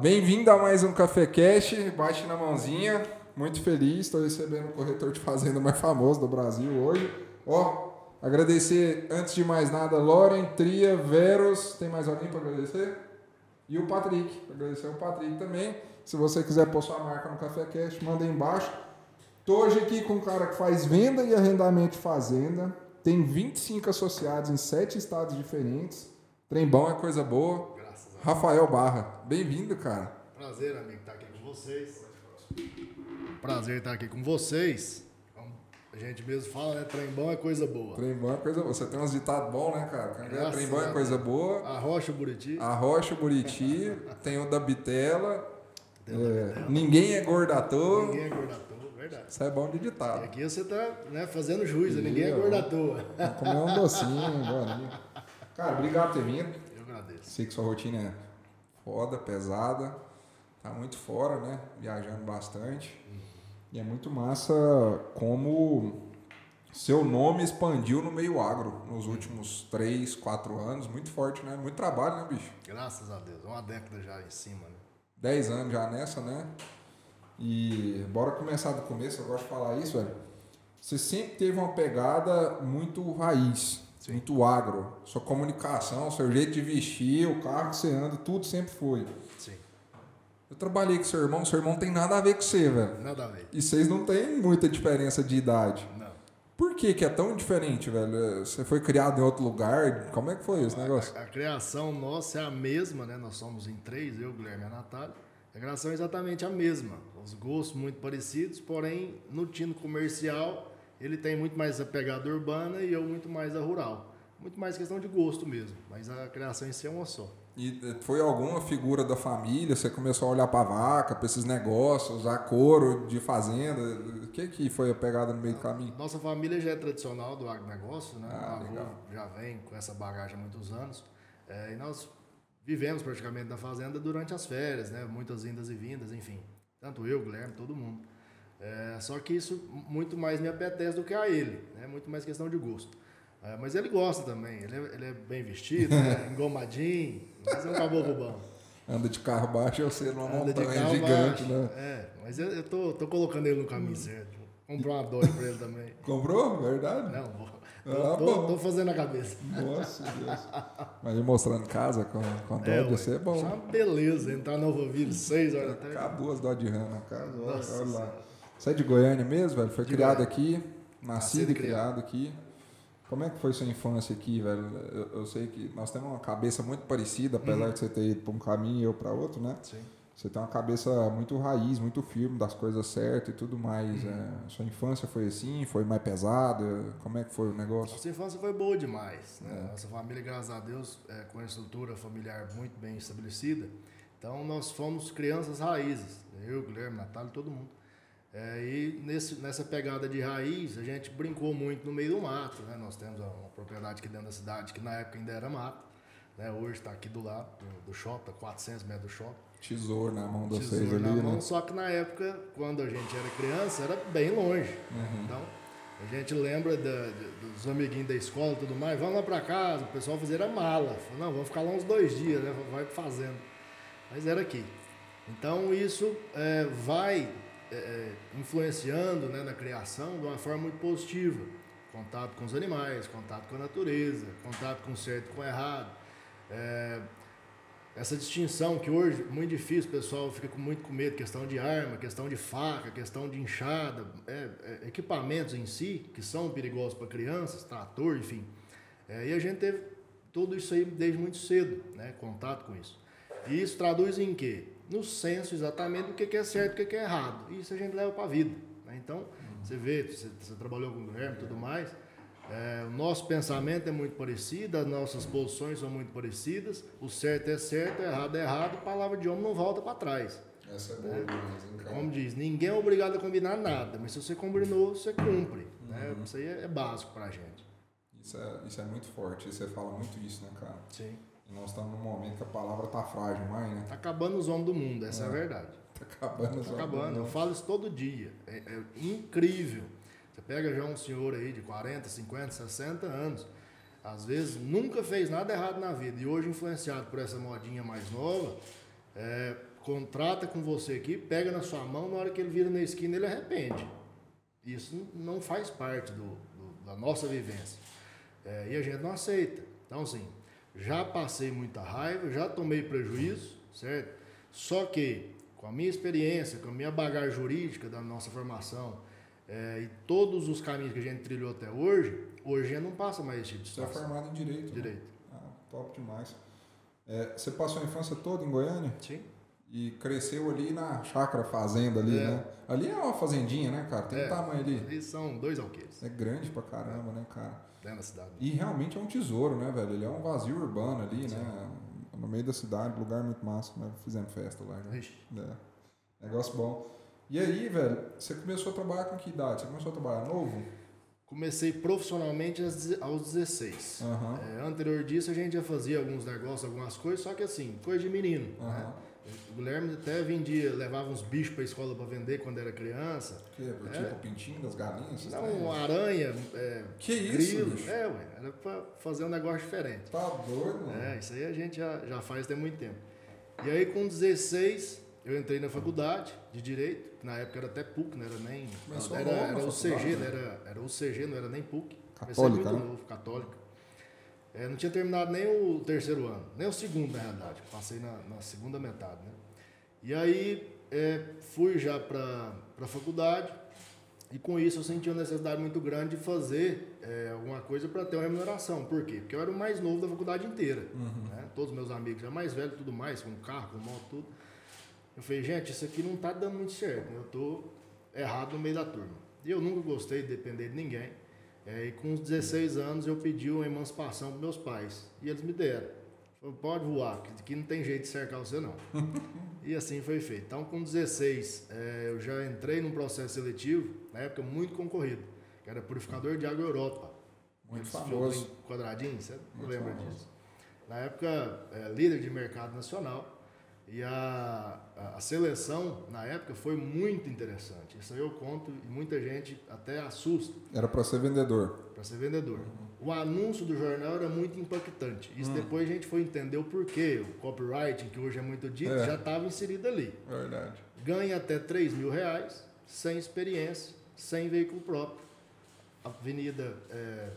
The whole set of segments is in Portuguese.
Bem-vindo a mais um Café Cash, bate na mãozinha. Muito feliz, estou recebendo o corretor de fazenda mais famoso do Brasil hoje. Ó, agradecer antes de mais nada, Loren, Tria, Veros, tem mais alguém para agradecer? E o Patrick, agradecer o Patrick também. Se você quiser pôr sua marca no Café Cash, manda aí embaixo. Tô hoje aqui com um cara que faz venda e arrendamento de fazenda. Tem 25 associados em 7 estados diferentes. Trem bom é coisa boa. Rafael Barra, bem-vindo, cara. Prazer, amigo, estar aqui com vocês. Prazer estar aqui com vocês. A gente mesmo fala, né? Trem bom é coisa boa. Trem bom é coisa boa. Você tem uns ditados bons, né, cara? É Graças trem bom a é coisa boa. A Rocha Buriti. A Rocha, o Buriti, tem o da Bitela. O da é, ninguém é gordator. Ninguém é gorda à toa, verdade. Isso é bom de E ditado. aqui você tá né, fazendo juízo, ninguém é ó. gorda à toa. Vamos comer um docinho, bolinho. Cara, obrigado por ter vindo. Sei que sua rotina é foda, pesada. Tá muito fora, né? Viajando bastante. E é muito massa como seu nome expandiu no meio agro nos últimos 3, 4 anos. Muito forte, né? Muito trabalho, né, bicho? Graças a Deus. Uma década já em cima, né? 10 anos já nessa, né? E bora começar do começo, eu gosto de falar isso, velho. Você sempre teve uma pegada muito raiz, Sim. muito agro. Sua comunicação, seu jeito de vestir, o carro que você anda, tudo sempre foi. Sim. Eu trabalhei com seu irmão, seu irmão tem nada a ver com você, velho. Nada a ver. E vocês não têm muita diferença de idade. Não. Por que que é tão diferente, velho? Você foi criado em outro lugar? Como é que foi esse negócio? A, a criação nossa é a mesma, né? Nós somos em três, eu, Guilherme e a Natália. A criação é exatamente a mesma. Os gostos muito parecidos, porém, no tino comercial, ele tem muito mais a pegada urbana e eu muito mais a rural. Muito mais questão de gosto mesmo, mas a criação em si é uma só. E eh, foi alguma figura da família? Você começou a olhar pra vaca, pra esses negócios, usar couro de fazenda? O que que foi a pegada no meio do caminho? Nossa família já é tradicional do agronegócio, né? Ah, o avô já vem com essa bagagem há muitos anos. É, e nós vivemos praticamente na fazenda durante as férias, né? Muitas indas e vindas, enfim. Tanto eu, Guilherme, todo mundo. É, só que isso muito mais me apetece do que a ele, né? Muito mais questão de gosto. É, mas ele gosta também, ele é, ele é bem vestido, né? engomadinho, mas é um caboclo bom. Anda de carro baixo, eu sei, numa Anda de montanha carro gigante, baixo. né? É, mas eu, eu tô, tô colocando ele no caminho certo. Vou comprar uma Dodge pra ele também. Comprou? Verdade? Não, vou. Ah, Tô, tô, fazendo a cabeça. Nossa, Deus. Mas ele mostrando casa com, com a É, Dodge, isso é bom. Isso é uma beleza, entrar na Alphaville 6 horas da tarde. Cabe duas Dodge Ram na casa, olha, olha lá. Você é de Goiânia mesmo, velho? Foi De criado Goiânia. aqui, nascido e criado. criado aqui. Como é que foi sua infância aqui, velho? Eu, eu sei que nós temos uma cabeça muito parecida, apesar Uhum. de você ter ido para um caminho e eu para outro, né? Sim. Você tem uma cabeça muito raiz, muito firme das coisas certas e tudo mais. Uhum. É, sua infância foi assim? Foi mais pesada? Como é que foi o negócio? Nossa infância foi boa demais. Né? É. Nossa família, graças a Deus, é, com a estrutura familiar muito bem estabelecida. Então, nós fomos crianças raízes. Eu, Guilherme, Natália, todo mundo. É, e nesse, nessa pegada de raiz, a gente brincou muito no meio do mato. Né? Nós temos uma propriedade aqui dentro da cidade que na época ainda era mato. Né? Hoje está aqui do lado do, do shopping, está 400 metros do shopping. Tesouro na mão de vocês tesouro ali, na né? mão, só que na época, quando a gente era criança, era bem longe. Uhum. Então, a gente lembra da- dos amiguinhos da escola e tudo mais, vamos lá pra casa, o pessoal fazia a mala. Falou, não, vamos ficar lá uns dois dias, né? Vai fazendo. Mas era aqui. Então isso é, vai é, é, influenciando né, na criação de uma forma muito positiva. Contato com os animais, contato com a natureza, contato com o certo e com o errado. É, essa distinção que hoje é muito difícil, o pessoal fica com muito com medo, questão de arma, questão de faca, questão de enxada, é, é, equipamentos em si que são perigosos para crianças, trator, enfim. É, e a gente teve tudo isso aí desde muito cedo, né, contato com isso. E isso traduz em quê? No senso exatamente do que é certo e o que é errado. Isso a gente leva para a vida. né? Então, você vê, você, você trabalhou com o Guilherme e tudo mais, é, o nosso pensamento é muito parecido, as nossas posições são muito parecidas, o certo é certo, o errado é errado, a palavra de homem não volta para trás. Essa é boa hein, cara? Como diz, ninguém é obrigado a combinar nada, mas se você combinou, você cumpre. Né? Uhum. Isso aí é, é básico para a gente. Isso é, isso é muito forte, você fala muito isso, né, cara? Sim. Nós estamos num momento que a palavra tá frágil mais, né? Tá acabando os homens do mundo, essa é, a É. verdade. Tá acabando. Tá acabando. Eu falo isso todo dia. É, é incrível. Você pega já um senhor aí de 40, 50, 60 anos. Às vezes nunca fez nada errado na vida. E hoje, influenciado por essa modinha mais nova, é, contrata com você aqui, pega na sua mão, na hora que ele vira na esquina, ele arrepende. Isso não faz parte do, do da nossa vivência. É, e a gente não aceita. Então, assim, já passei muita raiva, já tomei prejuízo, certo? Só que, com a minha experiência, com a minha bagagem jurídica da nossa formação é, e todos os caminhos que a gente trilhou até hoje, hoje gente não passa mais esse tipo de situação. Você é formado em Direito. Né? Direito. Né? Ah, top demais. É, você passou a infância toda em Goiânia? Sim. E cresceu ali na chácara fazenda ali, é. né? Ali é uma fazendinha, né, cara? Tem é, um tamanho ali. Ali são dois alqueires. É grande pra caramba, né, cara? Dentro da cidade. E realmente é um tesouro, né, velho? Ele é um vazio urbano ali, Sim. né? No meio da cidade, lugar muito massa, né? Fizemos festa lá. Ixi. É. Negócio bom. E aí, velho, você começou a trabalhar com que idade? Você começou a trabalhar novo? Comecei profissionalmente aos 16. Uhum. É, anterior disso, a gente já fazia alguns negócios, algumas coisas, só que assim, coisa de menino. Uhum. Né? O Guilherme até vendia, levava uns bichos para a escola para vender quando era criança. Que? Tipo é. pintinho das galinhas? Não, aranha. É, que isso? Bicho? É, ué, era para fazer um negócio diferente. Tá doido, mano. É, isso aí a gente já, já faz tem muito tempo. E aí com 16 eu entrei na faculdade de Direito, que na época era até PUC, não era nem. era, era o CG, né? era, era o CG, não era nem PUC. Católica, muito né? novo, católica. É, não tinha terminado nem o terceiro ano, nem o segundo, na realidade. Passei na, na segunda metade, né? E aí é, fui já para a faculdade e com isso eu senti uma necessidade muito grande de fazer é, alguma coisa para ter uma remuneração. Por quê? Porque eu era o mais novo da faculdade inteira. Uhum. Né? Todos meus amigos já mais velhos, tudo mais, com carro, com moto, tudo. Eu falei, gente, isso aqui não está dando muito certo. Eu estou errado no meio da turma. E eu nunca gostei de depender de ninguém. É, e com os 16 anos eu pedi uma emancipação para meus pais. E eles me deram. Falei, pode voar, que aqui não tem jeito de cercar você não. e assim foi feito. Então com 16 é, eu já entrei num processo seletivo, na época muito concorrido, que era purificador de água Europa. Muito famoso. Quadradinho, você não lembra famoso. disso? Na época, é, líder de mercado nacional. E a, a, seleção, na época, foi muito interessante. Isso aí eu conto e muita gente até assusta. Era para ser vendedor. Para ser vendedor. Uhum. O anúncio do jornal era muito impactante. Isso uhum. depois a gente foi entender o porquê. O copywriting, que hoje é muito dito, é. já estava inserido ali. Verdade. Ganha até 3 mil reais, sem experiência, sem veículo próprio. Avenida é,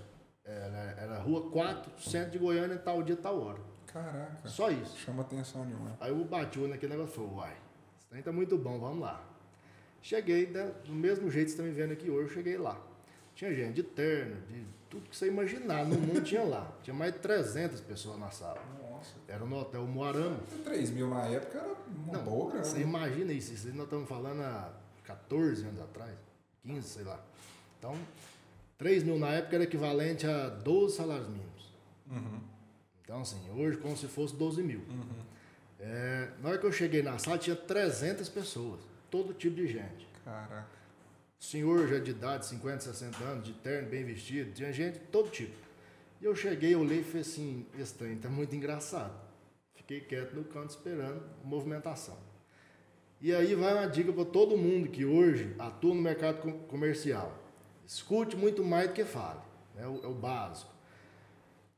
era, era Rua 4, centro de Goiânia, tal dia, tal hora. Caraca. Só isso. Chama atenção demais. Aí eu bati naquele negócio e falei, uai, isso trem tá muito bom, vamos lá. Cheguei, né, do mesmo jeito que você está me vendo aqui hoje, eu cheguei lá. Tinha gente de terno, de tudo que você imaginar no mundo tinha lá. Tinha mais de 300 pessoas na sala. Nossa. Era no hotel Moarama. 3 mil na época era uma Não, boa grana. Você imagina isso, isso nós estamos falando há 14 anos atrás, 15, sei lá. Então, 3 mil na época era equivalente a 12 salários mínimos. Uhum. Então, assim, hoje como se fosse 12 mil. Uhum. É, na hora que eu cheguei na sala, tinha 300 pessoas, todo tipo de gente. Caraca. Senhor já de idade, 50, 60 anos, de terno, bem vestido, tinha gente de todo tipo. E eu cheguei, olhei e falei assim, esse trem tá muito engraçado. Fiquei quieto no canto esperando movimentação. E aí vai uma dica para todo mundo que hoje atua no mercado comercial. Escute muito mais do que fale. É o, é o básico.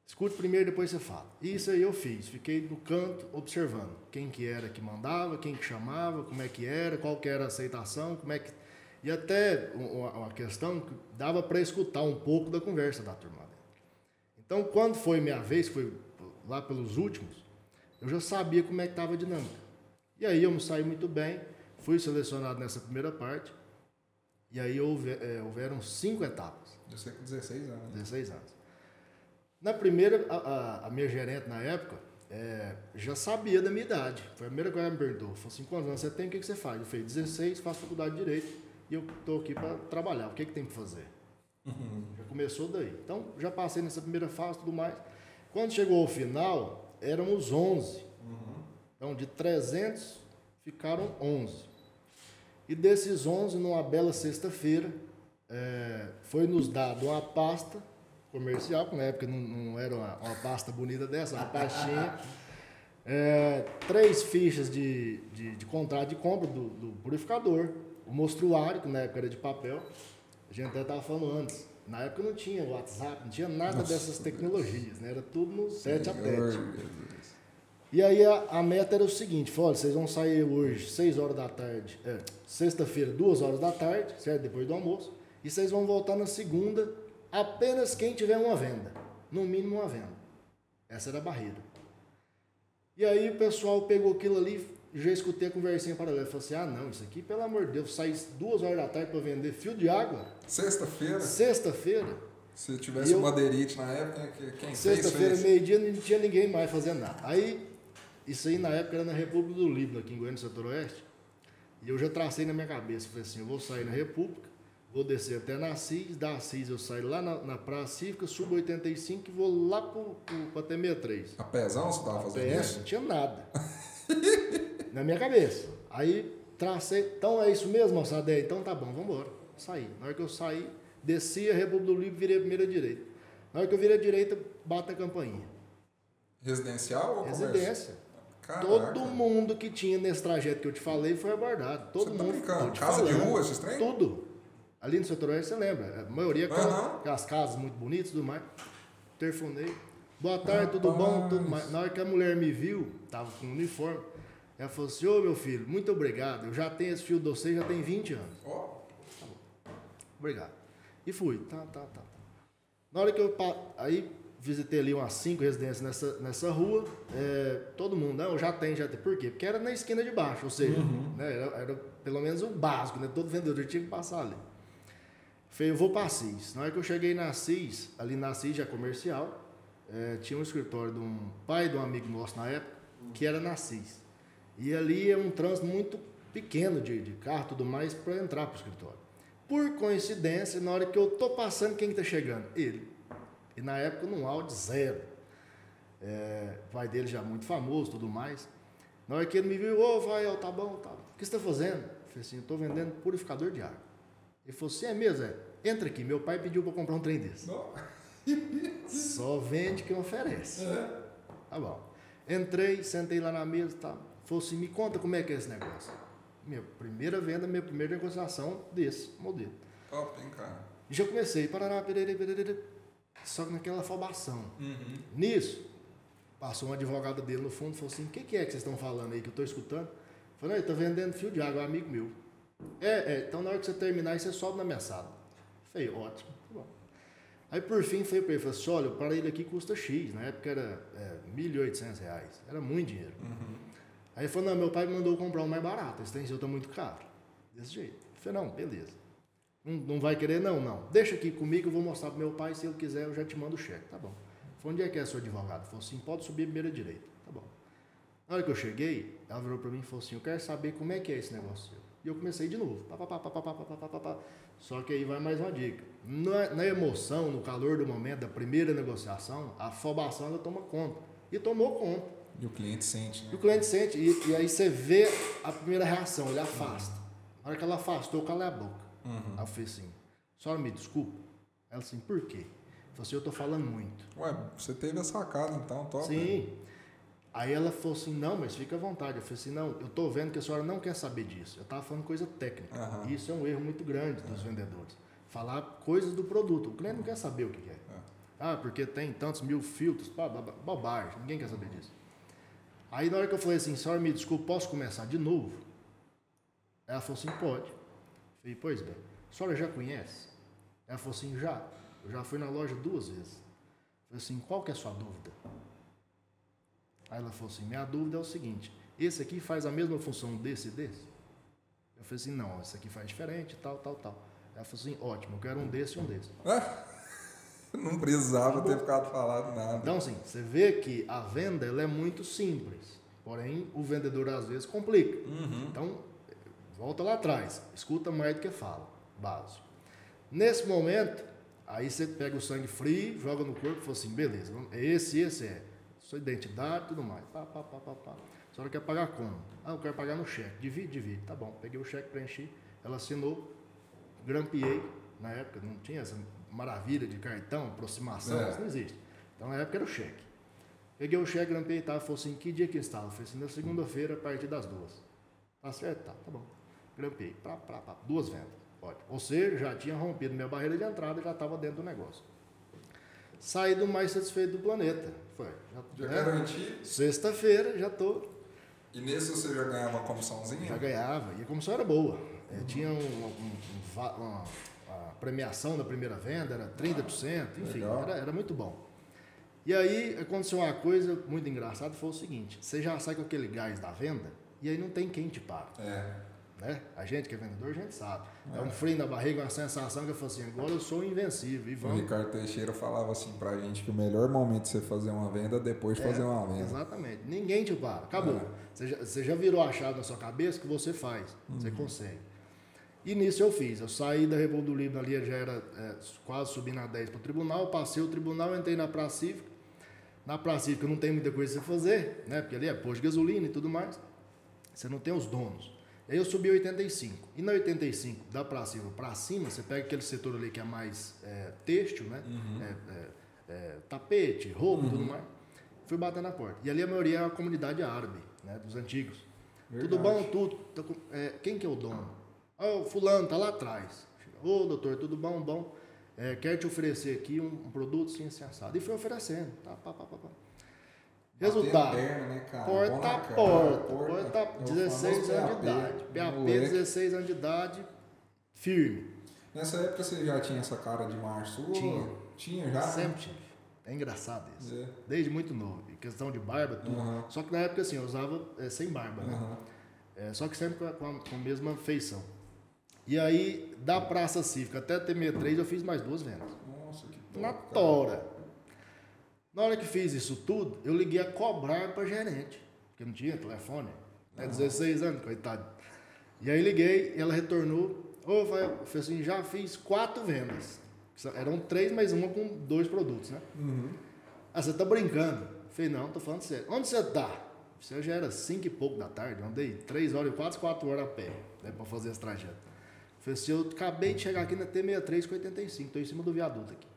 Escute primeiro, depois você fala. Isso aí eu fiz. Fiquei no canto observando quem que era que mandava, quem que chamava, como é que era, qual que era a aceitação, como é que... E até uma questão que dava para escutar um pouco da conversa da turma. Então, quando foi minha vez, foi lá pelos últimos, eu já sabia como é que estava a dinâmica. E aí eu me saí muito bem, fui selecionado nessa primeira parte, e aí houve, é, houveram cinco etapas. Você com 16 anos. 16 anos. Na primeira, a, a, minha gerente na época é, já sabia da minha idade. Foi a primeira coisa que ela me perguntou. Falou assim, quantos anos você tem? O que, que você faz? Eu falei, 16, faço faculdade de Direito e eu estou aqui para trabalhar. O que, que tem para fazer? Uhum. Já começou daí. Então, já passei nessa primeira fase e tudo mais. Quando chegou ao final, éramos 11. Uhum. Então, de 300, ficaram 11. E desses 11, numa bela sexta-feira, é, foi nos dado uma pasta comercial, que na época não, não era uma, uma, pasta bonita dessa, uma pastinha. É, três fichas de, de, de, contrato de compra do, do, purificador, o mostruário, que na época era de papel. A gente até estava falando antes. Na época não tinha WhatsApp, não tinha nada Nossa, dessas tecnologias, né? Era tudo no 7 a 7. E aí a, a meta era o seguinte, falou, olha, vocês vão sair hoje, 6 horas da tarde, é, sexta-feira, 2 horas da tarde, certo? Depois do almoço, e vocês vão voltar na segunda, apenas quem tiver uma venda. No mínimo uma venda. Essa era a barreira. E aí o pessoal pegou aquilo ali, já escutei a conversinha paralela. Falei assim: ah, não, isso aqui, pelo amor de Deus, sai duas horas da tarde para vender fio de água. Sexta-feira? Sexta-feira. Se tivesse eu, uma aderite na época, quem Sexta-feira, meio-dia, não tinha ninguém mais fazendo nada. Aí, isso aí na época era na República do Líbano, aqui em Goiânia, Setor Oeste. E eu já tracei na minha cabeça. Falei assim: eu vou sair na República, vou descer até na Assis, da Assis eu saio lá na, na Praça Cívica, subo 85 e vou lá para a T63. A pezão você estava fazendo isso? Não tinha nada. na minha cabeça. Aí tracei, então é isso mesmo, moçada? É, então tá bom, vamos embora. Saí. Na hora que eu saí, desci a República do Livro, virei a primeira direita. Na hora que eu virei a direita, bate a campainha. Residencial ou Residência. Caraca. Todo mundo que tinha nesse trajeto que eu te falei foi abordado. Todo Você tá mundo. Tá Casa falando, de rua, esses trem? Tudo. Ali no setor oeste, você lembra? A maioria, uhum. aquelas casas muito bonitas e tudo mais. Telefonei. Boa tarde, tudo bom? Tudo mais. Na hora que a mulher me viu, tava com uniforme, ela falou assim, ô meu filho, muito obrigado. Eu já tenho esse fio de você, já tem 20 anos. Oh. Tá bom. Obrigado. E fui. Tá, tá, tá. Na hora que eu. Aí visitei ali umas cinco residências nessa, nessa rua. É, todo mundo, não, já tem, já tem. Por quê? Porque era na esquina de baixo, ou seja, uhum. né, era, era, pelo menos o básico, né? Todo vendedor tinha que passar ali. Falei, eu vou para Assis. Na hora que eu cheguei na Assis, ali na Assis já comercial, é, tinha um escritório de um pai de um amigo nosso na época, que era na Assis. E ali é um trânsito muito pequeno de, de carro tudo mais para entrar para o escritório. Por coincidência, na hora que eu tô passando, quem está chegando? Ele. E na época num Audi zero. É, pai dele já muito famoso tudo mais. Na hora que ele me viu, ô, oh, vai, tá bom, tá. O que você está fazendo? Eu falei assim, eu estou vendendo purificador de água. Ele falou assim, é mesmo, é? Entra aqui, meu pai pediu para comprar um trem desse. Só vende quem oferece. É. Tá bom. Entrei, sentei lá na mesa, tá. Falou assim, me conta como é que é esse negócio. Minha primeira venda, minha primeira negociação desse modelo. Top, hein, cara? E já comecei, parará, perere, perere, só que naquela afobação. Uhum. Nisso, passou um advogado dele no fundo e falou assim, o que, que, é que vocês estão falando aí, que eu estou escutando? Falei, eu estou vendendo fio de água, é um amigo meu. É, é, então na hora que você terminar, você sobe na minha sala. falei, ótimo, tá bom. Aí por fim, falei para ele, falei assim, olha, para ele aqui custa X, na época era é, 1.800 reais, era muito dinheiro. Uhum. Aí ele falou, não, meu pai me mandou comprar um mais barato, esse tem seu tá muito caro. Desse jeito. Eu falei, não, beleza. Não, não vai querer, não, não. Deixa aqui comigo, eu vou mostrar pro meu pai, se ele quiser, eu já te mando o cheque. Tá bom. Falei, onde é que é seu advogado? Falou assim, pode subir primeira direita. Tá bom. Na hora que eu cheguei, ela virou para mim e falou assim, eu quero saber como é que é esse negócio seu. E eu comecei de novo. Pá, pá, pá, Só que aí vai mais uma dica. Na, na, emoção, no calor do momento, da primeira negociação, a afobação ela toma conta. E tomou conta. E o cliente sente, né? E o cliente sente. E, e aí você vê a primeira reação, ele afasta. Na hora que ela afastou, eu calei a boca. Uhum. Aí eu falei assim, senhora me desculpa. Ela assim, por quê? Eu falei assim, eu tô falando muito. Ué, você teve a sacada então, top. Sim. Né? Aí ela falou assim, não, mas fica à vontade. Eu falei assim, não, eu tô vendo que a senhora não quer saber disso. Eu tava falando coisa técnica. Uhum. Isso é um erro muito grande dos uhum. vendedores. Falar coisas do produto. O cliente não quer saber o que é. Uhum. Ah, porque tem tantos mil filtros. Bobagem. Ninguém quer saber disso. Aí na hora que eu falei assim, senhora, me desculpa, posso começar de novo? Ela falou assim, pode. Eu falei, pois bem, a senhora já conhece? Ela falou assim, já. Eu já fui na loja duas vezes. Eu falei assim, qual que é a sua dúvida? Aí ela falou assim, minha dúvida é o seguinte, esse aqui faz a mesma função desse e desse? Eu falei assim, não, esse aqui faz diferente, tal, tal, tal. Ela falou assim, ótimo, eu quero um desse e um desse. Não precisava ter ficado falado nada. Então, assim, você vê que a venda ela é muito simples. Porém, o vendedor às vezes complica. Uhum. Então, volta lá atrás. Escuta mais do que fala. Básico. Nesse momento, aí você pega o sangue frio, joga no corpo e fala assim, beleza, esse, esse é. Sua identidade tudo mais. Pá, pá, pá, pá, pá. A senhora quer pagar como? Ah, eu quero pagar no cheque. Divide, divide. Tá bom. Peguei o cheque, preenchi. Ela assinou, grampeei. Na época não tinha essa maravilha de cartão, aproximação, é. isso não existe. Então na época era o cheque. Peguei o cheque, grampei e tal, falou assim, que dia que instala? Falei assim, na segunda-feira, a partir das duas. Tá certo? Tá, tá bom. Grampei, pra, pra, pra, duas vendas. Pode. Ou seja, já tinha rompido minha barreira de entrada e já estava dentro do negócio. Saí do mais satisfeito do planeta. Foi. Já né? garanti. Sexta-feira já tô. E nesse você já ganhava uma comissãozinha? Já ganhava. E a comissão era boa. É, tinha um, um- um uma, premiação da primeira venda, era 30%, enfim, Legal. era, era muito bom. E aí aconteceu uma coisa muito engraçada, foi o seguinte, você já sai com aquele gás da venda, e aí não tem quem te para. É. Né? A gente que é vendedor, a gente sabe. É, um frio na barriga, uma sensação que eu falo assim, agora eu sou invencível. E O vamos. Ricardo Teixeira falava assim pra gente que o melhor momento de você fazer uma venda é depois de É, fazer uma venda. Exatamente. Ninguém te para. Acabou. É. Você, já, você já virou a chave na sua cabeça que você faz. Você Uhum. consegue. E nisso eu fiz. Eu saí da República do Líbano ali, já era é, quase subindo a 10 para o tribunal. Passei o tribunal, entrei na Praça Cívica. Na Praça Cívica não tem muita coisa você fazer, né? Porque ali é posto de gasolina e tudo mais. Você não tem os donos. Aí eu subi 85. E na 85, da Praça Cívica para cima, você pega aquele setor ali que é mais é, têxtil, né? Uhum. É, é, é, tapete, roupa e tudo mais. Fui bater na porta. E ali a maioria é a comunidade árabe, né? Dos antigos. Tudo Verdade. bom? Tudo. Tô com- é, quem que é o dono? Ah, o fulano, tá lá atrás. Ô, doutor, tudo bom? Bom. É, quero te oferecer aqui um, um produto sim, assim, assado. E fui oferecendo. Tá, pá, pá, pá, pá. Resultado. Perna, né, Porta a cara, porta. porta. Porta, É o 16 famoso anos de idade. PAP, moleque. 16 anos de idade, firme. Nessa época você já tinha essa cara de março? Tinha. Tinha já? Sempre tive. É engraçado isso. É. Desde muito novo. Em questão de barba, tudo. Aham. Só que na época, assim, eu usava é, sem barba, né? Aham. É, só que sempre com a, com a- a mesma feição. E aí, da Praça Cívica até T63, eu fiz mais duas vendas. Nossa, que top, Na tora. Na hora que fiz isso tudo, eu liguei a cobrar para gerente, porque não tinha telefone. É 16 anos, coitado. E aí liguei e ela retornou. Ô, eu falei assim, já fiz quatro vendas. Eram três mais uma com dois produtos, né? Uhum. Ah, você tá brincando? Eu falei, não, tô falando sério. Onde você tá? Você já era cinco e pouco da tarde, andei três horas, quase quatro horas a pé, né, pra fazer esse trajeto. Eu falei assim, eu acabei de chegar aqui na T63 com 85, tô em cima do viaduto aqui.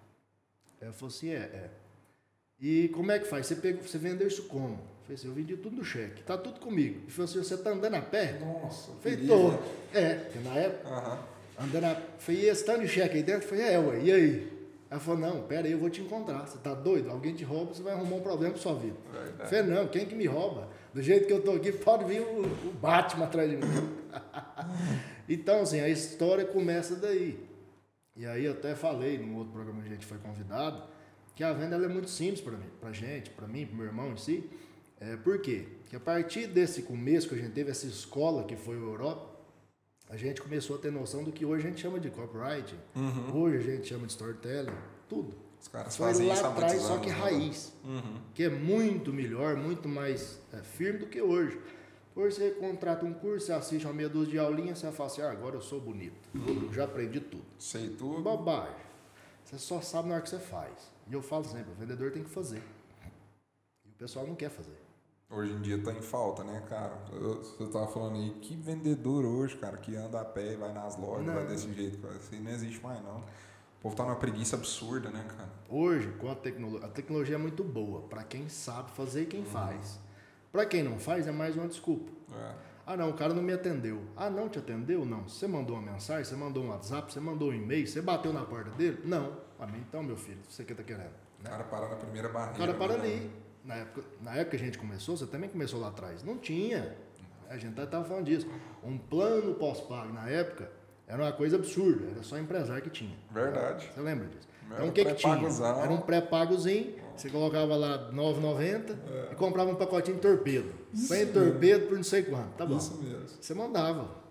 Aí eu falei assim, é, é. E como é que faz? Você, pegou, você vendeu isso como? Eu falei assim, eu vendi tudo no cheque, tá tudo comigo. Ele falou assim, você tá andando a pé? Nossa, né? É, na época, Aham. andando a... Falei, e esse tanto de cheque aí dentro? Eu falei, é, ué, e aí? Ela falou, não, pera aí, eu vou te encontrar. Você tá doido? Alguém te rouba, você vai arrumar um problema pra sua vida. Verdade. Eu falei, não, quem que me rouba? Do jeito que eu tô aqui, pode vir o, o Batman atrás de mim. então, assim, a história começa daí. E aí eu até falei num outro programa que a gente foi convidado, que a venda é muito simples para mim, pra gente, para mim, pro meu irmão em si. É, por quê? Porque a partir desse começo que a gente teve essa escola que foi o Europa, a gente começou a ter noção do que hoje a gente chama de copywriting, hoje a gente chama de storytelling, tudo. Os caras Foi fazem lá isso atrás, só que né? raiz. Uhum. Que é muito melhor, muito mais é, firme do que hoje. Hoje você contrata um curso, você assiste uma meia dúzia de aulinhas, você fala assim, ah, agora eu sou bonito. Eu já aprendi tudo. Sei tudo. Bobagem. Você só sabe na hora que você faz. E eu falo sempre, o vendedor tem que fazer. E o pessoal não quer fazer. Hoje em dia tá em falta, né, cara? Eu- Você tava falando aí, que vendedor hoje, cara, que anda a pé e vai nas lojas, Não. vai desse jeito, cara. Isso aí não existe mais, não. O povo tá numa preguiça absurda, né, cara? Hoje, com a tecnologia, a tecnologia é muito boa para quem sabe fazer e quem faz. Para quem não faz, é mais uma desculpa. É. Ah, não, o cara não me atendeu. Ah, não te atendeu? Não. Você mandou uma mensagem, você mandou um WhatsApp, você mandou um e-mail, você bateu na porta dele? Não. Ah, então, meu filho, você que tá querendo. O Né? cara para na primeira barreira. O cara para né? ali. Na época, na época que a gente começou, você também começou lá atrás. Não tinha. A gente estava falando disso. Um plano pós-pago na época era uma coisa absurda. Era só empresário que tinha. Verdade. Você lembra disso? Era Então um o que que tinha? Era um pré-pagozinho, você colocava lá R$ 9,90 e comprava um pacotinho de torpedo. Sem torpedo por não sei quanto. Tá bom. Isso mesmo. Você mandava.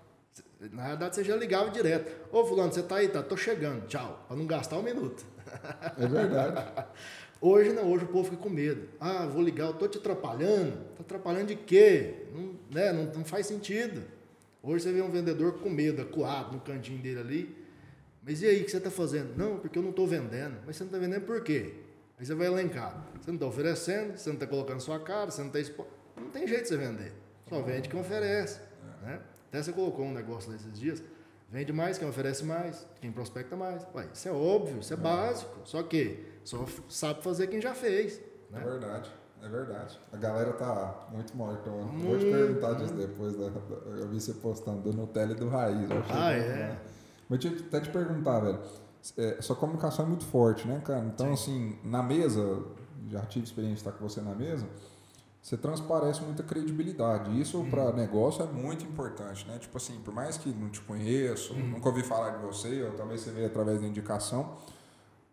Na verdade, você já ligava direto. Ô, fulano, você tá aí? Tá, tô chegando. Tchau. Pra não gastar um minuto. É verdade. Hoje não, hoje o povo fica com medo. Ah, vou ligar, eu tô te atrapalhando. Tá atrapalhando de quê? Não, né, não, não faz sentido. Hoje você vê um vendedor com medo, acuado no cantinho dele ali. Mas e aí, o que você está fazendo? Não, porque eu não estou vendendo. Mas você não está vendendo por quê? Aí você vai elencar. Você não está oferecendo, você não está colocando sua cara, você não está expondo. Não tem jeito de você vender. Só vende quem oferece. Né? Até você colocou um negócio nesses dias. Vende mais quem oferece mais, quem prospecta mais. Ué, isso é óbvio, isso é básico. Só que só sabe fazer quem já fez. É Né? verdade. É verdade. A galera tá muito morta. Eu Vou te perguntar disso depois. Da, da- eu vi você postando do Nutella e do Raiz. Ah, é? né? Mas eu até te perguntar, velho. É, sua comunicação é muito forte, né, cara? Então, assim, na mesa já tive experiência de estar com você na mesa, você transparece muita credibilidade. Isso uhum. para negócio é muito importante, né? Tipo assim, por mais que não te conheço, uhum. nunca ouvi falar de você, ou talvez você veja através da indicação,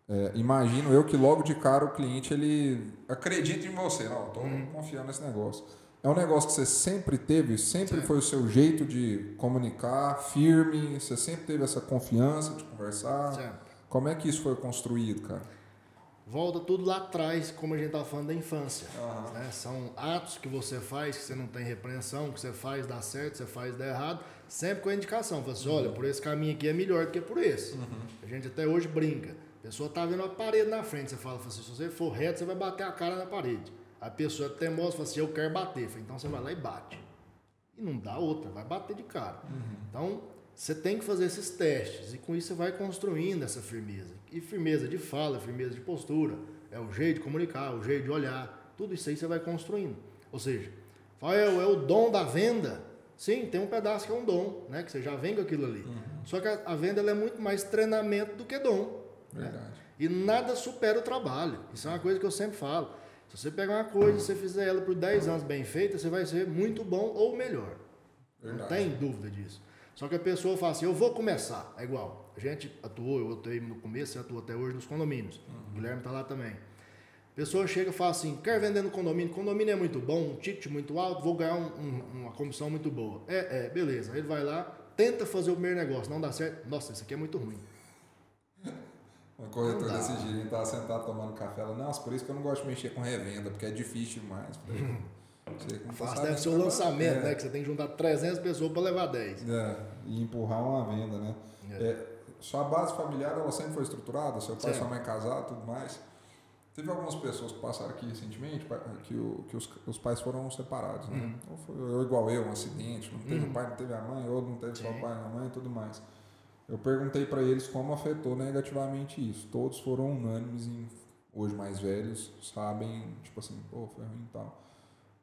é, imagino eu que logo de cara o cliente ele acredita em você, não, estou uhum. confiando nesse negócio. É um negócio que você sempre teve, sempre Sim. foi o seu jeito de comunicar, firme, você sempre teve essa confiança de conversar. Sim. Como é que isso foi construído, cara? Volta tudo lá atrás, como a gente estava falando da infância. Uhum. Né? São atos que você faz, que você não tem repreensão, que você faz dá certo, você faz dá errado, sempre com a indicação. Fala assim, olha, por esse caminho aqui é melhor do que por esse. Uhum. A gente até hoje brinca. A pessoa está vendo uma parede na frente, você fala, fala assim, se você for reto, você vai bater a cara na parede. A pessoa é teimosa fala assim, eu quero bater. Fala, então você vai lá e bate. E não dá outra, vai bater de cara. Uhum. Então, você tem que fazer esses testes e com isso você vai construindo essa firmeza. E firmeza de fala, firmeza de postura, é o jeito de comunicar, o jeito de olhar, tudo isso aí você vai construindo. Ou seja, é, é o dom da venda. Sim, tem um pedaço que é um dom, né? Que você já vem com aquilo ali. Uhum. Só que a, a venda é muito mais treinamento do que dom. Né? Verdade. Né? E nada supera o trabalho. Isso é uma coisa que eu sempre falo. Se você pegar uma coisa e você fizer ela por 10 anos bem feita, você vai ser muito bom ou melhor. Verdade. Não tem dúvida disso. Só que a pessoa fala assim, eu vou começar. É igual. A gente atuou, eu atuei no começo, você atua até hoje nos condomínios. Uhum. O Guilherme está lá também. A pessoa chega e fala assim, quer vender no condomínio? Condomínio é muito bom, um ticket muito alto, vou ganhar um, um, uma comissão muito boa. É, é, beleza. Aí ele vai lá, tenta fazer o primeiro negócio, não dá certo. Nossa, isso aqui é muito ruim. Uma corretora desse dia, a gente estava sentado tomando café, ela, nossa, por isso que eu não gosto de mexer com revenda, porque é difícil demais. Fácil deve ser o lançamento, é. né? Que você tem que juntar 300 pessoas para levar 10. É, e empurrar uma venda, né? É. Sua base familiar, ela sempre foi estruturada? Seu pai e sua mãe casaram tudo mais? Teve algumas pessoas que passaram aqui recentemente que, o, que os, os pais foram separados, né? Uhum. Ou, foi, ou igual eu, um acidente, não teve uhum. o pai, não teve a mãe, ou não teve Sim. só o pai a mãe e tudo mais. Eu perguntei para eles como afetou negativamente isso. Todos foram unânimes em hoje mais velhos, sabem, tipo assim, pô, foi ruim e tal.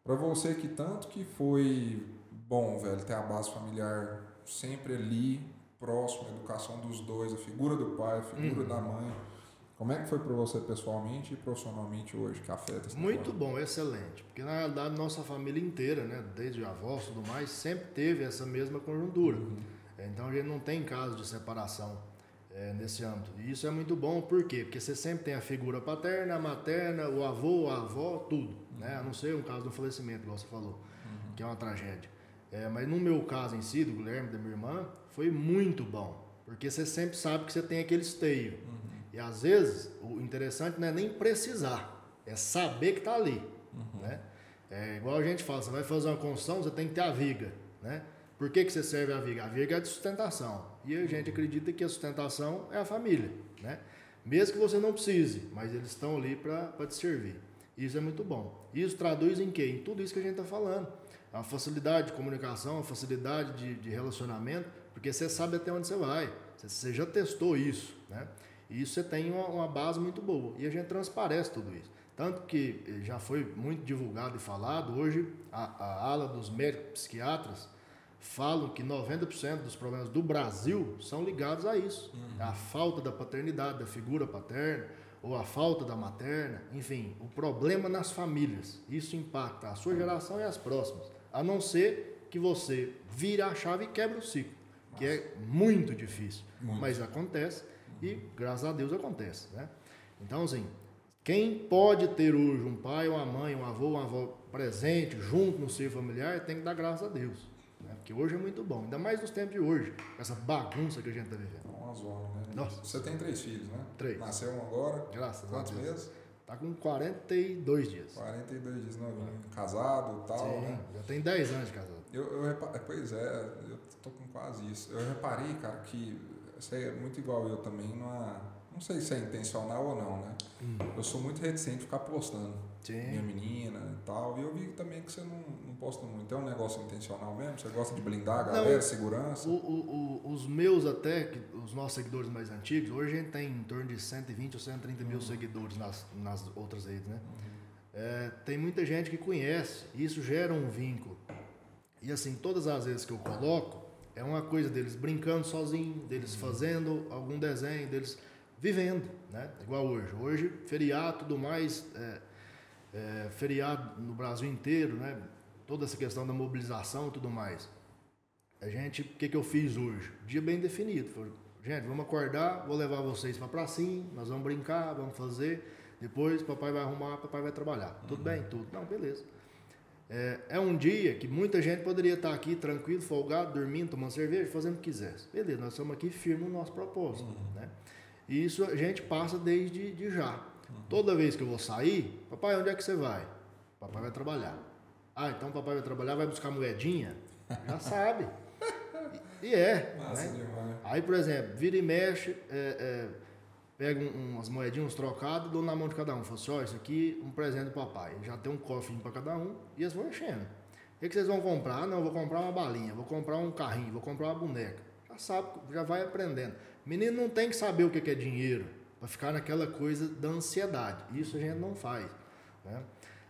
Para você que tanto que foi bom, velho, ter a base familiar sempre ali, próximo, a educação dos dois, a figura do pai, a figura uhum. da mãe. Como é que foi para você pessoalmente e profissionalmente hoje que afeta esse Muito bom, excelente. Porque na realidade nossa família inteira, né, desde avós e tudo mais, sempre teve essa mesma conjuntura. Uhum. Então a gente não tem caso de separação é, nesse âmbito. E isso é muito bom, por quê? Porque você sempre tem a figura paterna, a materna, o avô, a avó, tudo. Né? A não ser um caso de um falecimento, igual você falou, uhum. que é uma tragédia. É, mas no meu caso em si, do Guilherme, da minha irmã, foi muito bom. Porque você sempre sabe que você tem aquele esteio. Uhum. E às vezes, o interessante não é nem precisar, é saber que está ali. Uhum. Né? É igual a gente fala, você vai fazer uma construção, você tem que ter a viga. Né? Por que, que você serve a viga? A viga é de sustentação. E a gente acredita que a sustentação é a família, né? Mesmo que você não precise, mas eles estão ali para te servir. Isso é muito bom. Isso traduz em quê? Em tudo isso que a gente está falando. A facilidade de comunicação, a facilidade de, de, relacionamento, porque você sabe até onde você vai. Você já testou isso, né? E isso você tem uma, uma base muito boa. E a gente transparece tudo isso. Tanto que já foi muito divulgado e falado, hoje a, a ala dos médicos psiquiatras falam que 90% dos problemas do Brasil são ligados a isso. Uhum. A falta da paternidade, da figura paterna, ou a falta da materna, enfim, o problema nas famílias. Isso impacta a sua geração e as próximas. A não ser que você vire a chave e quebre o ciclo. Que é muito difícil. Muito. Mas acontece e, graças a Deus, acontece. Né? Então, assim, quem pode ter hoje um pai, uma mãe, um avô, uma avó presente, junto no seio familiar, tem que dar graças a Deus. Né? Porque hoje é muito bom, ainda mais nos tempos de hoje, essa bagunça que a gente está vivendo. É uma zona, né? Nossa. Você tem três filhos, né? Três. Nasceu um agora? Graças Quantos a Deus. meses? Tá com 42 dias. 42 dias novinho. Casado e tal, Sim, né? já tem 10 anos de casado. Eu, eu repa... Pois é, eu tô com quase isso. Eu reparei, cara, que você é muito igual eu também numa não sei se é intencional ou não, né? Hum. Eu sou muito reticente de ficar postando. Sim. Minha menina e tal. E eu vi também que você não, não posta muito. É um negócio intencional mesmo? Você gosta de blindar a galera, não, segurança? O, o, o, os meus até, os nossos seguidores mais antigos, hoje a gente tem em torno de 120 ou 130 mil uhum. seguidores nas, nas outras redes, né? Uhum. É, tem muita gente que conhece, e isso gera um vínculo. E assim, todas as vezes que eu coloco, é uma coisa deles brincando sozinho, deles uhum. fazendo algum desenho, deles vivendo, né? Igual hoje. Hoje, feriado, tudo mais. É, é, feriado no Brasil inteiro, né? Toda essa questão da mobilização e tudo mais. A gente, o que, que eu fiz hoje? Dia bem definido. Falei, gente, vamos acordar, vou levar vocês para pracinha, nós vamos brincar, vamos fazer. Depois papai vai arrumar, papai vai trabalhar. Tudo uhum. bem? Tudo. Não, beleza. É, é, um dia que muita gente poderia estar aqui tranquilo, folgado, dormindo, tomando cerveja, fazendo o que quisesse. Beleza, nós estamos aqui firmes no nosso propósito. Uhum. Né? E isso a gente passa desde de já. Uhum. Toda vez que eu vou sair, papai, onde é que você vai? Papai vai trabalhar. Ah, então papai vai trabalhar, vai buscar moedinha? Já sabe. E é. Né? Aí, por exemplo, vira e mexe, é, é, pega um, umas moedinhas, uns trocados, dou na mão de cada um. Fala assim, ó, isso aqui um presente do papai. Já tem um cofre para cada um e eles vão enchendo. O que, que vocês vão comprar? Não, vou comprar uma balinha, vou comprar um carrinho, vou comprar uma boneca. Já sabe, já vai aprendendo. Menino não tem que saber o que é dinheiro, para ficar naquela coisa da ansiedade. Isso a gente não faz. Né?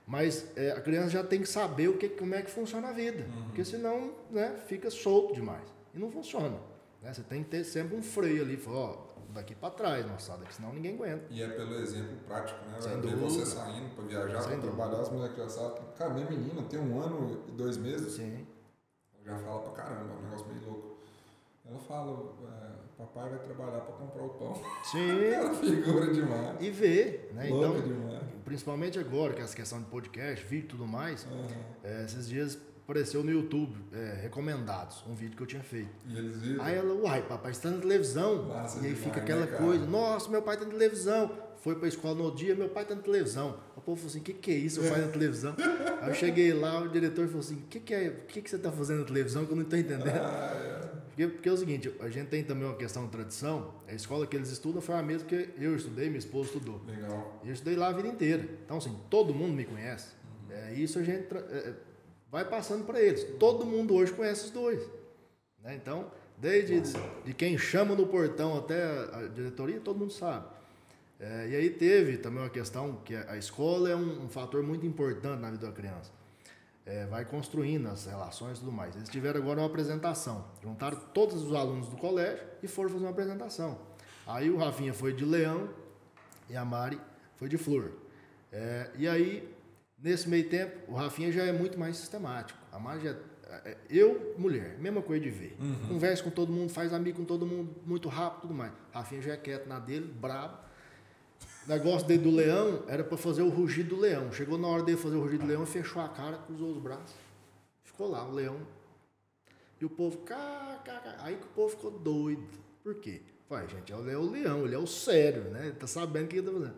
Mas é, a criança já tem que saber o que, como é que funciona a vida, uhum. porque senão né, fica solto demais e não funciona. Né? Você tem que ter sempre um freio ali, falar, ó, daqui para trás, moçada, que senão ninguém aguenta. E é pelo exemplo prático, né? Sem Ver você saindo para viajar, para trabalhar, as moleques já sabem. Cara, minha menina tem um ano e dois meses. Sim. Já fala pra caramba, é um negócio meio louco. Ela fala, é, papai vai trabalhar para comprar o pão. Sim. Ela figura demais. E vê, né? Louca então, demais. principalmente agora, que é essa questão de podcast, vídeo e tudo mais, uhum. é, esses dias apareceu no YouTube, é, recomendados, um vídeo que eu tinha feito. E eles viram? Aí ela, uai, papai está na televisão. Massa e aí demais, fica aquela né, coisa, nossa, meu pai está na televisão. Foi para a escola no dia, meu pai está na televisão. O povo falou assim, o que, que é isso, meu pai na televisão? aí eu cheguei lá, o diretor falou assim, o que, que é, o que, que você está fazendo na televisão que eu não estou entendendo? Ah, é. Porque, porque é o seguinte, a gente tem também uma questão de tradição, a escola que eles estudam foi a mesma que eu estudei, minha esposa estudou. Legal. E eu estudei lá a vida inteira. Então, assim, todo mundo me conhece. Uhum. É, isso a gente... É, vai passando para eles. Todo mundo hoje conhece os dois. Né? Então, desde de quem chama no portão até a diretoria, todo mundo sabe. É, e aí teve também uma questão que a escola é um, um fator muito importante na vida da criança. É, vai construindo as relações e tudo mais. Eles tiveram agora uma apresentação. Juntaram todos os alunos do colégio e foram fazer uma apresentação. Aí o Rafinha foi de Leão e a Mari foi de Flor. É, e aí Nesse meio tempo, o Rafinha já é muito mais sistemático. A Mari já. É, eu, mulher, mesma coisa de ver. Uhum. Conversa com todo mundo, faz amigo com todo mundo muito rápido tudo mais. Rafinha já é quieto na dele, brabo. O negócio dele do leão era para fazer o rugido do leão. Chegou na hora dele fazer o rugido do leão, fechou a cara, cruzou os braços. Ficou lá, o leão. E o povo, cá, cá, cá. Aí que o povo ficou doido. Por quê? Pai, gente, ele é o leão, ele é o sério, né? Ele tá sabendo o que ele tá fazendo.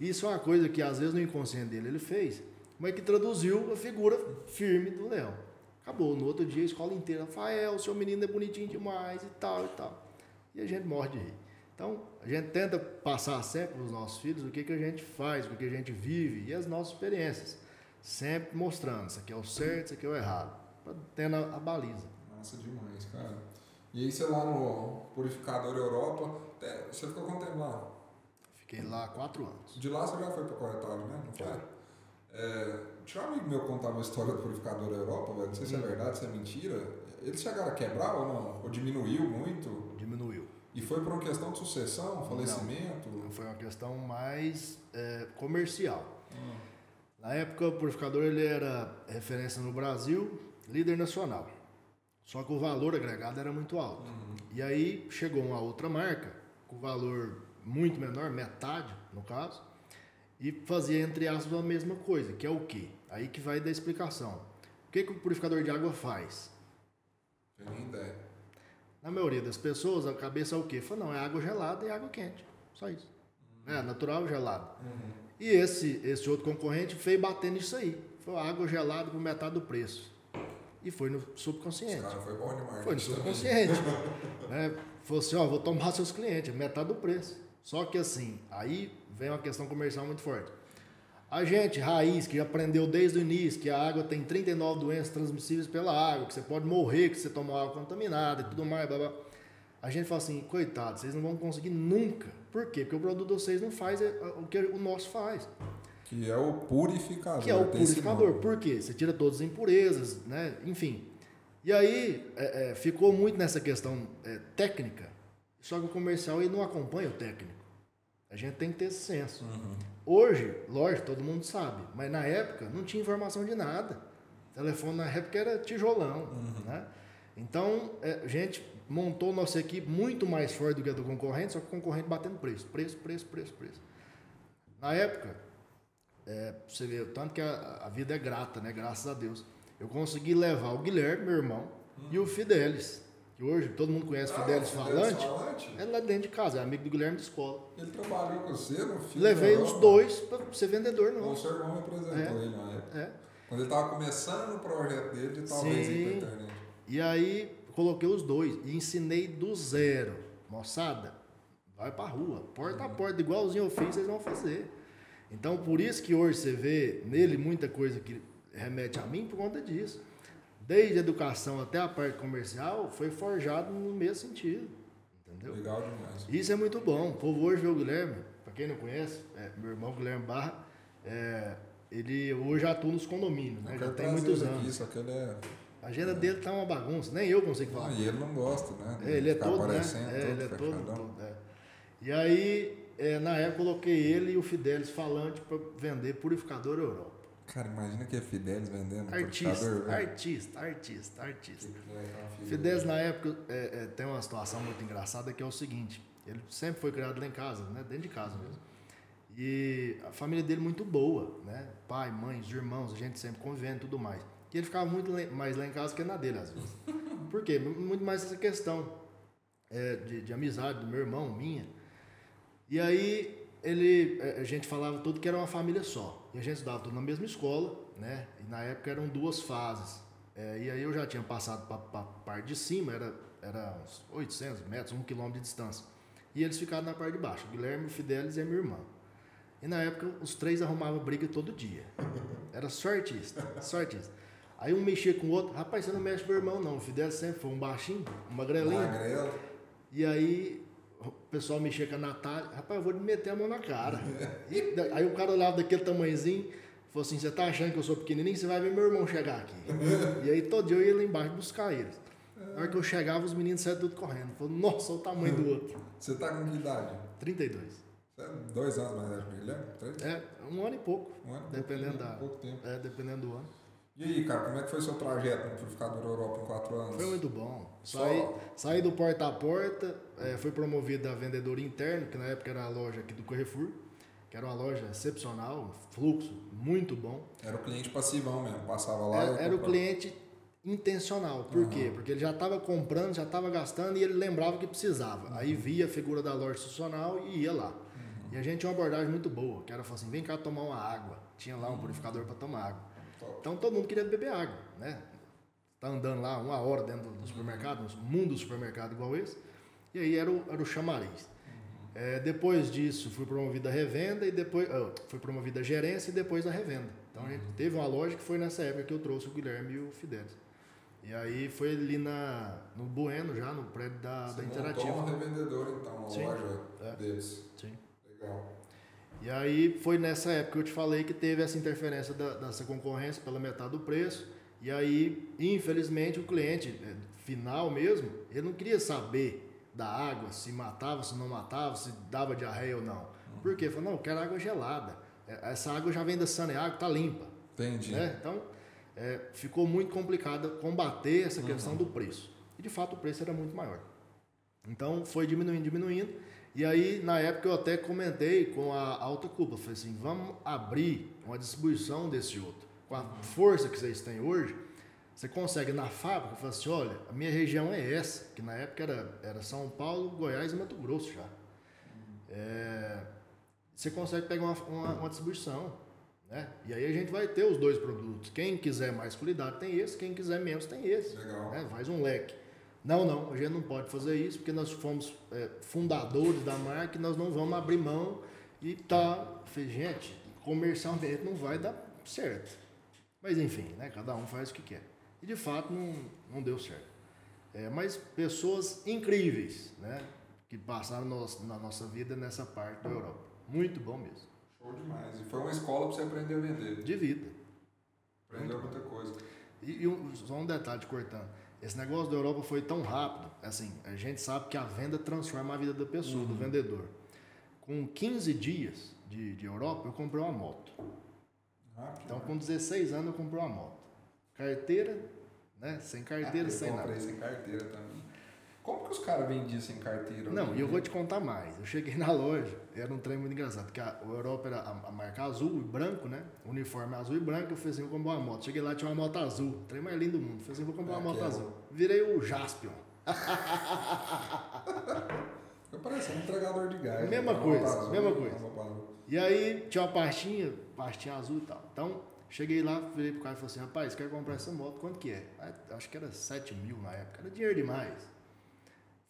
Isso é uma coisa que às vezes no inconsciente dele ele fez mas que traduziu a figura firme do leão. Acabou. No outro dia a escola inteira, Rafael, o seu menino é bonitinho demais e tal e tal. E a gente morre de rir. Então, a gente tenta passar sempre para os nossos filhos o que, que a gente faz, o que a gente vive e as nossas experiências. Sempre mostrando, isso aqui é o certo, isso aqui é o errado. Tendo a, a baliza. Massa demais, cara. E aí você lá no Purificador Europa, você ficou quanto tempo lá? Fiquei lá quatro anos. De lá você já foi para Corretório, né? Não foi? É, tinha um amigo meu contar uma história do purificador da Europa, velho. Não sei se é hum. verdade, se é mentira. Eles chegaram a quebrar ou não? Ou diminuiu muito? Diminuiu. E foi por uma questão de sucessão, falecimento? Não, foi uma questão mais é, comercial. Hum. Na época, o purificador ele era referência no Brasil, líder nacional. Só que o valor agregado era muito alto. Uhum. E aí chegou uma outra marca, com valor muito menor, metade no caso, e fazia, entre aspas, a mesma coisa, que é o quê? Aí que vai da explicação. O que, que o purificador de água faz? Nem ideia. Na maioria das pessoas, a cabeça é o quê? Fala, não, é água gelada e água quente. Só isso. Uhum. É, natural gelado. Uhum. E esse, esse outro concorrente veio batendo nisso aí. Foi água gelada por metade do preço. E foi no subconsciente. Cara foi bom demais. Foi no subconsciente. né? Falou assim, ó, vou tomar seus clientes, metade do preço. Só que assim, aí vem uma questão comercial muito forte. A gente, raiz, que aprendeu desde o início que a água tem 39 doenças transmissíveis pela água, que você pode morrer, que você toma água contaminada e tudo mais, blá, blá. A gente fala assim, coitado, vocês não vão conseguir nunca. Por quê? Porque o produto de vocês não faz é, o que o nosso faz. Que é o purificador. Que é o purificador. Por quê? Você tira todas as impurezas, né? Enfim. E aí é, é, ficou muito nessa questão é, técnica, só que o comercial ele não acompanha o técnico. A gente tem que ter esse senso. Uhum. Hoje, lógico, todo mundo sabe, mas na época não tinha informação de nada. O telefone na época era tijolão, Uhum. né? Então, é, a gente montou nossa equipe muito mais forte do que a do concorrente, só que o concorrente batendo preço, preço, preço, preço, preço. Na época, é, você vê tanto que a, a vida é grata, né? Graças a Deus. Eu consegui levar o Guilherme, meu irmão, e o Fidelis, que hoje todo mundo conhece Ah, Fidelis o Falante. Falante? É lá dentro de casa, é amigo do Guilherme de escola. Ele trabalhou com você no filme. Levei os dois para ser vendedor, O não. seu irmão representou É. ele na época. É. Quando ele tava começando o projeto dele, de talvez ir Sim. pra internet. E aí coloquei os dois e ensinei do zero. Moçada, vai pra rua, porta a porta, igualzinho eu fiz, vocês vão fazer. Então por isso que hoje você vê nele muita coisa que remete a mim por conta disso. Desde a educação até a parte comercial foi forjado no mesmo sentido. Entendeu? Legal demais. Isso é muito bom. O povo hoje vê o Guilherme, para quem não conhece, é, meu irmão Guilherme Barra, é, ele hoje atua nos condomínios, né? Já tem muitos anos. só que ele é. A agenda dele tá uma bagunça, nem eu consigo falar. E ele não gosta, né? É, ele é todo, né? aparecendo, É, ele é todo. todo, é. E aí, é, na época, eu coloquei ele e o Fidelis falante para vender purificador Europa. Cara, imagina que é Fidelis vendendo Artista, velho. artista, artista, artista. Fidelis, na época, é, é, tem uma situação muito engraçada que é o seguinte: ele sempre foi criado lá em casa, né? dentro de casa mesmo. E a família dele muito boa, né? Pai, mãe, os irmãos, a gente sempre convivendo e tudo mais. E ele ficava muito mais lá em casa que na dele, às vezes. Por quê? Muito mais essa questão é, de, de amizade do meu irmão, minha. E aí ele, é, a gente falava tudo que era uma família só. E a gente estudava tudo na mesma escola, né? E na época eram duas fases. É, e aí eu já tinha passado para a parte de cima, era, era uns 800 metros, um quilômetro de distância. E eles ficaram na parte de baixo, o Guilherme, o Fidelis e a minha irmã. E na época os três arrumavam briga todo dia. Era sortista, sortista. Aí um mexia com o outro, rapaz, você não mexe com meu irmão não, o Fidelis sempre foi um baixinho, um magrelinho. Magrelo. E aí o pessoal mexia com a Natália, rapaz, eu vou lhe meter a mão na cara. E aí o cara olhava daquele tamanhozinho, falou assim, você tá achando que eu sou pequenininho? Você vai ver meu irmão chegar aqui. e aí todo dia eu ia lá embaixo buscar eles. Na hora que eu chegava, os meninos saíram tudo correndo. Falou, nossa, olha o tamanho do outro. Você tá com que idade? 32. Você é dois anos mais velho que Guilherme? Três? É, um ano e pouco. Um ano? Dependendo pouco, da- Pouco tempo. É, dependendo do ano. E aí, cara, como é que foi seu trajeto no Purificador Europa em quatro anos? Foi muito bom. Só- Saí, saí do porta a porta, eh, fui promovido a vendedor interno, que na época era a loja aqui do Carrefour, que era uma loja excepcional, fluxo muito bom. Era o cliente passivão mesmo, passava lá Era, era o cliente intencional. Por quê? Porque ele já estava comprando, já estava gastando e ele lembrava que precisava. Aí via a figura da loja institucional e ia lá. E a gente tinha uma abordagem muito boa, que era falar assim, vem cá tomar uma água. Tinha lá um purificador para tomar água. Então todo mundo queria beber água, né? Tá andando lá uma hora dentro do supermercado, no mundo do supermercado igual esse. E aí era o, era o chamariz. É, depois disso, fui promovido a revenda e depois fui promovido a gerência e depois a revenda. Então a gente teve uma loja que foi nessa época que eu trouxe o Guilherme e o Fidelis. E aí foi ali na, no Bueno, já no prédio da, Você da Interativa. uma revendedora, então, uma Sim. loja É. deles. Sim. Legal. E aí foi nessa época que eu te falei que teve essa interferência da, dessa concorrência pela metade do preço. E aí, infelizmente, o cliente eh, final mesmo, ele não queria saber da água, se matava, se não matava, se dava diarreia ou não. Por quê? Falou, não, eu quero água gelada. Eh, Essa água já vem da Saneago, tá limpa. Entendi. Né? Então, é, ficou muito complicado combater essa questão do preço. E de fato o preço era muito maior. Então foi diminuindo, diminuindo. E aí, na época, eu até comentei com a alta cúpula. Falei assim: vamos abrir uma distribuição desse outro. Com a força que vocês têm hoje, você consegue na fábrica falar assim: olha, a minha região é essa, que na época era, era São Paulo, Goiás e Mato Grosso já. É, você consegue pegar uma, uma, uma distribuição. Né? E aí a gente vai ter os dois produtos. Quem quiser mais qualidade tem esse, quem quiser menos tem esse. Legal. né? Faz um leque. Não, não, a gente não pode fazer isso porque nós fomos é, fundadores da marca e nós não vamos abrir mão e tá. Falei, gente, comercialmente não vai dar certo. Mas enfim, né? cada um faz o que quer. E de fato não, não deu certo. É, mas pessoas incríveis, né? Que passaram nos- na nossa vida nessa parte da Europa. Muito bom mesmo. Show demais. E foi uma escola pra você aprender a vender. De vida. Aprendeu muita coisa. E, e um- só um detalhe cortando. Esse negócio da Europa foi tão rápido, assim, a gente sabe que a venda transforma a vida da pessoa, do vendedor. Com 15 dias, de, de Europa, eu comprei uma moto. Ah, Então, com 16 anos, eu comprei uma moto. Carteira, né? Sem carteira, Ah, sem eu nada. comprei sem carteira também. Como que os caras vendiam sem carteira? Não, e eu vou te contar mais. Eu cheguei na loja, era um trem muito engraçado, porque a, Europa era a, marca azul e branco, né? O uniforme azul e branco, eu falei assim, vou comprar uma moto. Cheguei lá, tinha uma moto azul, o trem mais lindo do mundo. Eu falei assim, vou comprar uma moto Aquela. azul. Virei o Jaspion. Fica parecendo um entregador de gás. Mesma né? coisa, azul, mesma coisa. E aí tinha uma pastinha, pastinha azul e tal. Então, cheguei lá, virei pro cara e falei assim, rapaz, quero comprar essa moto, quanto que é? Acho que era 7 mil na época, era dinheiro demais.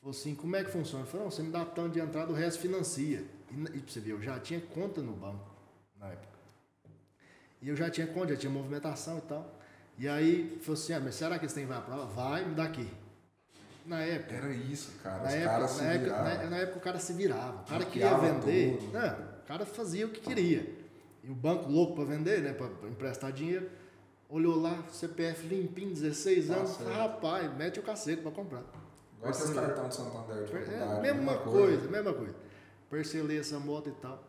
Falou assim, como é que funciona? Eu falei, não, você me dá tanto de entrada, o resto financia. E, e pra você ver, eu já tinha conta no banco na época. E eu já tinha conta, já tinha movimentação e tal. E aí, falou assim, ah, mas será que eles têm vai pra lá? Vai, me dá aqui. Na época, Era isso, cara. na época, caras se na, época, na- na época o cara se virava. O cara queria Maquiava vender. tudo. Não, o cara fazia o que queria. E o banco louco para vender, né? Para emprestar dinheiro. Olhou lá, CPF limpinho, 16 Tá anos. certo. Rapaz, mete o cacete para comprar. Igual esses cartão de Santander de faculdade. É, mesma coisa, mesma coisa. Parcelei essa moto e tal.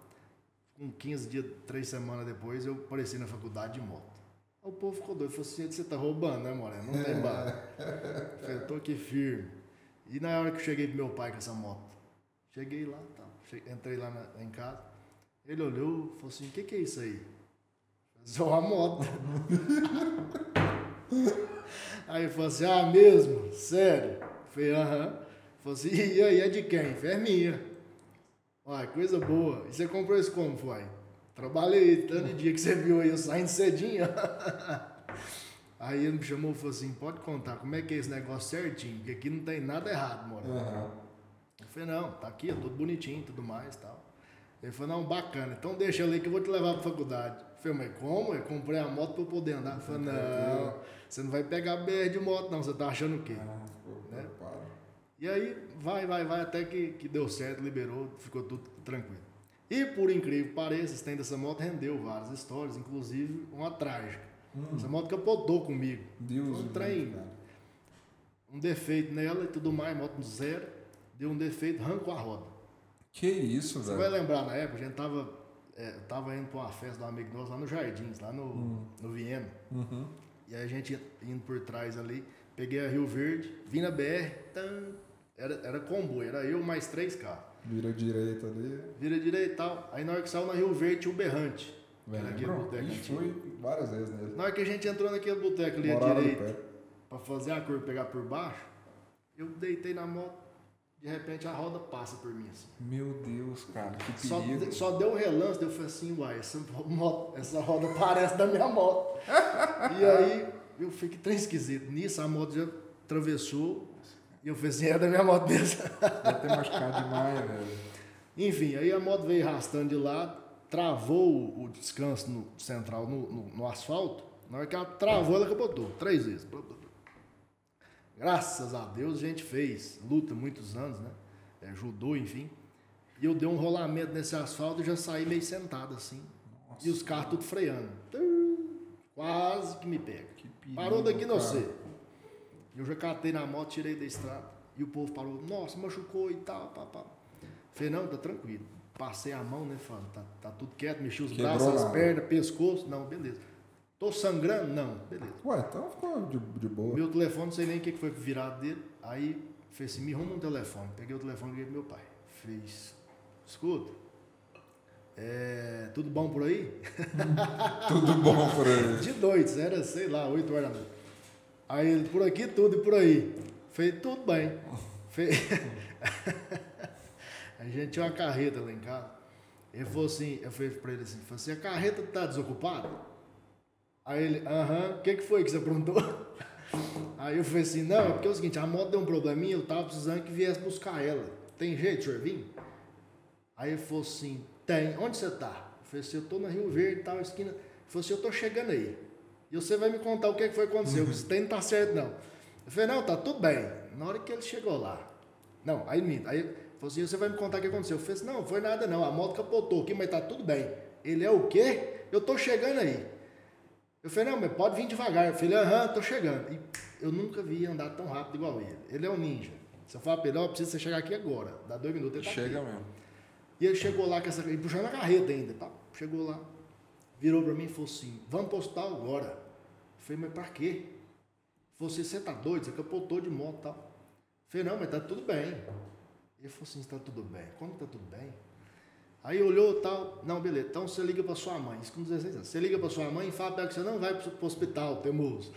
Com 15 dias, 3 semanas depois, eu apareci na faculdade de moto. Aí o povo ficou doido. Falou assim, você tá roubando, né, Moreno? Não tem bala. Falei, eu tô aqui firme. E na hora que eu cheguei pro meu pai com essa moto, cheguei lá, tal, che- entrei lá na- em casa, ele olhou e falou assim, o que que é isso aí? É uma moto. Aí ele falou assim, ah, mesmo? Sério? Falei, aham. Falou assim, e aí, é de quem? Falei, é. Uai, coisa boa. E você comprou isso como, foi? Trabalhei, tanto dia que você viu aí, eu saindo cedinho. Aí ele me chamou e falou assim, pode contar, como é que é esse negócio certinho? Porque aqui não tem nada errado, mano. Aham. Eu falei, não, tá aqui, é tudo bonitinho, tudo mais e tal. Ele falou, não, bacana, então deixa eu ali que eu vou te levar pra faculdade. Eu falei, mas como? Eu comprei a moto pra eu poder andar. Eu falei, não, você não vai pegar BR de moto não, você tá achando o quê? Preocupado. E aí, vai, vai, vai, até que, que deu certo, liberou, ficou tudo tranquilo. E por incrível que pareça, esse trem dessa moto rendeu várias histórias, inclusive uma trágica. Essa moto capotou comigo. Deus Um trem. Um defeito nela e tudo mais, moto zero, deu um defeito, arrancou a roda. Que isso, Você velho. vai lembrar, na época, a gente tava, é, tava indo pra uma festa de um amigo nosso lá no Jardins, lá no, no Viena. Uhum. E aí a gente indo por trás ali, peguei a Rio Verde, vim na BR, tan, era, era comboio, era eu mais três carros. Vira direita ali. Vira direita e tal. Aí na hora que saiu na Rio Verde tinha o Berrante. era aquele boteco Ixi, fui várias vezes nele. Na hora que a gente entrou naquele boteco ali à Morava direita, pra fazer a curva pegar por baixo, eu deitei na moto, de repente a roda passa por mim assim. Meu Deus, cara, que Só, perigo. de- só deu um relance, eu falei assim, uai, essa, moto, essa roda parece da minha moto. e aí eu fiquei tão esquisito. Nisso a moto já atravessou e eu falei assim, é da minha moto mesmo. Deve ter machucado demais, velho. Enfim, aí a moto veio arrastando de lado, travou o- descanso no central no, no- no asfalto. Na hora que ela travou, ela capotou. Três vezes. Graças a Deus a gente fez luta muitos anos, né? É, judô, enfim. E eu dei um rolamento nesse asfalto e já saí meio sentado assim. e os carros tudo freando. Quase que me pega. Que perigo, Parou daqui não sei. Eu já catei na moto, tirei da estrada. E o povo parou, nossa, machucou e tal, pá, pá. Falei, não, tá tranquilo. Passei a mão, né, falando, tá, tá tudo quieto, mexi os Quebrou braços, as pernas, pescoço. Não, beleza. Tô sangrando? Não, beleza. Ué, então ficou de, de boa. Meu telefone, não sei nem o que que foi virado dele. Aí, fez assim, me arruma um telefone. Peguei o telefone e liguei pro meu pai. Fiz, escuta, é, tudo bom por aí? Tudo bom por aí. De noite, era, sei lá, 8 horas da noite. Aí ele, por aqui tudo e por aí. Falei, tudo bem. Falei- a gente tinha uma carreta lá em casa. Ele falou assim, eu falei pra ele assim, falei assim, a carreta tá desocupada? Aí ele, aham, o que, que foi que você perguntou? Aí eu falei assim, não, é porque é o seguinte, a moto deu um probleminha, eu tava precisando que viesse buscar ela. Tem jeito, senhor vir? Aí ele falou assim, tem, onde você tá? Eu falei assim, eu tô na Rio Verde, tal, esquina. Ele falou assim, eu tô chegando aí. E você vai me contar o que, que foi que aconteceu, isso tem não tá certo não. Eu falei, não, tá tudo bem. Na hora que ele chegou lá, não, aí minta, aí ele falou assim, você vai me contar o que aconteceu. Eu falei assim, não, foi nada não, a moto capotou aqui, mas tá tudo bem. Ele é o quê? Eu tô chegando aí. Eu falei, não, mas pode vir devagar. Eu falei, aham, tô chegando. E eu nunca vi andar tão rápido igual ele. Ele é um ninja. Se eu falar pra ele, ó, precisa você chegar aqui agora. Dá dois minutos, ele tá aqui. Chega mesmo. E ele chegou lá com essa. E puxando a carreta ainda. Tá? Chegou lá, virou pra mim e falou assim: vamos pro hospital agora. Eu falei, mas pra quê? Você, você tá doido? Você capotou de moto e tal. Eu falei, não, mas tá tudo bem. Ele falou assim: tá tudo bem. Como tá tudo bem? Aí olhou tal, não, beleza, então você liga para sua mãe, isso com 16 anos. Você liga para sua mãe e fala para ela que você não vai para o hospital, teimoso.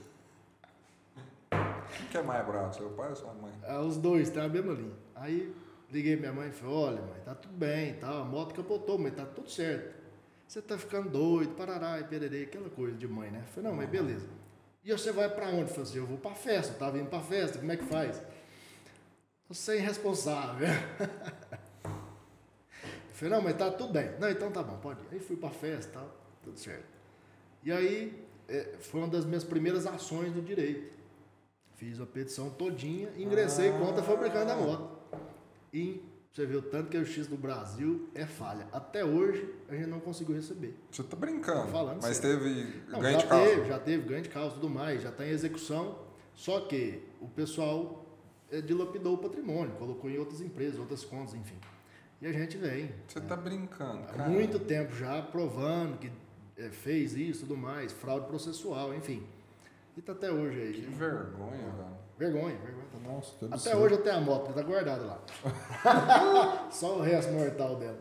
Quem que é mais bravo, seu pai ou sua mãe? É, os dois, tá a mesma linha. Aí liguei minha mãe e falei, olha mãe, tá tudo bem, tá, a moto capotou, mas tá tudo certo. Você tá ficando doido, parará e aquela coisa de mãe, né? Eu falei, não, mas beleza. E você vai para onde? Eu falei assim, eu vou para festa, tá vindo para festa, como é que faz? Você é irresponsável. Eu falei, não, mas tá tudo bem. Não, então tá bom, pode ir. Aí fui pra festa tal, tudo certo. E aí é, foi uma das minhas primeiras ações no direito. Fiz a petição todinha, ingressei ah. contra fabricante da moto. E você viu tanto que a justiça do Brasil é falha. Até hoje a gente não conseguiu receber. Você tá brincando? Tô falando mas sério. teve não, ganho de causa? Teve, já teve ganho de causa e tudo mais, já está em execução. Só que o pessoal é, dilapidou o patrimônio, colocou em outras empresas, outras contas, enfim. E a gente vem. Você está né? brincando, Há muito tempo já provando que é, fez isso tudo mais, fraude processual, enfim. E tá até hoje aí. Que vergonha, velho. Vergonha, vergonha. Nossa, que Até hoje eu tenho a moto, tá guardada lá. Só o resto mortal dela.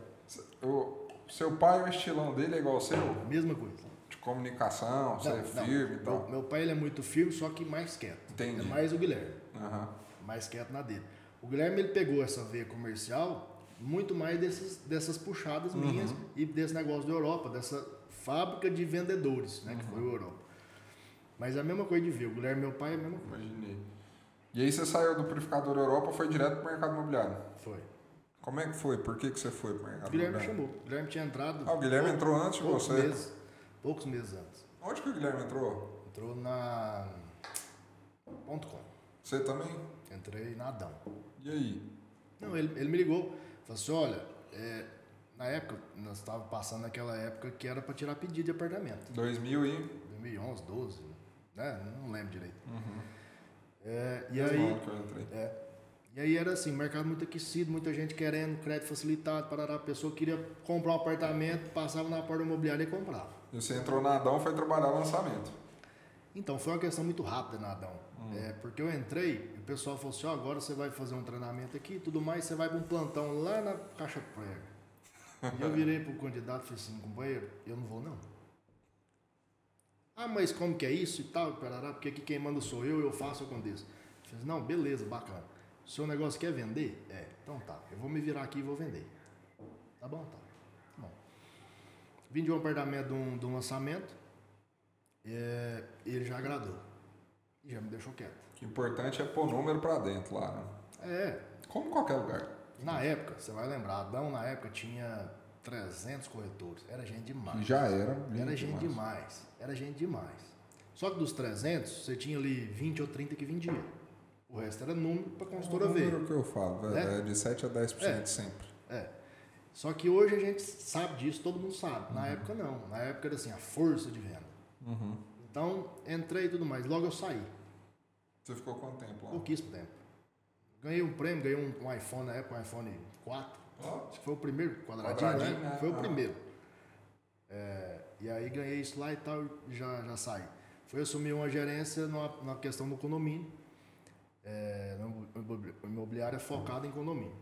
O seu pai, o estilão dele é igual ao seu? Mesma coisa. De comunicação, não, você é firme e tal? Meu, meu, pai ele é muito firme, só que mais quieto. Entendi. É mais o Guilherme. Uhum. Mais quieto na dele. O Guilherme ele pegou essa veia comercial muito mais desses, dessas puxadas uhum. minhas e desse negócio da Europa, dessa fábrica de vendedores, né, uhum. que foi a Europa. Mas é a mesma coisa de ver. O Guilherme, meu pai, é a mesma coisa. Imaginei. E aí você saiu do purificador Europa foi direto para o mercado imobiliário? Foi. Como é que foi? Por que, que você foi para o mercado o Guilherme imobiliário? chamou. O Guilherme tinha entrado... Ah, o Guilherme entrou antes de você? Meses, poucos meses antes. Onde que o Guilherme entrou? Entrou na... Ponto .com. Você também? Entrei na Adão. E aí? Não, ele, ele me ligou. Falei assim, olha, é, na época, nós estávamos passando naquela época que era para tirar pedido de apartamento. 2000 e? 2011, 12, né? Não lembro direito. Uhum. É, e aí, é, e aí era assim, mercado muito aquecido, muita gente querendo crédito facilitado, para a pessoa queria comprar um apartamento, passava na porta imobiliária e comprava. E você entrou na Adão, foi trabalhar lançamento. Então, foi uma questão muito rápida na Adão. Hum. É, porque eu entrei e o pessoal falou assim, oh, agora você vai fazer um treinamento aqui e tudo mais, você vai para um plantão lá na Caixa Prega. e eu virei pro candidato e falei assim, companheiro, eu não vou não. Ah, mas como que é isso e tal, parará, porque aqui quem manda sou eu, eu faço, eu aconteço. Eu não, beleza, bacana. O seu negócio quer vender? É, então tá, eu vou me virar aqui e vou vender. Tá bom, tá. tá bom. Vim de um apartamento de um, de um lançamento, é, ele já agradou já me deixou quieto. O importante é pôr número para dentro lá, né? É. Como qualquer lugar. Na época, você vai lembrar, Adão na época tinha 300 corretores. Era gente demais. Já era. Era gente demais. demais. Era gente demais. Só que dos 300, você tinha ali 20 ou 30 que vendia. O resto era número para a consultora ver. É o número que eu falo, é, é de 7 a 10% é. sempre. É. Só que hoje a gente sabe disso, todo mundo sabe. Na uhum. época não. Na época era assim, a força de venda. Uhum. Então, entrei e tudo mais. Logo eu saí. Você ficou quanto tempo lá? Pouquíssimo tempo. Ganhei um prêmio, ganhei um, um iPhone na época, um iPhone 4. Oh. Acho que foi o primeiro quadradinho, quadradinho né? né? Foi o ah. primeiro. É, e aí ganhei isso lá e tal, já, já saí. Foi assumir uma gerência na, questão do condomínio, é, imobiliária focada em condomínio.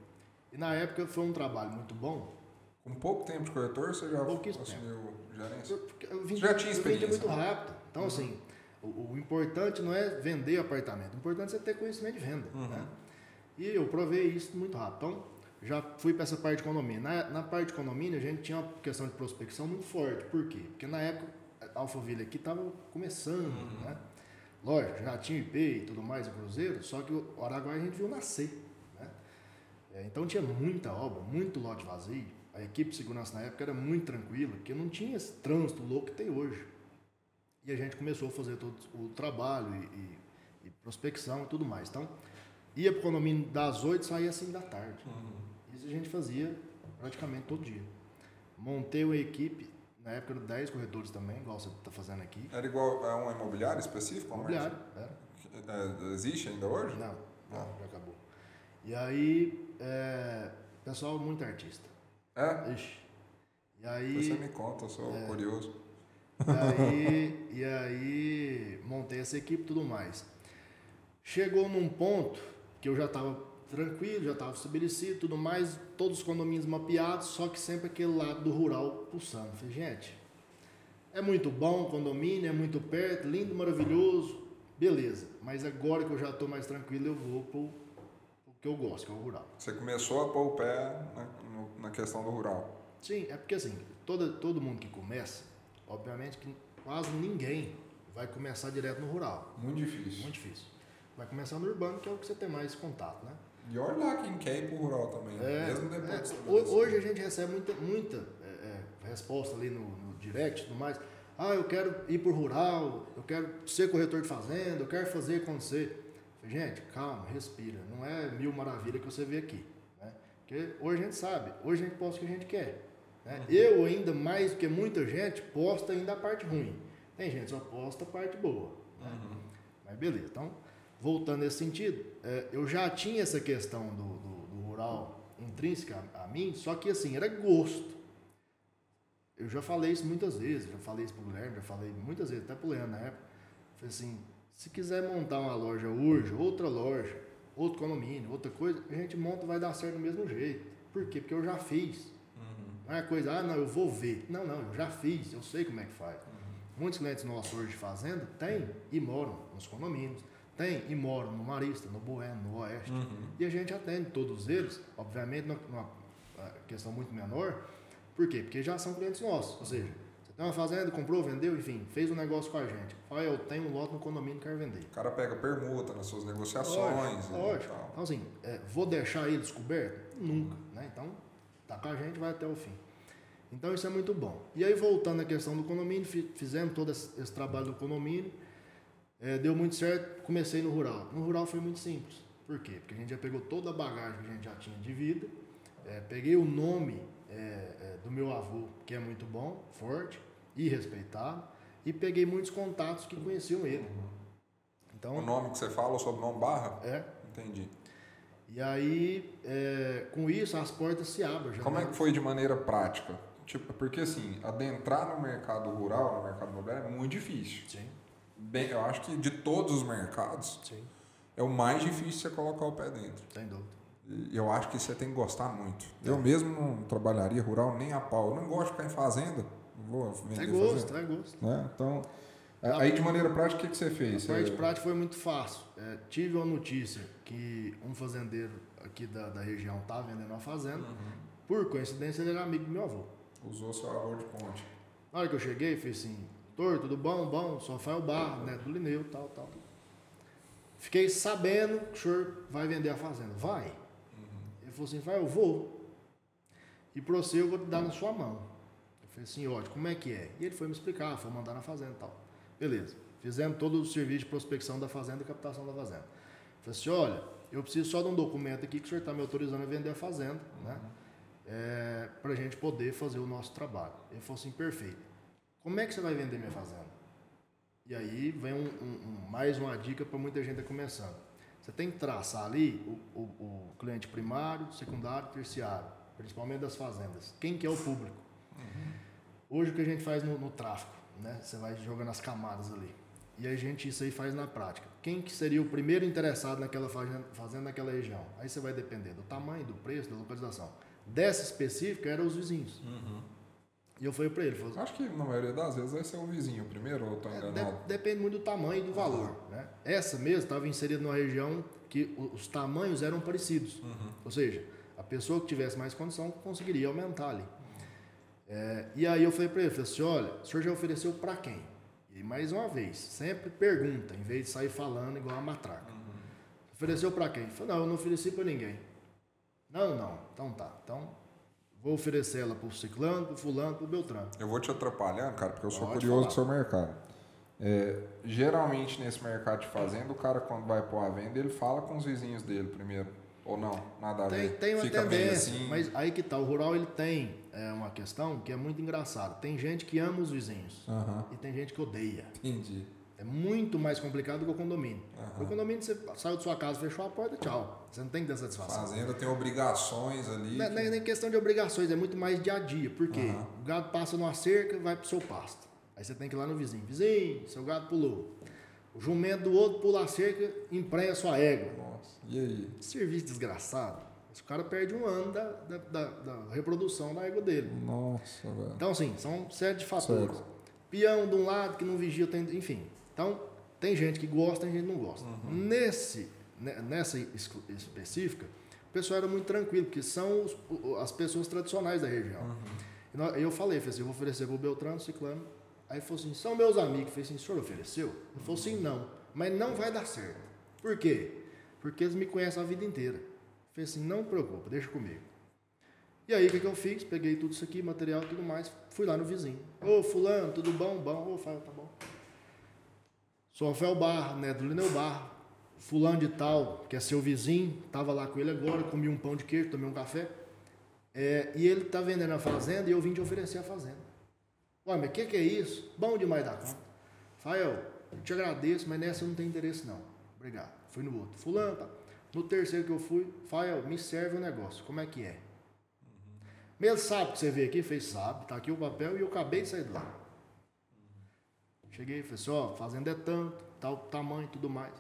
E na época foi um trabalho muito bom. Com pouco tempo de corretor, você já assumiu gerência? Eu, eu vim, já tinha experiência? Muito né? rápido. Então, uhum. assim, o, o, importante não é vender apartamento, o importante é ter conhecimento de venda. Uhum. Né? E eu provei isso muito rápido. Então, já fui para essa parte de condomínio. Na, na, parte de condomínio, a gente tinha uma questão de prospecção muito forte. Por quê? Porque na época, a Alphaville aqui estava começando, uhum. né? Lógico, já tinha IP e tudo mais, o Cruzeiro, só que o Araguaia a gente viu nascer. Né? É, então tinha muita obra, muito lote vazio. A equipe de segurança na época era muito tranquila, porque não tinha esse trânsito louco que tem hoje. E a gente começou a fazer todo o trabalho e, e, e prospecção e tudo mais. Então, ia para o condomínio das 8 saía 5 da tarde. Uhum. A gente fazia praticamente todo dia. Montei uma equipe, na época eram 10 corretores também, igual você está fazendo aqui. Era igual a um imobiliário específico? Imobiliário, era. É, existe ainda hoje? Não, não, já acabou. E aí, é, pessoal muito artista. É? Ixi. E aí, você me conta, eu sou curioso. e aí, e aí montei essa equipe e tudo mais. Chegou num ponto que eu já estava tranquilo, já estava estabelecido, tudo mais, todos os condomínios mapeados, só que sempre aquele lado do rural pulsando. Falei, gente, é muito bom o condomínio, é muito perto, lindo, maravilhoso, beleza. Mas agora que eu já estou mais tranquilo, eu vou pro, pro que eu gosto, que é o rural. Você começou a pôr o pé na, na questão do rural. Sim, é porque assim, toda, todo mundo que começa, obviamente que quase ninguém vai começar direto no rural. Muito difícil. Muito difícil. Vai começar no urbano, que é o que você tem mais contato, né? E olha lá quem quer ir pro rural também, né? mesmo depois é, de ho- estabelecido. hoje a gente recebe muita, muita é, é, resposta ali no, no direct e tudo mais. Ah, eu quero ir pro rural, eu quero ser corretor de fazenda, eu quero fazer acontecer. Gente, calma, respira. Não é mil maravilha que você vê aqui. Né? Porque hoje a gente sabe, hoje a gente posta o que a gente quer. Né? Eu ainda, mais do que muita gente, posta ainda a parte ruim. Tem gente que só posta a parte boa. né? Mas beleza, então, voltando nesse sentido, é, eu já tinha essa questão do, do- do rural intrínseca a, a mim, só que assim, era gosto. Eu já falei isso muitas vezes, já falei isso pro Guilherme, já falei muitas vezes, até pro Leandro na época. Falei assim, se quiser montar uma loja hoje, outra loja, outro condomínio, outra coisa, a gente monta e vai dar certo do mesmo jeito. Por quê? Porque eu já fiz. Não é coisa, ah, não, eu vou ver. Não, não, eu já fiz, eu sei como é que faz. Muitos clientes nossos hoje de fazenda têm e moram nos condomínios, têm e moram no Marista, no Bueno, no Oeste. E a gente atende todos eles, obviamente, numa, ah, questão muito menor. Por quê? Porque já são clientes nossos. Ou seja, você tem uma fazenda, comprou, vendeu, enfim, fez um negócio com a gente. Olha, eu tenho um lote no condomínio, quero vender. O cara pega permuta nas suas negociações Lógico, e lógico. Então, assim, é, vou deixar ele descoberto? Nunca, né? Então, tá com a gente, vai até o fim. Então, isso é muito bom. E aí, voltando à questão do condomínio, fi- fizemos todo esse, esse trabalho do condomínio, é, deu muito certo, comecei no rural. No rural foi muito simples. Por quê? Porque a gente já pegou toda a bagagem que a gente já tinha de vida, é, peguei o nome é, é, do meu avô, que é muito bom, forte e respeitado, e peguei muitos contatos que conheciam ele. Então, O nome que você fala, o sobrenome barra? é, Entendi. e aí, é, com isso, as portas se abrem. Como é que foi de maneira prática? Tipo, porque assim, adentrar no mercado rural, no mercado imobiliário, é muito difícil. Sim, Bem, eu acho que de todos os mercados, sim, é o mais difícil você colocar o pé dentro. sem dúvida. E eu acho que você tem que gostar muito. Eu mesmo não trabalharia rural nem a pau. Eu não gosto de ficar em fazenda. Não Vou vender É gosto, fazenda. é gosto. Né? Então, é, aí de maneira prática, o que, que você fez? A parte Você- prática foi muito fácil. É, tive uma notícia que um fazendeiro aqui da, da região estava vendendo uma fazenda. Por coincidência, ele era amigo do meu avô. Usou seu avô de ponte. Na hora que eu cheguei, falei assim, doutor, tudo bom? Bom, sou Rafael Barra, neto do Lineu, tal, tal. Fiquei sabendo que o senhor vai vender a fazenda. Vai. Ele falou assim, vai, eu vou. E para você eu vou te dar na sua mão. Eu falei assim, ótimo, como é que é? E ele foi me explicar, foi mandar na fazenda e tal. Beleza. Fizemos todo o serviço de prospecção da fazenda e captação da fazenda. Eu falei assim, olha, eu preciso só de um documento aqui que o senhor está me autorizando a vender a fazenda, né? É, para a gente poder fazer o nosso trabalho. Ele falou assim, perfeito. Como é que você vai vender minha fazenda? E aí vem um- um- um- mais uma dica para muita gente está começando. Você tem que traçar ali o, o- o cliente primário, secundário, terciário, principalmente das fazendas. Quem que é o público? Hoje o que a gente faz no, no tráfico, né? Você vai jogando as camadas ali. E a gente isso aí faz na prática. Quem que seria o primeiro interessado naquela fazenda, fazenda naquela região? Aí você vai depender do tamanho, do preço, da localização. Dessa específica eram os vizinhos. E eu falei para ele, falei, Acho que na maioria das vezes vai ser o vizinho primeiro, ou eu tô é, enganado? de- depende muito do tamanho e do valor. Né? Essa mesmo estava inserida numa região que os tamanhos eram parecidos. Ou seja, a pessoa que tivesse mais condição conseguiria aumentar ali. É, e aí eu falei para ele, falei assim, olha, o senhor já ofereceu para quem? E mais uma vez, sempre pergunta, em vez de sair falando igual a matraca. Ofereceu para quem? Ele falou, não, eu não ofereci para ninguém. Não, não, então tá. Então, vou oferecer ela para o ciclano, para o fulano, para o beltrano. Eu vou te atrapalhar, cara, porque eu sou Pode curioso falar. do seu mercado. É, geralmente nesse mercado de fazenda, o cara quando vai pôr a venda, ele fala com os vizinhos dele primeiro. Ou não, nada a Tem, ver. tem uma Fica tendência, assim. mas aí que tá, o rural ele tem é, uma questão que é muito engraçada. Tem gente que ama os vizinhos e tem gente que odeia. entendi. É muito mais complicado do que o condomínio. O condomínio, você saiu de sua casa, fechou a porta, tchau. Você não tem que ter satisfação. Fazenda tem obrigações ali. Não é que- nem questão de obrigações, é muito mais dia a dia. Por quê? O gado passa numa cerca, vai pro seu pasto. Aí você tem que ir lá no vizinho. Vizinho, seu gado pulou. O jumento do outro pula a cerca, emprenha sua égua. Nossa, e aí? Serviço desgraçado. Esse cara perde um ano da, da, da- da reprodução da égua dele. Nossa, velho. Então, assim, são sete fatores. Certo. Peão de um lado que não vigia, tem, enfim. Então, tem gente que gosta, tem gente que não gosta. Nesse, ne- nessa específica, o pessoal era muito tranquilo, porque são os- o- as pessoas tradicionais da região. E nó- Eu falei, falei assim, eu vou oferecer pro Beltrano, Ciclano. Aí falou assim, são meus amigos. Eu falei assim, o senhor ofereceu? Ele falou assim, não. Mas não vai dar certo. Por quê? Porque eles me conhecem a vida inteira. Eu falei assim, não preocupa, deixa comigo. E aí, o que, que eu fiz? Peguei tudo isso aqui, material e tudo mais, fui lá no vizinho. Ô, fulano, tudo bom? Bom. Ô, Fael, tá bom. Sou Rafael Barra, né, do Lineu Barra. Fulano de tal, que é seu vizinho, tava lá com ele agora, comi um pão de queijo, tomei um café. É, e ele tá vendendo a fazenda e eu vim te oferecer a fazenda. Ué, mas o que, que é isso? Bom demais da conta. Fael, eu te agradeço, mas nessa eu não tenho interesse não. Obrigado. Fui no outro. Fulano, tá. No terceiro que eu fui, Fael, me serve o negócio. Como é que é? Mesmo sabe que você veio aqui, fez sabe, tá aqui o papel e eu acabei de sair de lá. Cheguei e falei assim, ó, fazenda é tanto, tal tamanho e tudo mais.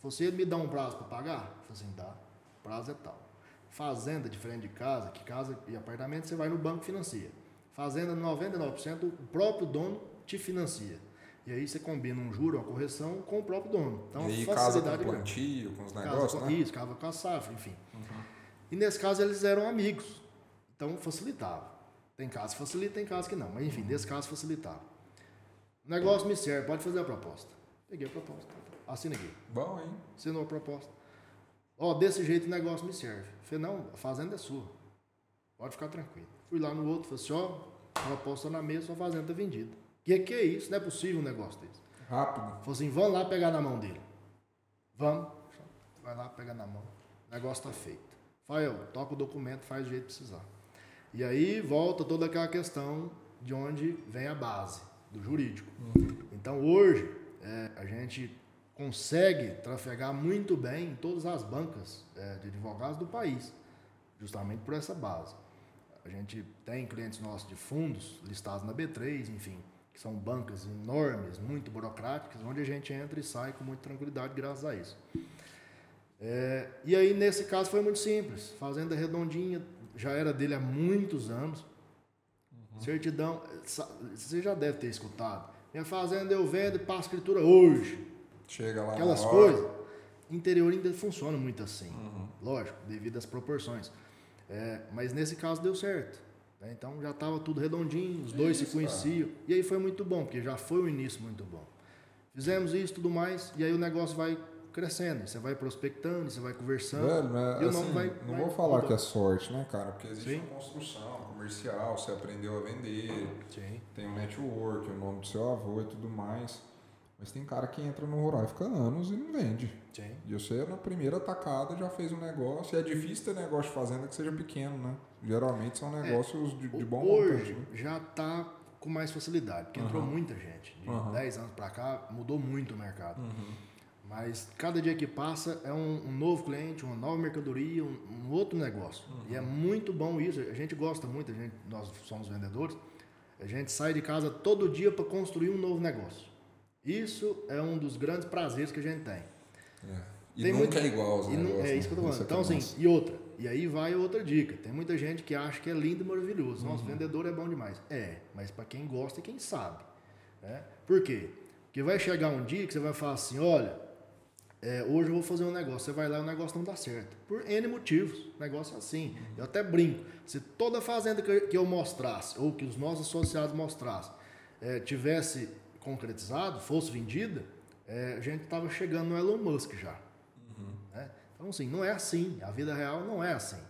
Você me dá um prazo para pagar? Eu falei assim, dá, prazo é tal. Fazenda, diferente de casa, que casa e apartamento você vai no banco e financia. Fazenda, 99%, o próprio dono te financia. E aí você combina um juro, uma correção com o próprio dono. Então, e aí casa com facilidade plantio, com os negócios, com, né? Isso, casa com a safra, enfim. E nesse caso eles eram amigos. Então facilitava. Tem casos que facilita, tem casos que não. Mas enfim, nesse caso facilitava. O negócio me serve, pode fazer a proposta. Peguei a proposta. Assina aqui. Bom, hein? Assinou a proposta. Ó, desse jeito o negócio me serve. Falei, não, a fazenda é sua. Pode ficar tranquilo. Fui lá no outro, falei assim, ó, proposta na mesa, sua fazenda tá vendida. Que que é isso? Não é possível um negócio desse. Rápido. Falou assim, vamos lá pegar na mão dele. Vamos. Vai lá pegar na mão. O negócio tá feito. Fael, toca o documento, faz do jeito que precisar. E aí volta toda aquela questão de onde vem a base, do jurídico. Então hoje é, a gente consegue trafegar muito bem em todas as bancas é, de advogados do país, justamente por essa base. A gente tem clientes nossos de fundos listados na B3, enfim, que são bancas enormes, muito burocráticas, onde a gente entra e sai com muita tranquilidade graças a isso. É, e aí, nesse caso, foi muito simples. Fazenda redondinha, já era dele há muitos anos. Certidão, você já deve ter escutado. Minha fazenda eu vendo e passo escritura hoje. Chega lá Aquelas coisas. Interior ainda funciona muito assim. Lógico, devido às proporções. É, mas nesse caso deu certo. né? Então já estava tudo redondinho, os dois se Isso, conheciam. E aí foi muito bom, porque já foi um início muito bom. Fizemos isso tudo mais, e aí o negócio vai crescendo. Você vai prospectando, você vai conversando. Velho, né, e o assim, vai. não vai vou falar mudando. que é sorte, né, cara? Porque existe Sim. uma construção comercial, você aprendeu a vender, Sim. tem um network, o nome do seu avô e tudo mais. Mas tem cara que entra no rural e fica anos e não vende. Sim. E você, na primeira tacada, já fez um negócio. E é difícil ter negócio de fazenda que seja pequeno, né? Geralmente são negócios de, de bom montante. Hoje né? já está com mais facilidade, porque entrou Aham. muita gente. De Aham. 10 anos para cá, mudou muito o mercado. Mas cada dia que passa é um, um novo cliente, uma nova mercadoria, um, um outro negócio. E é muito bom isso. A gente gosta muito, a gente, nós somos vendedores. A gente sai de casa todo dia para construir um novo negócio. Isso é um dos grandes prazeres que a gente tem. É. E Tem nunca muito- é igual os E não- negócios. é isso que eu tô né? falando. Então, é assim, e outra. E aí vai outra dica. Tem muita gente que acha que é lindo e maravilhoso. Uhum. Nossa, vendedor é bom demais. É, mas para quem gosta e quem sabe. Né? Por quê? Porque vai chegar um dia que você vai falar assim: olha, é, hoje eu vou fazer um negócio. Você vai lá e o negócio não dá certo. Por N motivos. O negócio é assim. Eu até brinco. Se toda fazenda que eu- mostrasse, ou que os nossos associados mostrassem, é, tivesse concretizado, fosse vendida, é, a gente estava chegando no Elon Musk já. né? Então, assim, não é assim. A vida real não é assim.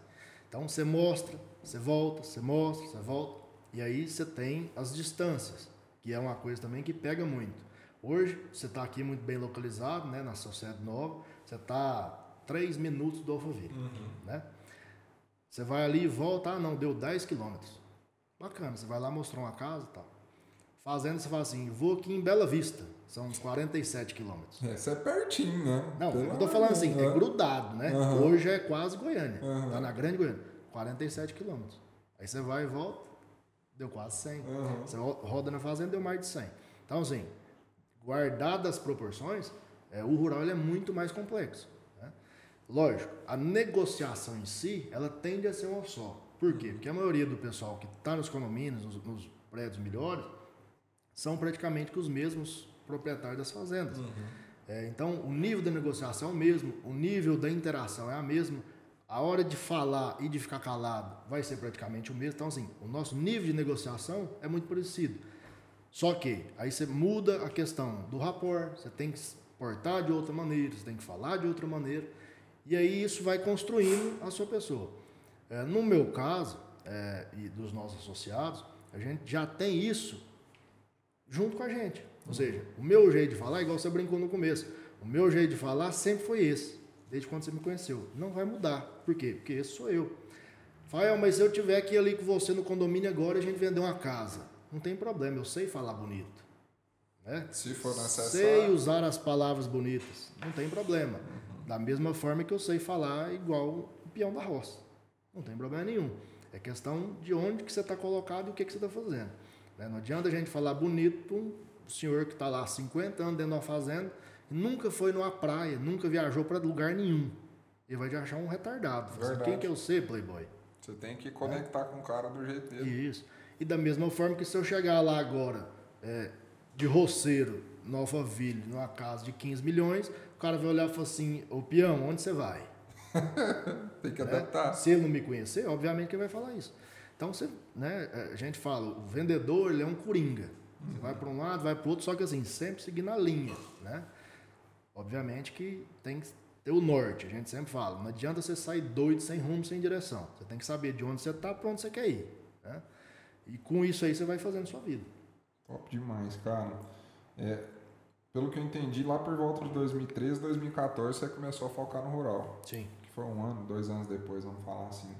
Então, você mostra, você volta, você mostra, você volta. E aí você tem as distâncias, que é uma coisa também que pega muito. Hoje, você está aqui muito bem localizado, né, na Sociedade Nova. Você está a 3 minutos do Alphaville, né? Você vai ali e volta, ah, não, deu 10 quilômetros. Bacana, você vai lá mostrar uma casa e tal. Fazenda, você fala assim, vou aqui em Bela Vista. São 47 quilômetros. Esse é pertinho, né? Não, Pelo eu tô falando assim, é grudado, né? Aham. Hoje é quase Goiânia. Aham. Tá na grande Goiânia. 47 quilômetros. Aí você vai e volta, deu quase 100. Aham. Você ro- roda na fazenda, deu mais de 100. Então, assim, guardadas as proporções, é, o rural é muito mais complexo. né? Lógico, a negociação em si, ela tende a ser uma só. Por quê? Porque a maioria do pessoal que está nos condomínios, nos, nos prédios melhores, são praticamente os mesmos proprietários das fazendas. É, então, o nível da negociação é o mesmo, o nível da interação é a mesma, a hora de falar e de ficar calado vai ser praticamente o mesmo. Então, assim, o nosso nível de negociação é muito parecido. Só que aí você muda a questão do rapport, você tem que se portar de outra maneira, você tem que falar de outra maneira, e aí isso vai construindo a sua pessoa. É, no meu caso, é, e dos nossos associados, a gente já tem isso junto com a gente. Ou seja, o meu jeito de falar, igual você brincou no começo, o meu jeito de falar sempre foi esse, desde quando você me conheceu. Não vai mudar. Por quê? Porque esse sou eu. Fael, mas se eu tiver aqui ali com você no condomínio agora e a gente vender uma casa, não tem problema, eu sei falar bonito. Né? Se for Sei necessário. usar as palavras bonitas, não tem problema. Da mesma forma que eu sei falar igual o peão da roça. Não tem problema nenhum. É questão de onde que você está colocado e o que, que você está fazendo. né? Não adianta a gente falar bonito para um senhor que está lá há 50 anos dentro de uma fazenda nunca foi numa praia, nunca viajou para lugar nenhum. Ele vai te achar um retardado. Verdade. Quem que eu sei, playboy? Você tem que conectar com o cara do jeito dele. Isso. E da mesma forma que se eu chegar lá agora, é, de roceiro, no Alphaville, numa casa de 15 milhões, o cara vai olhar e falar assim, ô peão, onde você vai? Tem que né? adaptar. Se ele não me conhecer, obviamente que ele vai falar isso. Então, você, né, a gente fala, o vendedor ele é um coringa. Você vai para um lado, vai para o outro, só que assim, sempre seguindo a linha. Né? Obviamente que tem que ter o norte, a gente sempre fala. Não adianta você sair doido, sem rumo, sem direção. Você tem que saber de onde você está, para onde você quer ir. Né? E com isso aí você vai fazendo sua vida. Top demais, cara. É, pelo que eu entendi, lá por volta de 2013, 2014, você começou a focar no rural. Sim. Que foi um ano, dois anos depois, vamos falar assim.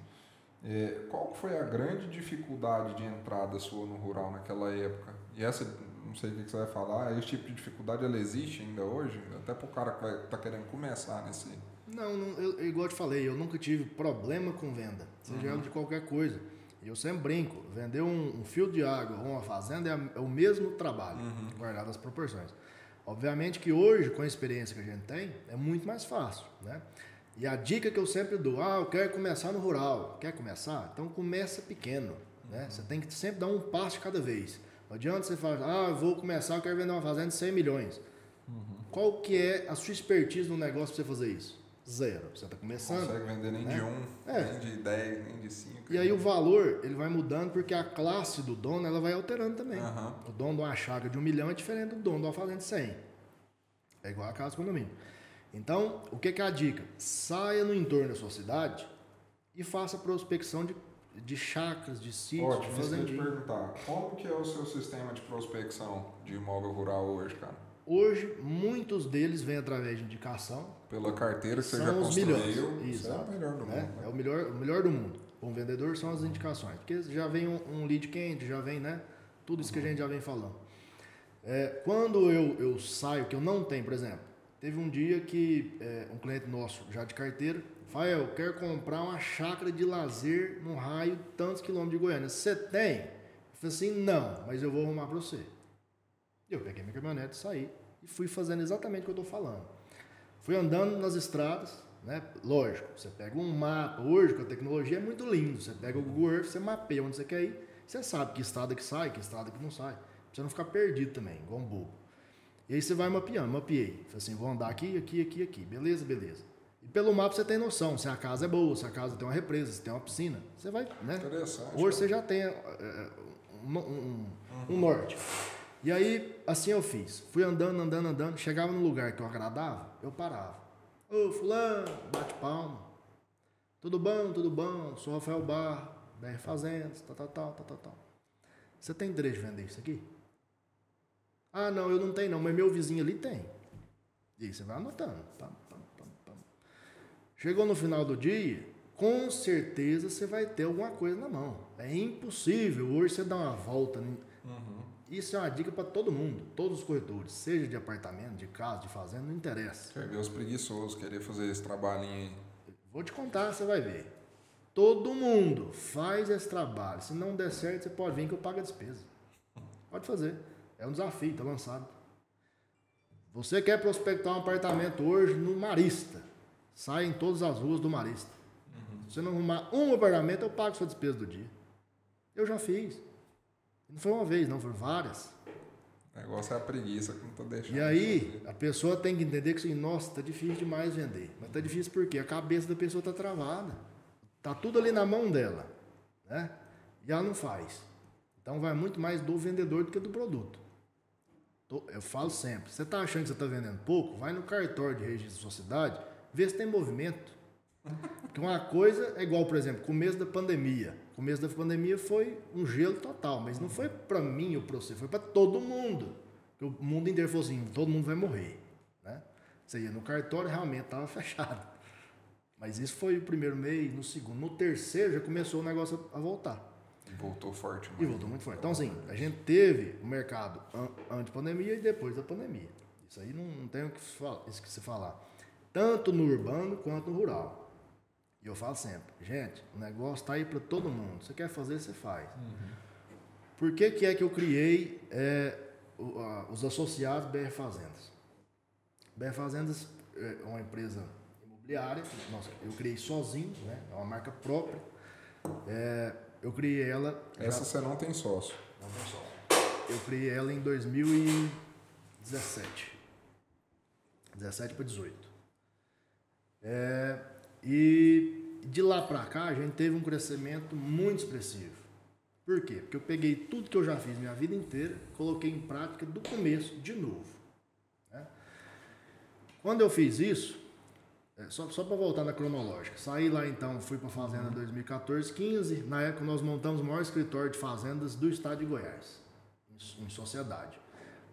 É, qual foi a grande dificuldade de entrada sua no rural naquela época? E essa, não sei o que você vai falar, esse tipo de dificuldade ela existe ainda hoje? Até pro cara que vai, tá querendo começar nesse. Não, não eu, igual eu te falei, eu nunca tive problema com venda, seja ela de qualquer coisa. Eu sempre brinco, vender um, um fio de água ou uma fazenda é, a- é o mesmo trabalho, guardado as proporções. Obviamente que hoje, com a experiência que a gente tem, é muito mais fácil, né? E a dica que eu sempre dou, ah, eu quero começar no rural. Quer começar? Então começa pequeno, né? Você tem que sempre dar um passo cada vez. Não adianta você falar, ah, eu vou começar, eu quero vender uma fazenda de 100 milhões. Qual que é a sua expertise no negócio para você fazer isso? Zero. Você está Não começando. consegue vender nem de um, É. nem de dez, nem de cinco. E aí o valor ele vai mudando porque a classe do dono ela vai alterando também. Aham. O dono de uma chácara de um milhão é diferente do dono de uma fazenda de 100. É igual a casa de condomínio. Então, o que, que é a dica? Saia no entorno da sua cidade e faça prospecção de, de chácaras, de sítios, de Ótimo, eu te perguntar. Como que é o seu sistema de prospecção de imóvel rural hoje, cara? Hoje, muitos deles vêm através de indicação, Pela carteira que você já são os construiu, milhões. isso é o melhor do né? mundo. É o melhor, o melhor do mundo. Um vendedor são as indicações. Porque já vem um, um lead quente, já vem, né? Tudo isso que a gente já vem falando. É, quando eu, eu saio, que eu não tenho, por exemplo, teve um dia que é, um cliente nosso, já de carteira, Fael, eu quero comprar uma chácara de lazer no raio tantos quilômetros de Goiânia. Você tem? Eu falei assim, não, mas eu vou arrumar para você. Eu peguei minha caminhonete, saí e fui fazendo exatamente o que eu estou falando. Fui andando nas estradas, né? Lógico, você pega um mapa, hoje com a tecnologia é muito lindo. Você pega o Google Earth, você mapeia onde você quer ir, você sabe que estrada que sai, que estrada que não sai. Pra você não ficar perdido também, igual um bobo. E aí você vai mapeando, mapeei. Falei assim, vou andar aqui, aqui, aqui, aqui. Beleza, beleza. E pelo mapa você tem noção se a casa é boa, se a casa tem uma represa, se tem uma piscina. Você vai, né? Interessante. Hoje você já tem é, é, um, um- um norte. E aí, assim eu fiz. Fui andando, andando, andando. Chegava num lugar que eu agradava, eu parava. Ô, fulano, bate palma. Tudo bom, tudo bom. Sou Rafael Barra, BR Fazendas, tal, tal, tal, tal, tal. Você tem direito de vender isso aqui? Ah, não, eu não tenho não, mas meu vizinho ali tem. E aí você vai anotando. Pam, pam, pam. Chegou no final do dia, com certeza você vai ter alguma coisa na mão. É impossível hoje você dar uma volta em Isso é uma dica para todo mundo, todos os corretores, seja de apartamento, de casa, de fazenda, não interessa. Quer ver os preguiçosos querer fazer esse trabalhinho aí. Vou te contar, você vai ver. Todo mundo faz esse trabalho. Se não der certo, você pode vir que eu pago a despesa. Pode fazer. É um desafio, está lançado. Você quer prospectar um apartamento hoje no Marista. Sai em todas as ruas do Marista. Uhum. Se você não arrumar um apartamento, eu pago sua despesa do dia. Eu já fiz. Não foi uma vez, não, foram várias. O negócio é a preguiça que não tá deixando. E aí, a pessoa tem que entender que assim, nossa, tá difícil demais vender. Mas tá difícil porque a cabeça da pessoa tá travada. Tá tudo ali na mão dela, né? E ela não faz. Então vai muito mais do vendedor do que do produto. Eu falo sempre, você tá achando que você tá vendendo pouco? Vai no cartório de registro de sociedade, vê se tem movimento. Porque uma coisa é igual, por exemplo, começo da pandemia. Começo da pandemia foi um gelo total, mas não foi para mim ou para você, foi para todo mundo. o mundo inteiro falou assim, todo mundo vai morrer. Né? Você ia no cartório, realmente estava fechado. Mas isso foi o primeiro mês, no segundo. No terceiro já começou o negócio a voltar. E voltou forte. E voltou muito forte. Então, assim, a gente teve o mercado antes da pandemia e depois da pandemia. Isso aí não, não tem o que, isso que se falar. Tanto no urbano quanto no rural. E eu falo sempre, gente, o negócio está aí para todo mundo. Você quer fazer, você faz. Uhum. Por que, que é que eu criei é, os associados BR Fazendas? BR Fazendas é uma empresa imobiliária, nossa, eu criei sozinho, né? é uma marca própria. É, eu criei ela. Essa já... você não tem sócio? Não tem sócio. Eu criei ela em 2017. 17 para 18. É, e de lá para cá a gente teve um crescimento muito expressivo. Por quê? Porque eu peguei tudo que eu já fiz minha vida inteira, coloquei em prática do começo de novo. Né? Quando eu fiz isso, é, só, só para voltar na cronológica, saí lá então, fui para a Fazenda 2014, 15. Na época nós montamos o maior escritório de fazendas do estado de Goiás, em, em sociedade.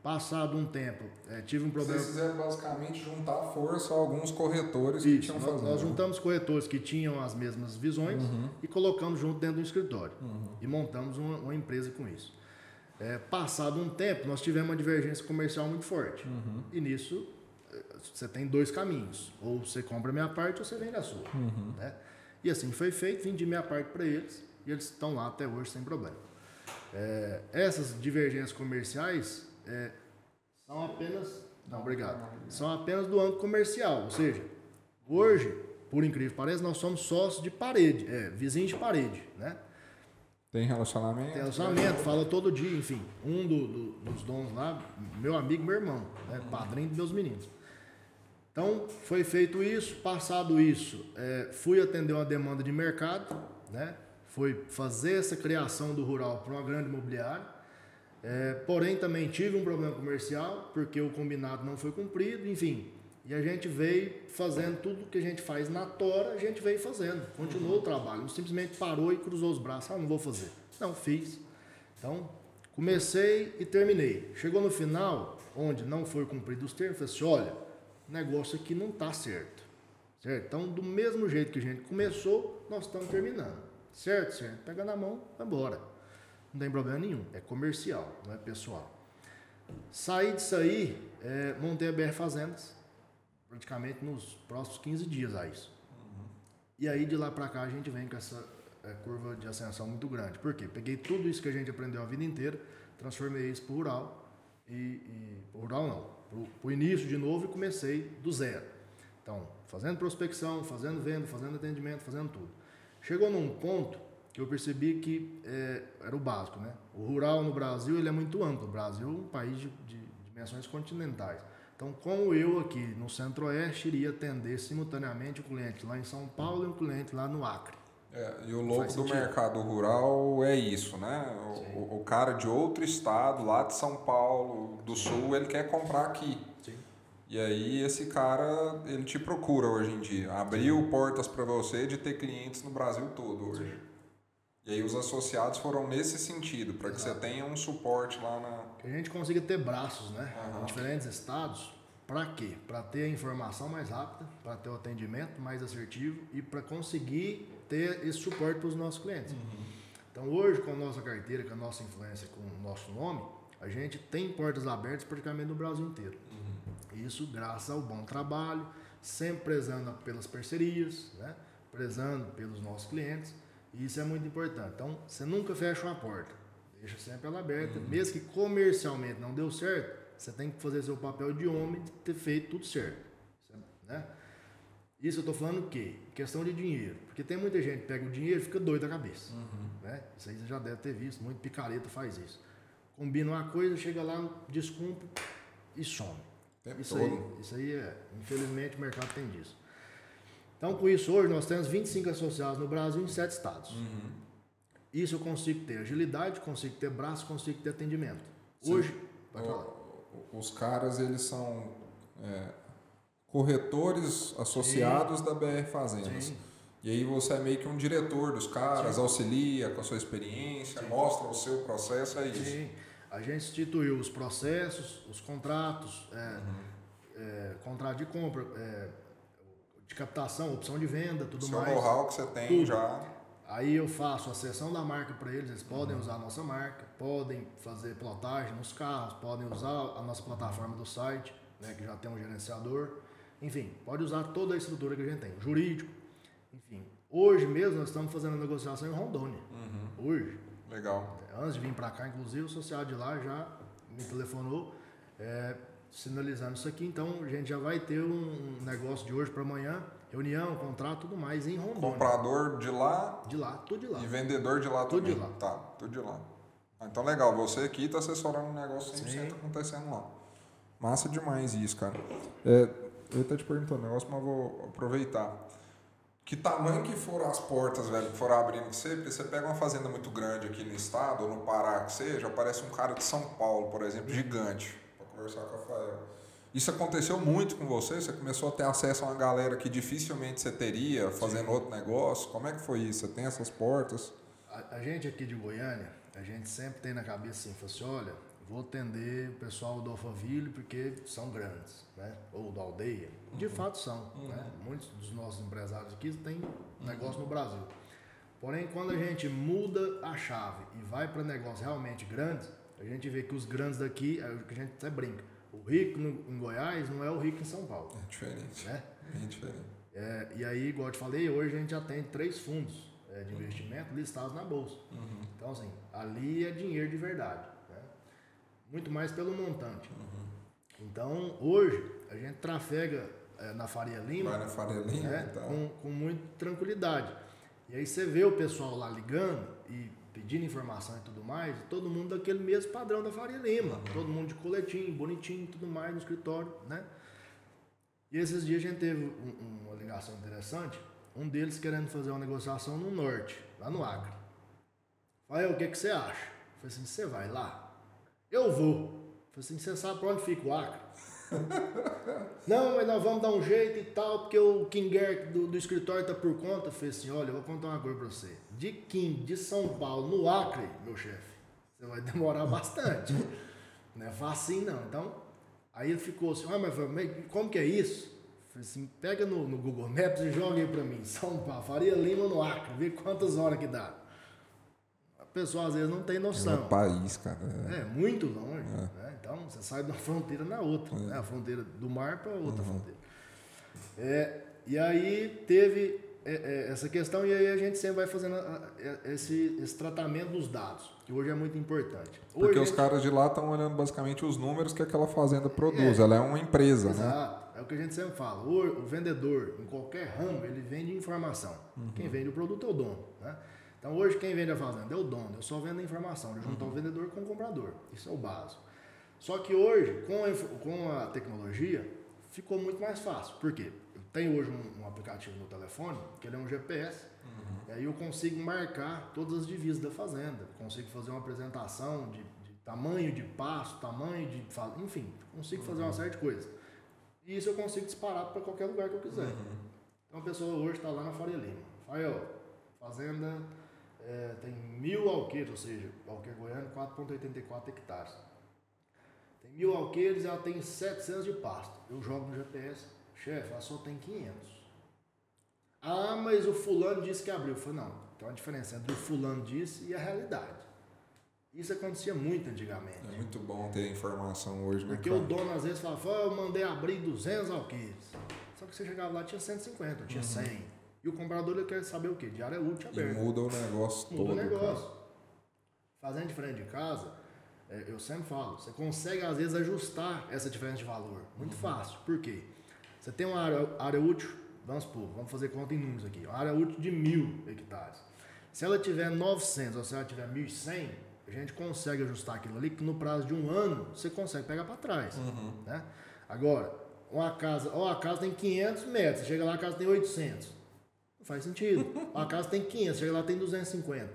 Passado um tempo, é, tive um problema. Vocês fizeram basicamente juntar força a alguns corretores Isso, que tinham nós, nós juntamos corretores que tinham as mesmas visões uhum. e colocamos junto dentro do escritório. Uhum. E montamos uma, uma, empresa com isso. É, passado um tempo, nós tivemos uma divergência comercial muito forte. Uhum. E nisso, é, você tem dois caminhos. Ou você compra a minha parte ou você vende a sua. Uhum. Né? E assim foi feito, vendi minha parte para eles e eles estão lá até hoje sem problema. É, essas divergências comerciais é, são apenas. Não, obrigado. São apenas do âmbito comercial. Ou seja, hoje, por incrível que pareça, nós somos sócios de parede, é, vizinhos de parede, né? Tem relacionamento? Tem relacionamento, fala todo dia, enfim. Um do, do, dos donos lá, meu amigo, meu irmão, né? padrinho dos meus meninos. Então, foi feito isso, passado isso, é, fui atender uma demanda de mercado, né? Foi fazer essa criação do rural para uma grande imobiliária. É, porém, também tive um problema comercial, porque o combinado não foi cumprido, enfim. E a gente veio fazendo tudo que a gente faz na tora, a gente veio fazendo. Continuou o trabalho. Não simplesmente parou e cruzou os braços. Ah, não vou fazer. Não, fiz. Então, comecei e terminei. Chegou no final, onde não foi cumprido os termos, falei assim, olha, o negócio aqui não está certo. Certo? Então, do mesmo jeito que a gente começou, nós estamos terminando. Certo, certo. Pega na mão, vai embora. Não tem problema nenhum. É comercial, não é pessoal. Saí disso aí, é, montei a BR Fazendas, praticamente nos próximos 15 dias a isso. Uhum. E aí de lá para cá a gente vem com essa é, curva de ascensão muito grande. Por quê? Peguei tudo isso que a gente aprendeu a vida inteira, transformei isso para rural e, e rural não, para o início de novo e comecei do zero. Então, fazendo prospecção, fazendo venda, fazendo atendimento, fazendo tudo. Chegou num ponto eu percebi que é, era o básico, né? O rural no Brasil ele é muito amplo. O Brasil é um país de, de dimensões continentais. Então, como eu aqui no Centro-Oeste iria atender simultaneamente o cliente lá em São Paulo e o cliente lá no Acre. É, e o louco do mercado rural é isso, né? O, o, cara de outro estado, lá de São Paulo, do Sul, ele quer comprar aqui. Sim. E aí esse cara, ele te procura hoje em dia. Abriu portas para você de ter clientes no Brasil todo hoje. Sim. E aí os associados foram nesse sentido, para que você tenha um suporte lá na. Que a gente consiga ter braços, né? Uhum. Em diferentes estados. Para quê? Para ter a informação mais rápida, para ter o atendimento mais assertivo e para conseguir ter esse suporte para os nossos clientes. Uhum. Então hoje, com a nossa carteira, com a nossa influência, com o nosso nome, a gente tem portas abertas praticamente no Brasil inteiro. Uhum. Isso graças ao bom trabalho, sempre prezando pelas parcerias, né? prezando pelos nossos clientes. E isso é muito importante. Então, você nunca fecha uma porta. Deixa sempre ela aberta. Uhum. Mesmo que comercialmente não deu certo, você tem que fazer seu papel de homem de ter feito tudo certo. Né? Isso eu estou falando o quê? Questão de dinheiro. Porque tem muita gente que pega o dinheiro e fica doido da cabeça. Uhum. Né? Isso aí você já deve ter visto, muito picareta faz isso. Combina uma coisa, chega lá, descumpre e some. isso, aí, isso aí é, infelizmente, o mercado tem disso. Então, com isso, hoje nós temos 25 associados no Brasil em 7 estados. Uhum. Isso eu consigo ter agilidade, consigo ter braço, consigo ter atendimento. Sim. Hoje, o, os caras, eles são é, corretores associados Sim. da BR Fazendas. Sim. E aí você é meio que um diretor dos caras, auxilia com a sua experiência, mostra o seu processo, é isso. Sim. A gente instituiu os processos, os contratos, é, uhum. é, contrato de compra, é, de captação, opção de venda, tudo seu mais. Seu know-how que você tem tudo. já. Aí eu faço a sessão da marca para eles, eles podem uhum. usar a nossa marca, podem fazer plotagem nos carros, podem usar a nossa plataforma do site, né, que já tem um gerenciador. Enfim, pode usar toda a estrutura que a gente tem, jurídico, enfim. Hoje mesmo nós estamos fazendo a negociação em Rondônia. Uhum. Hoje. Legal. Antes de vir para cá, inclusive, o associado de lá já me telefonou é, sinalizando isso aqui. Então a gente já vai ter um negócio de hoje para amanhã, reunião, contrato, tudo mais em Rondônia. Comprador de lá? De lá, tudo de lá. E vendedor de lá tudo também? Tudo de lá. Tá, tudo de lá. Então legal, você aqui está assessorando um negócio 100% Sim. acontecendo lá. Massa demais isso, cara. É, eu ia estar te perguntando um negócio, mas vou aproveitar. Que tamanho que foram as portas, velho, que foram abrindo que você, porque você pega uma fazenda muito grande aqui no estado, ou no Pará, que seja, aparece um cara de São Paulo, por exemplo, gigante, conversar com o Rafael. Isso aconteceu muito com você? Você começou a ter acesso a uma galera que dificilmente você teria fazendo Sim. outro negócio? Como é que foi isso? Você tem essas portas? A, a gente aqui de Goiânia, a gente sempre tem na cabeça assim, assim olha, vou atender o pessoal do Alphaville porque são grandes, né? Ou da aldeia. De uhum. fato são. Uhum. Né? Muitos dos nossos empresários aqui têm negócio uhum. no Brasil. Porém, quando a gente muda a chave e vai para negócios realmente grandes, a gente vê que os grandes daqui, é a gente até brinca, o rico no, em Goiás não é o rico em São Paulo. É diferente. Né? Bem diferente. É, e aí, igual eu te falei, hoje a gente já tem três fundos é, de investimento listados na bolsa. Uhum. Então, assim, ali é dinheiro de verdade muito mais pelo montante. Uhum. Então, hoje, a gente trafega é, na Faria Lima, Vai na Faria Lima né, então. com, com muita tranquilidade. E aí você vê o pessoal lá ligando e pedindo informação e tudo mais, todo mundo daquele mesmo padrão da Faria Lima. Uhum. Todo mundo de coletinho, bonitinho tudo mais no escritório, né? E esses dias a gente teve um, uma ligação interessante, um deles querendo fazer uma negociação no norte, lá no Acre. Falei, o que, que você acha? Falei assim, você vai lá? Eu vou. Falei assim, você sabe para onde fica o Acre? não, mas nós vamos dar um jeito e tal, porque o Kinger do, do escritório tá por conta. Falei assim, olha, eu vou contar uma coisa para você. De Kim, de São Paulo, no Acre, meu chefe, você vai demorar bastante. não é fácil não. Então, aí ele ficou assim, ah, mas como que é isso? Eu falei assim, pega no, no Google Maps e joga aí para mim, São Paulo, Faria Lima no Acre, vê quantas horas que dá pessoa às vezes não tem noção. É um país, cara. É, é muito longe. É. Né? Então você sai de uma fronteira na outra, é. né? a fronteira do mar para outra uhum. fronteira. É, e aí teve é, é, essa questão e aí a gente sempre vai fazendo esse, esse tratamento dos dados, que hoje é muito importante. Hoje Porque os gente... caras de lá estão olhando basicamente os números que aquela fazenda produz. Ela é uma empresa, exato. né? Exato. É o que a gente sempre fala. O, o vendedor, em qualquer ramo, ele vende informação. Uhum. Quem vende o produto é o dono. Né? Então hoje quem vende a fazenda é o dono, eu só vendo a informação, eu junto uhum. o vendedor com o comprador. Isso é o básico. Só que hoje, com a, com a tecnologia, ficou muito mais fácil. Por quê? Tenho hoje um, um aplicativo no telefone, que ele é um GPS, uhum. e aí eu consigo marcar todas as divisas da fazenda, consigo fazer uma apresentação de, de tamanho de pasto, tamanho de. Enfim, consigo uhum. fazer uma uhum. série de coisas. E isso eu consigo disparar para qualquer lugar que eu quiser. Uhum. Então a pessoa hoje está lá na Faria Lima. Fael, fazenda é, tem mil alqueires, ou seja, alqueire goiano, 4,84 hectares. Tem mil alqueires e ela tem 700 de pasto. Eu jogo no GPS, chefe, ela só tem 500. Ah, mas o fulano disse que abriu. Eu falei, não, tem uma diferença entre o fulano disse e a realidade. Isso acontecia muito antigamente. É muito bom ter informação hoje, né? Porque cara? o dono às vezes falava, "Ó, eu mandei abrir 200 alqueires. Só que você chegava lá tinha 150, tinha 100. E o comprador ele quer saber o quê? De área útil Uhum. E aberta. muda o negócio Muda todo. o cara. negócio. Fazendo diferente de casa, é, eu sempre falo, você consegue às vezes ajustar essa diferença de valor. Muito fácil. Por quê? Você tem uma área, área útil, vamos supor, vamos fazer conta em números aqui. Uma área útil de mil hectares. Se ela tiver 900 ou se ela tiver 1.100, a gente consegue ajustar aquilo ali que no prazo de um ano você consegue pegar para trás. Né? Agora, uma casa, ó, a casa tem 500 metros, chega lá a casa tem 800. Não faz sentido. A casa tem 500, chega lá tem 250.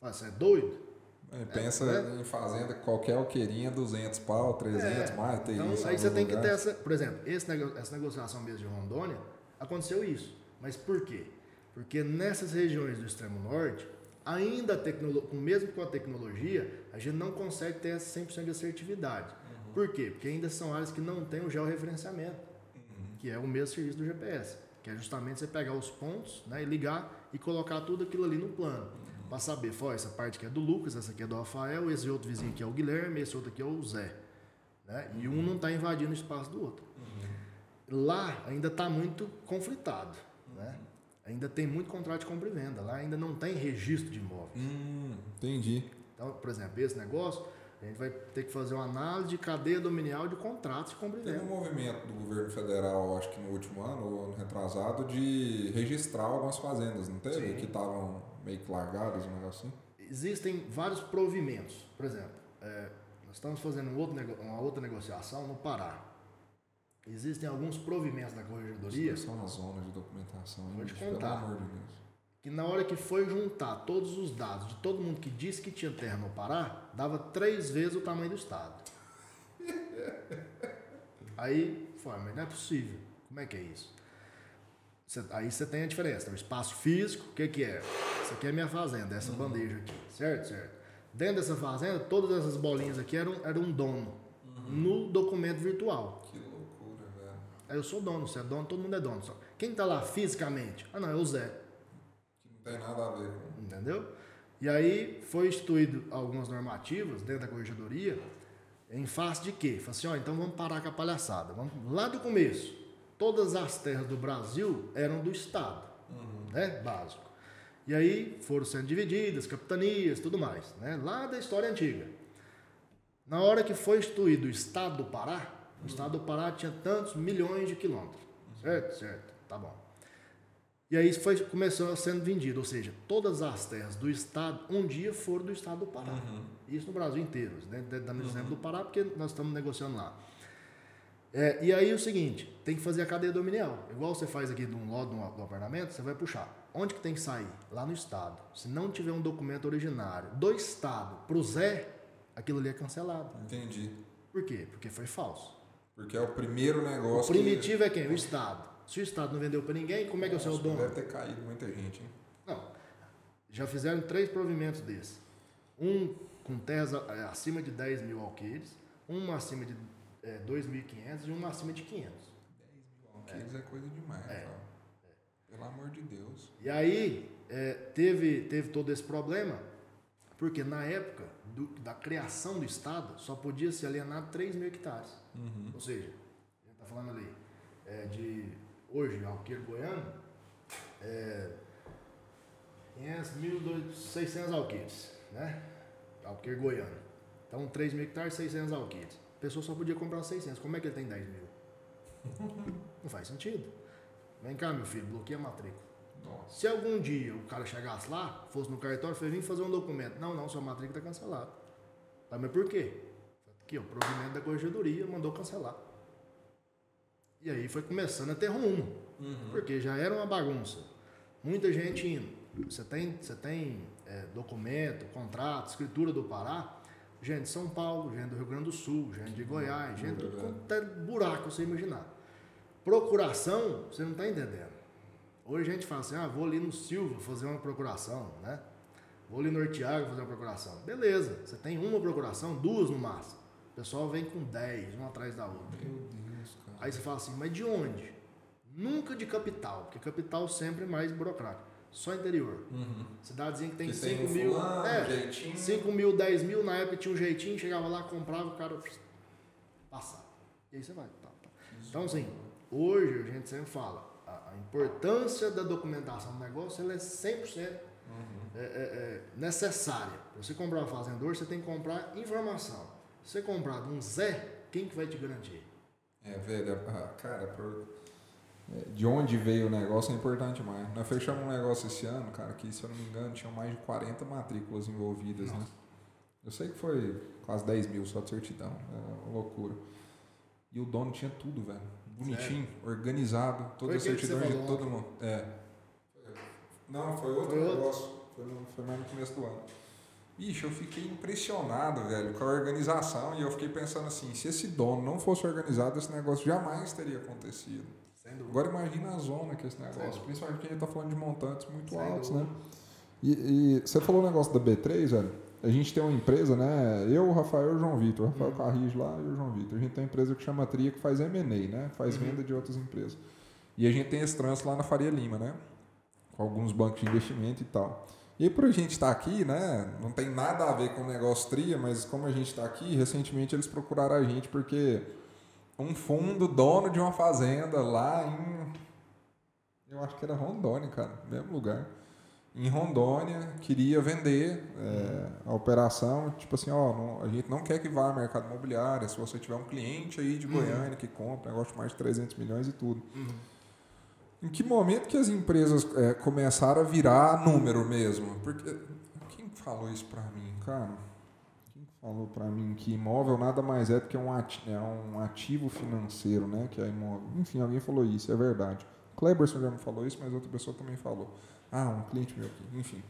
Fala, você é doido? É, pensa né? em fazenda, qualquer alqueirinha, 200 pau, 300 mais, tem então, isso. aí você tem que ter lugares. essa. Por exemplo, esse essa negociação mesmo de Rondônia, aconteceu isso. Mas por quê? Porque nessas regiões do extremo norte, ainda tecnolo- mesmo com a tecnologia, a gente não consegue ter essa 100% de assertividade. Uhum. Por quê? Porque ainda são áreas que não têm o georreferenciamento, Uhum. que é o mesmo serviço do GPS, que é justamente você pegar os pontos né, e ligar e colocar tudo aquilo ali no plano. Uhum. Para saber, ó, essa parte aqui é do Lucas, essa aqui é do Rafael, esse outro vizinho aqui é o Guilherme, esse outro aqui é o Zé. Né? E um não está invadindo o espaço do outro. Lá ainda está muito conflitado. Né? Ainda tem muito contrato de compra e venda. Lá ainda não tem registro de imóveis. Hum, entendi. Então, por exemplo, esse negócio, a gente vai ter que fazer uma análise de cadeia dominial de contratos de compra e Teve um venda. movimento do governo federal, acho que no último ano, ou ano retrasado, de registrar algumas fazendas, não teve? Sim. Que estavam meio que largadas, um negócio assim. Existem vários provimentos. Por exemplo, é, nós estamos fazendo um outro uma outra negociação no Pará. Existem alguns provimentos da corregedoria são as zonas de documentação. Vou te contar. Pelo amor de Deus. que na hora que foi juntar todos os dados de todo mundo que disse que tinha terra no Pará, dava três vezes o tamanho do estado. Aí, foi, mas não é possível. Como é que é isso? Cê- aí você tem a diferença. O espaço físico, o que, que é? Isso aqui é minha fazenda, essa bandeja aqui. Certo? Certo. Dentro dessa fazenda, todas essas bolinhas aqui eram, eram um dono. No documento virtual. Que loucura, velho. Aí eu sou dono, você é dono, todo mundo é dono. Só. Quem tá lá fisicamente? Ah, não, é o Zé. Que não tem nada a ver. Entendeu? E aí foi instituído algumas normativas dentro da corregedoria em face de quê? Falei assim, ó, então vamos parar com a palhaçada. Vamos, lá do começo, todas as terras do Brasil eram do Estado, né? Básico. E aí foram sendo divididas, capitanias, tudo mais, né? Lá da história antiga. Na hora que foi instituído o Estado do Pará, o Estado do Pará tinha tantos milhões de quilômetros. Certo? Certo. Tá bom. E aí foi, começou sendo vendido, ou seja, todas as terras do Estado, um dia foram do Estado do Pará. Isso no Brasil inteiro, né? dando exemplo do Pará, porque nós estamos negociando lá. É, e aí o seguinte, tem que fazer a cadeia dominial. Igual você faz aqui de um lote do, do apartamento, você vai puxar. Onde que tem que sair? Lá no Estado. Se não tiver um documento originário do Estado para o Zé, aquilo ali é cancelado. Entendi. Por quê? Porque foi falso. Porque é o primeiro O negócio. primitivo é quem? O Estado. Se o Estado não vendeu para ninguém, como é que é o seu Nossa, dono? Deve ter caído muita gente, hein? Não. Já fizeram três provimentos desses. Um com terras eh, acima de 10 mil alqueires, um acima de eh, 2.500 e um acima de 500. 10 mil alqueires é. coisa demais, cara. Pelo amor de Deus. E aí eh, teve, teve todo esse problema, porque na época do- da criação do Estado só podia ser alienado 3 mil hectares. Ou seja, a gente está falando ali eh, de hoje, alqueiro goiano, é, 500 mil, dois- 600 alqueires, né? Alqueire goiano. Então, 3 mil hectares, 600 alqueires. A pessoa só podia comprar 600. Como é que ele tem 10 mil? Não faz sentido. Vem cá, meu filho, bloqueia a matrícula. Nossa. Se algum dia o cara chegasse lá, fosse no cartório, foi vir fazer um documento. Não, não, sua matrícula está cancelada. Tá, mas por quê? Aqui, ó, o provimento da corregedoria mandou cancelar. E aí foi começando a ter rumo. Porque já era uma bagunça. Muita gente indo. Você tem, você tem é, documento, contrato, escritura do Pará, gente de São Paulo, gente do Rio Grande do Sul, gente de Goiás, gente de quanto é buraco você imaginar. Procuração, você não está entendendo. Hoje a gente fala assim, ah, vou ali no Silva fazer uma procuração, né? Vou ali no Ortiaga fazer uma procuração. Beleza, você tem uma procuração, duas no máximo. O pessoal vem com dez, uma atrás da outra. Meu Deus, cara. Aí você fala assim, mas de onde? Nunca de capital, porque capital sempre é mais burocrático. Só interior. Uhum. Cidadezinha que tem Que 5 tem um mil. fulano, é, jeitinho. 5 mil, 10 mil, na época tinha um jeitinho, chegava lá, comprava, o cara passava. E aí você vai. Tá, tá. Então, assim, hoje a gente sempre fala, a, a importância da documentação do negócio ela é 100% é, é, é necessária. Pra você comprar um fazendor, você tem que comprar informação. Se você comprar de um Zé, quem que vai te garantir? É, velho, ah, cara, pro- de onde veio o negócio é importante mais. Nós fechamos um negócio esse ano, cara, que se eu não me engano tinham mais de 40 matrículas envolvidas, né? Eu sei que foi quase 10 mil só de certidão, é uma loucura. E o dono tinha tudo, velho. Bonitinho, organizado, todas as Foi você certidões de todo mundo. É. Não, foi outro Foi outro? negócio. Foi, no, foi mais no começo do ano. Bicho, eu fiquei impressionado, velho, com a organização e eu fiquei pensando assim, se esse dono não fosse organizado, esse negócio jamais teria acontecido. Agora imagina a zona que é esse negócio, principalmente porque a gente tá falando de montantes muito altos, né? E, e você falou o negócio da B3, velho. A gente tem uma empresa, né? Eu, o Rafael e o João Vitor. O Rafael Uhum. Carrijo lá e o João Vitor. A gente tem uma empresa que chama Tria que faz M&A, né? Faz Uhum. venda de outras empresas. E a gente tem esse trânsito lá na Faria Lima, né? Com alguns bancos de investimento e tal. E aí, por a gente estar aqui, né? Não tem nada a ver com o negócio Tria, mas como a gente está aqui, recentemente eles procuraram a gente porque um fundo dono de uma fazenda lá em. Eu acho que era Rondônia, cara, mesmo lugar. Em Rondônia, queria vender é, a operação, tipo assim, ó, não- a gente não quer que vá ao mercado imobiliário, se você tiver um cliente aí de Uhum. Goiânia que compra, negócio de mais de 300 milhões e tudo. Uhum. Em que momento que as empresas é, começaram a virar número mesmo? Porque quem falou isso pra mim, cara? Falou pra mim que imóvel nada mais é do que um ati- é um ativo financeiro, né? Que é imóvel. Enfim, alguém falou isso, é verdade. Kleberson já me falou isso, mas outra pessoa também falou. Ah, um cliente meu aqui. Enfim.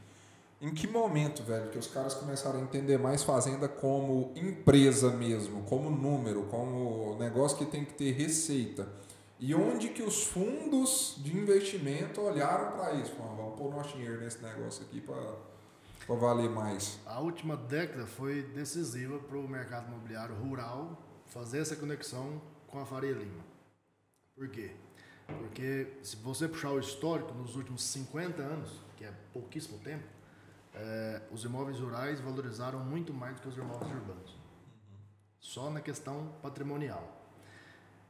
Em que momento, velho, que os caras começaram a entender mais fazenda como empresa mesmo, como número, como negócio que tem que ter receita? E onde que os fundos de investimento olharam para isso? Falaram, vamos pôr nosso dinheiro nesse negócio aqui para valer mais. A última década foi decisiva para o mercado imobiliário rural fazer essa conexão com a Faria Lima. Por quê? Porque se você puxar o histórico, nos últimos 50 anos, que é pouquíssimo tempo, eh, os imóveis rurais valorizaram muito mais do que os imóveis urbanos. Só na questão patrimonial.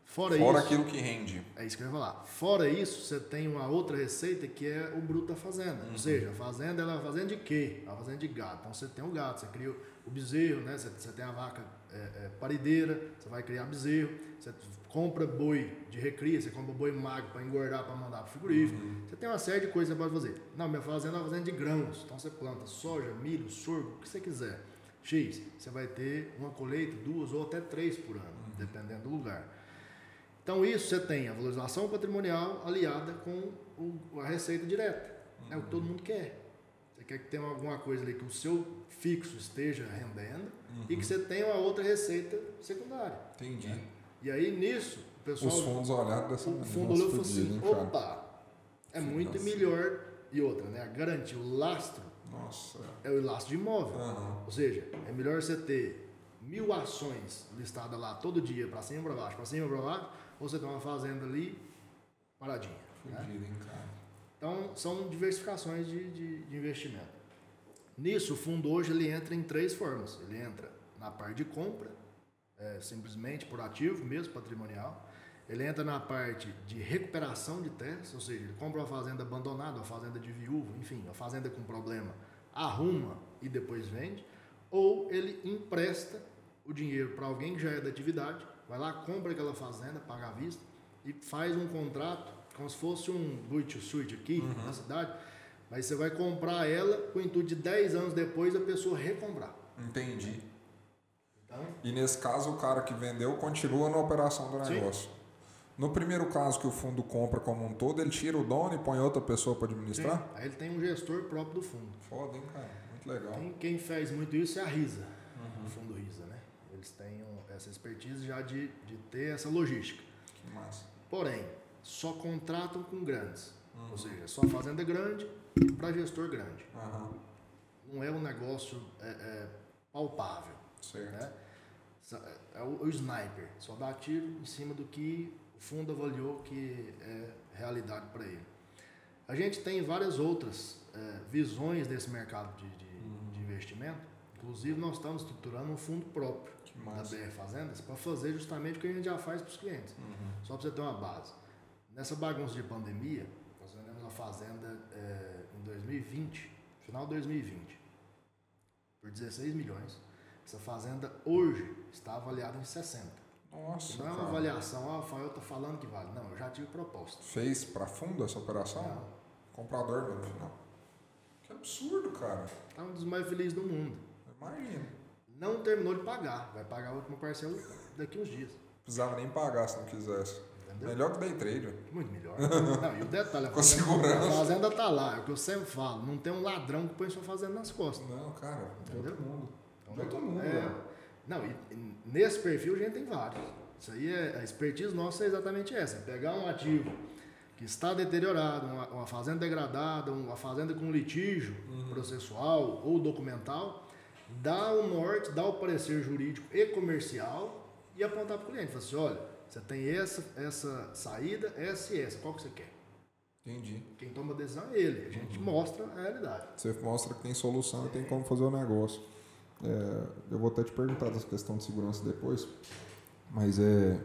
Fora, Fora isso, aquilo que rende. é isso que eu ia falar. Fora isso, você tem uma outra receita que é o bruto da fazenda. Ou seja, a fazenda ela é uma fazenda de quê? É uma fazenda de gado. Então você tem o gado, você cria o bezerro, né? você, você tem a vaca é, é, parideira, você vai criar bezerro, você compra boi de recria, você compra boi magro para engordar, para mandar para o frigorífico. Você tem uma série de coisas que você pode fazer. Não, minha fazenda é uma fazenda de grãos. Então você planta soja, milho, sorgo, o que você quiser. X, você vai ter uma colheita, duas ou até três por ano, dependendo do lugar. Então isso você tem a valorização patrimonial aliada com o- a receita direta. É o que todo mundo quer. Você quer que tenha alguma coisa ali que o seu fixo esteja rendendo e que você tenha uma outra receita secundária. Entendi. E aí nisso, o pessoal Os fundos olharam dessa o fundo olhou e falou assim, opa, é muito Nossa. melhor e outra, né? Garantir o lastro Nossa. é o lastro de imóvel. Aham. Ou seja, é melhor você ter mil ações listadas lá todo dia, para cima e para baixo, para cima e para baixo, ou você ter uma fazenda ali paradinha. né? Hein, cara. Então, são diversificações de, de, de investimento. Nisso, o fundo hoje ele entra em três formas. Ele entra na parte de compra, é, simplesmente por ativo mesmo, patrimonial. Ele entra na parte de recuperação de terras, ou seja, ele compra uma fazenda abandonada, uma fazenda de viúvo, enfim, uma fazenda com problema, arruma e depois vende. Ou ele empresta o dinheiro para alguém que já é da atividade, vai lá, compra aquela fazenda, paga à vista e faz um contrato, como se fosse um to suit aqui na cidade, mas você vai comprar ela com o intuito de 10 anos depois a pessoa recomprar. Entendi. Então, E nesse caso, o cara que vendeu continua na operação do Sim. negócio. No primeiro caso que o fundo compra como um todo, ele tira o dono e põe outra pessoa para administrar? sim, aí ele tem um gestor próprio do fundo. Foda, hein, cara? Muito legal. Quem, quem faz muito isso é a RISA, Uhum. o fundo RISA? Eles um- essa expertise já de, de ter essa logística. Que massa. Porém, só contratam com grandes. Uhum. Ou seja, só fazenda grande para gestor grande. Aham. Não é um negócio é, é, palpável. Certo. Né? Sa- É o, o sniper, só dá tiro em cima do que o fundo avaliou que é realidade para ele. A gente tem várias outras é, visões desse mercado de, de, uhum. de, investimento. Inclusive, nós estamos estruturando um fundo próprio da BR Fazendas para fazer justamente o que a gente já faz para os clientes. Uhum. Só para você ter uma base. Nessa bagunça de pandemia, nós vendemos a fazenda é, em 2020, final de 2020, por 16 milhões. Essa fazenda hoje está avaliada em 60. Nossa. Não é uma avaliação, ah, o Rafael está falando que vale. Não, eu já tive proposta. Fez para fundo essa operação? Não. Comprador mesmo, no final. Que absurdo, cara. É um dos mais felizes do mundo. Imagina. Não terminou de pagar. Vai pagar a última parcela daqui uns dias. Precisava nem pagar se não quisesse. Entendeu? Melhor que day trade. Muito melhor. não, e o detalhe, a Com fazenda, segurança. a fazenda tá lá, é o que eu sempre falo, não tem um ladrão que põe sua fazenda nas costas. Não, cara, Entendeu? todo mundo. Então, todo mundo. É, né? não, e, e, nesse perfil a gente tem vários. Isso aí é a expertise nossa é exatamente essa, é pegar um ativo que está deteriorado, uma, uma fazenda degradada, uma fazenda com litígio uhum. processual ou documental, dar o norte, dar o parecer jurídico e comercial e apontar para o cliente. Falar assim, olha, você tem essa, essa saída, essa e essa, qual que você quer? Entendi. Quem toma a decisão é ele, a gente uhum. mostra a realidade. Você mostra que tem solução e tem como fazer o negócio. É, eu vou até te perguntar dessa questão de segurança depois, mas é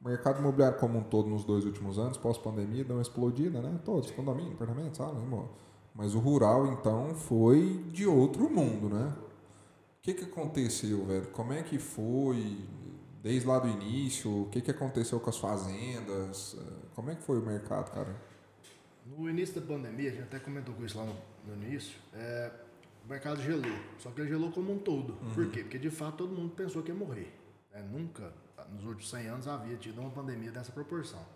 o mercado imobiliário como um todo nos dois últimos anos, pós-pandemia, deu uma explodida, né? Todos, condomínio, apartamento, sala, irmão. Mas o rural, então, foi de outro mundo, né? O que, que aconteceu, velho? Como é que foi desde lá do início? O que, que aconteceu com as fazendas? Como é que foi o mercado, cara? No início da pandemia, a gente até comentou com isso lá no, no início, é, o mercado gelou. Só que ele gelou como um todo. Uhum. Por quê? Porque de fato todo mundo pensou que ia morrer. É, nunca nos últimos 100 anos havia tido uma pandemia dessa proporção.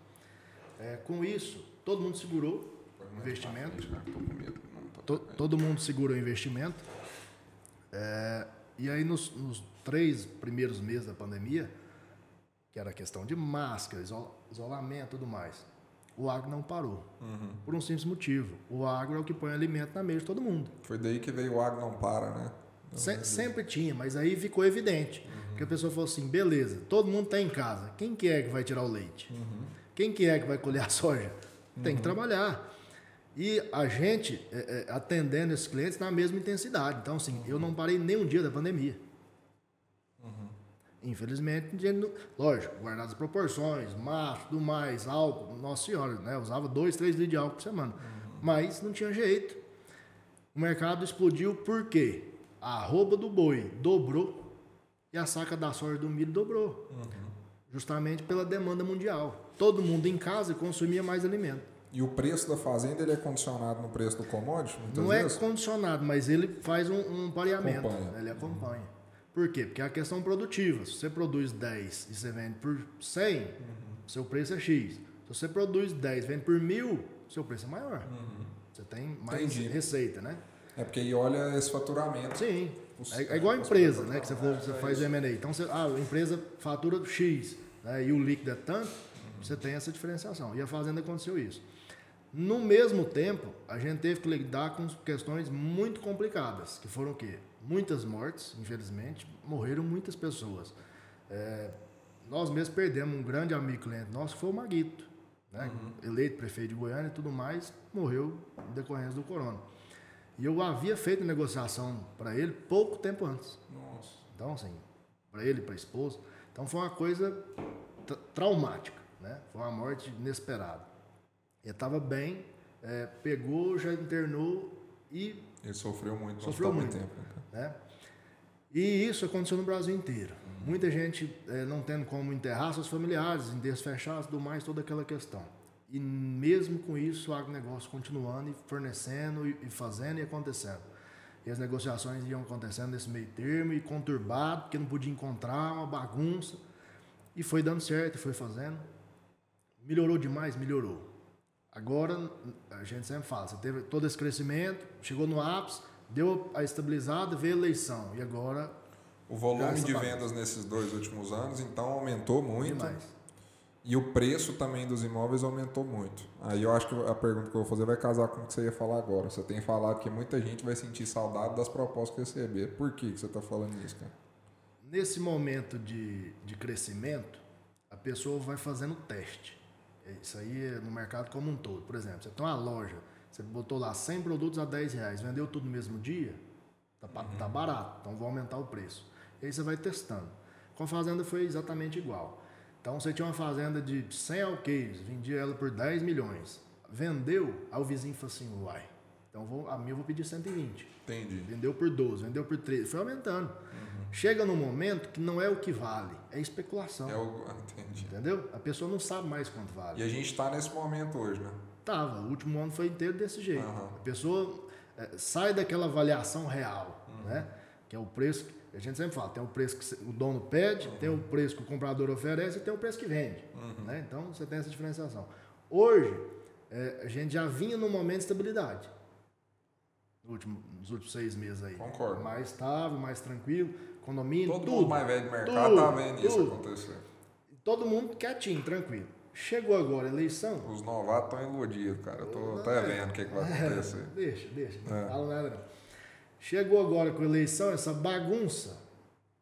É, com isso, todo mundo segurou investimento. Né? To, todo mundo segurou investimento. É, e aí, nos, nos, três primeiros meses da pandemia, que era questão de máscara, isolamento e tudo mais, o agro não parou. Uhum. Por um simples motivo. O agro é o que põe alimento na mesa de todo mundo. Foi daí que veio o agro não para, né? Se, sempre tinha, mas aí ficou evidente. Uhum. Porque a pessoa falou assim, beleza, todo mundo está em casa. Quem que é que vai tirar o leite? Uhum. Quem que é que vai colher a soja? Tem que uhum. trabalhar. E a gente é, é, atendendo esses clientes na mesma intensidade. Então, assim, eu não parei nem um dia da pandemia. Uhum. Infelizmente, lógico, guardadas as proporções, mato, tudo mais, álcool, nossa senhora, né? Eu usava dois, três litros de álcool por semana. Uhum. Mas não tinha jeito. O mercado explodiu por quê? A arroba do boi dobrou e a saca da soja do milho dobrou. Uhum. Justamente pela demanda mundial. Todo mundo em casa consumia mais alimento. E o preço da fazenda ele é condicionado no preço do commodity? Não é vezes? é condicionado, mas ele faz um, um pareamento. Acompanha. Ele acompanha. Por quê? Porque é a questão produtiva. Se você produz 10 e você vende por 100, uhum. seu preço é X. Se você produz 10 e vende por mil, seu preço é maior. Uhum. Você tem mais Entendi. receita, né? É porque aí olha esse faturamento. Sim. É, é igual a empresa, né? Que você, for, você faz o M&A. Então, você, ah, a empresa fatura X né, e o líquido é tanto, uhum. você tem essa diferenciação. E a Fazenda aconteceu isso. No mesmo tempo, a gente teve que lidar com questões muito complicadas, que foram o quê? Muitas mortes, infelizmente, morreram muitas pessoas. É, nós mesmos perdemos um grande amigo cliente nosso, que foi o Maguito, né? Uhum. eleito prefeito de Goiânia e tudo mais, morreu em decorrência do corona. E eu havia feito negociação para ele pouco tempo antes. Nossa. Então, assim, para ele, para a esposa. Então foi uma coisa traumática, né? Foi uma morte inesperada. Ele estava bem, é, pegou, já internou e. Ele sofreu muito, sofreu muito tempo. Né? E isso aconteceu no Brasil inteiro. Uhum. Muita gente é, não tendo como enterrar seus familiares, enterros fechados, do mais, toda aquela questão. E mesmo com isso, o agronegócio continuando e fornecendo e fazendo e acontecendo. E as negociações iam acontecendo nesse meio termo e conturbado, porque não podia encontrar uma bagunça. E foi dando certo, foi fazendo. Melhorou demais? Melhorou. Agora, a gente sempre fala, você teve todo esse crescimento, chegou no ápice, deu a estabilizada, veio a eleição. E agora. O volume de vendas nesses dois últimos anos, então, aumentou muito. Demais. E o preço também dos imóveis aumentou muito. Aí eu acho que a pergunta que eu vou fazer vai casar com o que você ia falar agora. Você tem falado que muita gente vai sentir saudade das propostas que receber. Por que, que você está falando isso, cara? Nesse momento de, de crescimento, a pessoa vai fazendo teste. Isso aí é no mercado como um todo. Por exemplo, você tem uma loja Você botou lá 100 produtos a 10 reais, vendeu tudo no mesmo dia, tá, pa- tá barato, então vou aumentar o preço. E aí você vai testando. Com a fazenda foi exatamente igual. Então você tinha uma fazenda de 100 alqueires, vendia ela por 10 milhões. Vendeu, aí o vizinho falou assim, uai, então vou, a minha eu vou pedir 120. Entendi. Vendeu por 12, vendeu por 13, foi aumentando. Chega num momento que não é o que vale, é especulação. É o... Entendi. Entendeu? A pessoa não sabe mais quanto vale. E a gente tá nesse momento hoje, né? Tava, o último ano foi inteiro desse jeito. Aham. A pessoa eh, sai daquela avaliação real, né? Que é o preço, que a gente sempre fala, tem o preço que o dono pede, tem o preço que o comprador oferece e tem o preço que vende. Né? Então você tem essa diferenciação. Hoje, eh, a gente já vinha num momento de estabilidade. No último- nos últimos seis meses aí. Concordo. Mais estável, mais tranquilo, condomínio, Todo tudo. mundo mais velho do mercado tudo, tá vendo isso tudo. acontecer. Todo mundo quietinho, tranquilo. Chegou agora a eleição, Os novatos estão iludidos, cara. Eu tô até vendo o que, que vai acontecer. Deixa, deixa. Não É. fala nada não. Chegou agora com a eleição, essa bagunça.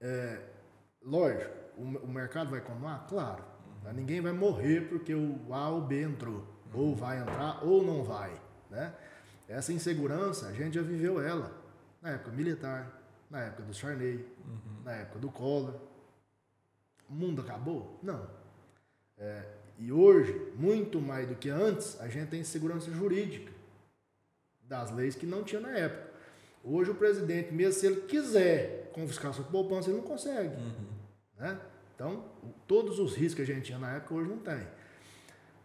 É, lógico, o, o mercado vai continuar? Claro. Mas Ninguém vai morrer porque o A ou B entrou. Ou vai entrar ou não vai. Né? Essa insegurança, a gente já viveu ela. Na época militar, na época do Charney, na época do Collor. O mundo acabou? Não. É, e hoje, muito mais do que antes, a gente tem segurança jurídica das leis que não tinha na época. Hoje o presidente, mesmo se ele quiser confiscar sua poupança, ele não consegue. Né? Então, todos os riscos que a gente tinha na época, hoje não tem.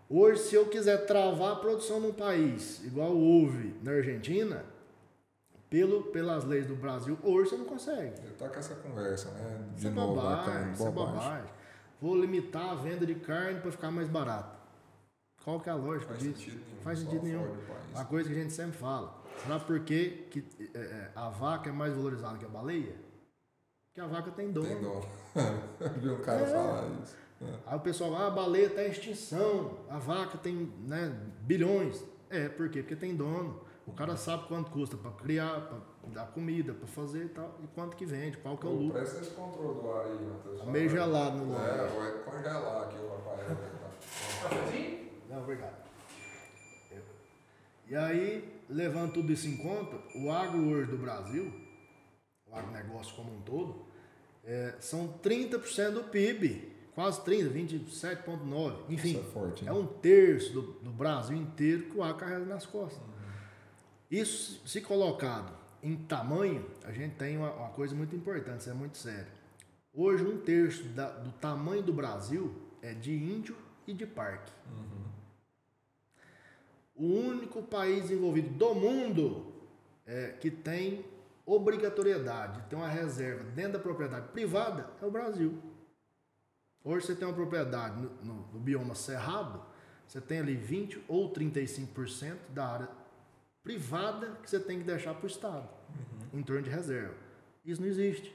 Hoje, se eu quiser travar a produção num país, igual houve na Argentina, pelo, pelas leis do Brasil, hoje você não consegue. Ele tá com essa conversa, né? De Isso é novo, bobagem, bacana, isso é bobagem. Vou limitar a venda de carne para ficar mais barato. Qual que é a lógica Faz disso? sentido nenhum. Faz sentido nenhum. Uma coisa que a gente sempre fala. Sabe por que é, é, a vaca é mais valorizada que a baleia? Porque a vaca tem dono. Tem dó. Vi um cara É. falar isso. Aí o pessoal, ah, a baleia está em extinção, a vaca tem né, bilhões. É, por quê? Porque tem dono. O cara sabe quanto custa para criar, para dar comida, para fazer e tal, e quanto que vende, qual que é o lucro. Presta esse controle do ar aí, Matheus. Meio gelado no ar. É, vai congelar aqui o Rafael. Tá. Não, obrigado. E aí, levando tudo isso em conta, o agro hoje do Brasil, o agronegócio como um todo, é, são 30% do PIB. Quase 30, 27,9. Enfim, Isso é forte, hein? é um terço do, do Brasil inteiro que o agro carrega nas costas. Isso, se colocado em tamanho, a gente tem uma, uma coisa muito importante, isso é muito sério. Hoje, um terço da- do tamanho do Brasil é de índio e de parque. O único país desenvolvido do mundo é, que tem obrigatoriedade de ter uma reserva dentro da propriedade privada é o Brasil. Hoje você tem uma propriedade no, no- no bioma cerrado, você tem ali 20 ou 35% da área privada que você tem que deixar para o Estado, em torno de reserva. Isso não existe.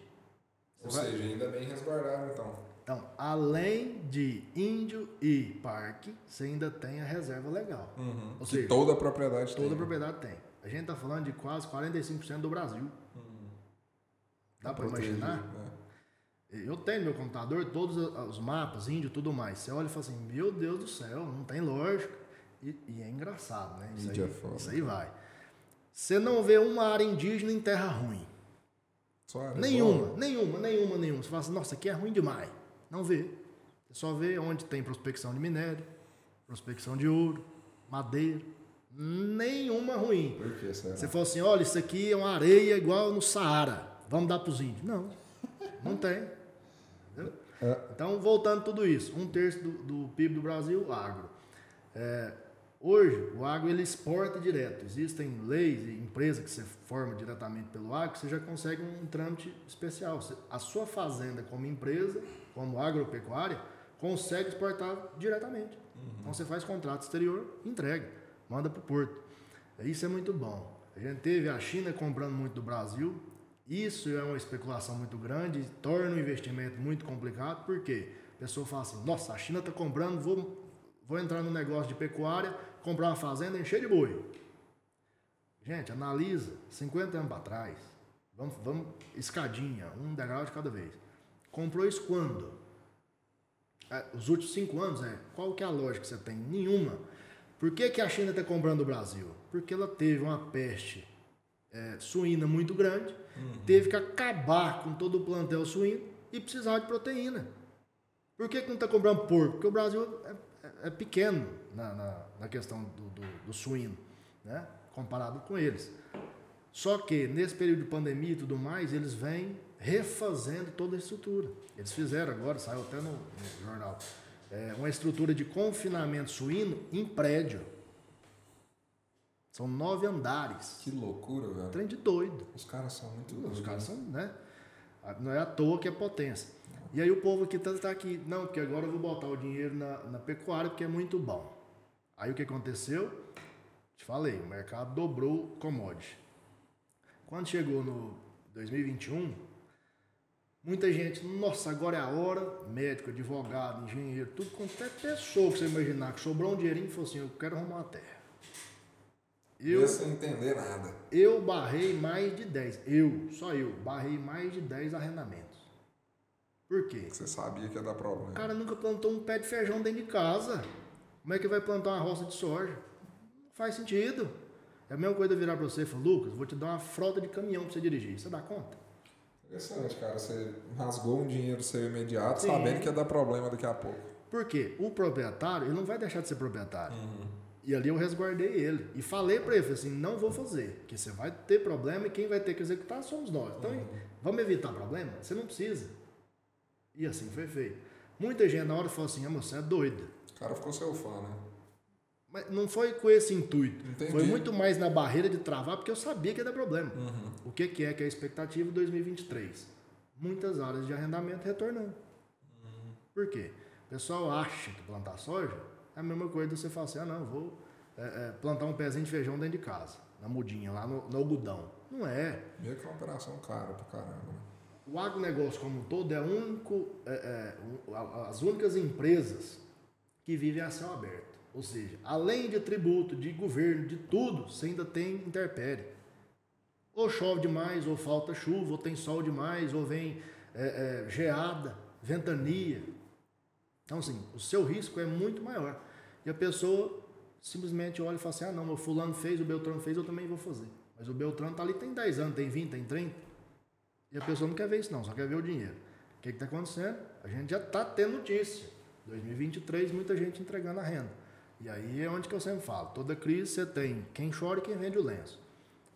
Ou seja, ainda bem resguardado, então. Então, além de índio e parque, você ainda tem a reserva legal. Ou Que seja, toda a propriedade toda tem. propriedade tem. A gente está falando de quase 45% do Brasil. Dá para imaginar? né? Eu tenho no meu computador todos os mapas, índio, tudo mais. Você olha e fala assim, meu Deus do céu, não tem lógica. E, e é engraçado, né? Isso aí, isso aí vai. Você não vê uma área indígena em terra ruim. Nenhuma, boa. nenhuma, nenhuma, nenhuma. Você fala assim, nossa, aqui é ruim demais. Não vê. Você só vê onde tem prospecção de minério, prospecção de ouro, madeira. Nenhuma ruim. Por que será? Você falou assim, olha, isso aqui é uma areia igual no Saara. Vamos dar para os índios. Não, não tem. Entendeu? Então, voltando tudo isso, um terço do, do PIB do Brasil, agro. É, hoje, o agro ele exporta direto. Existem leis e empresas que você forma diretamente pelo agro, você já consegue um trâmite especial. Você- A sua fazenda como empresa, como agropecuária, consegue exportar diretamente. Então você faz contrato exterior, entrega, manda para o porto. Isso é muito bom. A gente teve a China comprando muito do Brasil. Isso é uma especulação muito grande, torna o investimento muito complicado, porque a pessoa fala assim: nossa, a China está comprando, vou, vou entrar no negócio de pecuária, comprar uma fazenda, encher de boi. Gente, analisa 50 anos para trás. Vamos, vamos escadinha, um degrau de cada vez. Comprou isso quando? É, os últimos cinco anos, é. Qual que é a lógica que você tem? Nenhuma. Por que, que a China está comprando o Brasil? Porque ela teve uma peste é, suína muito grande, teve que acabar com todo o plantel suíno e precisava de proteína. Por que, que não está comprando porco? Porque o Brasil é, é- é pequeno na, na, na questão do, do- do suíno, né? comparado com eles. Só que nesse período de pandemia e tudo mais, eles vêm refazendo toda a estrutura. Eles fizeram agora, saiu até no, no jornal, é, uma estrutura de confinamento suíno em prédio. São nove andares. Que loucura, velho. Trem de doido. Os caras são muito Os doidos. caras são, né? Não é à toa que é potência. E aí o povo aqui tá, tá aqui, não, porque agora eu vou botar o dinheiro na, na pecuária porque é muito bom. Aí o que aconteceu? Te falei, o mercado dobrou o commodity. Quando chegou no 2021, muita gente, nossa, agora é a hora, médico, advogado, engenheiro, tudo quanto é pessoa que você imaginar que sobrou um dinheirinho e falou assim, eu quero arrumar uma terra. Eu, Eu sem entender nada. eu barrei mais de 10. Eu, só eu, barrei mais de 10 arrendamentos. Por quê? Você sabia que ia dar problema. O cara nunca plantou um pé de feijão dentro de casa. Como é que vai plantar uma roça de soja? Não faz sentido. É a mesma coisa virar pra você e falar, Lucas, vou te dar uma frota de caminhão pra você dirigir. Você dá conta? Interessante, cara. Você rasgou um dinheiro seu imediato, Sim. sabendo que ia dar problema daqui a pouco. Por quê? O proprietário, ele não vai deixar de ser proprietário. Uhum. E ali eu resguardei ele. E falei pra ele, falei assim, não vou fazer. Porque você vai ter problema e quem vai ter que executar somos nós. Então, Uhum. vamos evitar problema? Você não precisa. E assim foi feito. Muita gente na hora falou assim, ah, você é doido. O cara ficou seu fã, né? Mas não foi com esse intuito. Entendi. Foi muito mais na barreira de travar, porque eu sabia que ia dar problema. Uhum. O que, que é que é a expectativa de 2023? Muitas áreas de arrendamento retornando. Uhum. Por quê? O pessoal acha que plantar soja é a mesma coisa de você falar assim, ah não, vou é, é, plantar um pezinho de feijão dentro de casa, na mudinha, lá no, no algodão. Não é. Meio que uma operação cara pra caramba. né? O agronegócio como um todo é, único, é, é, as únicas empresas que vivem a céu aberto. Ou seja, além de tributo, de governo, de tudo, você ainda tem interpérie. Ou chove demais, ou falta chuva, ou tem sol demais, ou vem é, é, geada, ventania. Então, assim, o seu risco é muito maior. E a pessoa simplesmente olha e fala assim: ah, não, meu fulano fez, o Beltrano fez, eu também vou fazer. Mas o Beltrano tá ali tem 10 anos, tem 20, tem 30. E a pessoa não quer ver isso, não, só quer ver o dinheiro. O que está acontecendo? A gente já está tendo notícia. 2023, muita gente entregando a renda. E aí é onde que eu sempre falo: toda crise você tem quem chora e quem vende o lenço.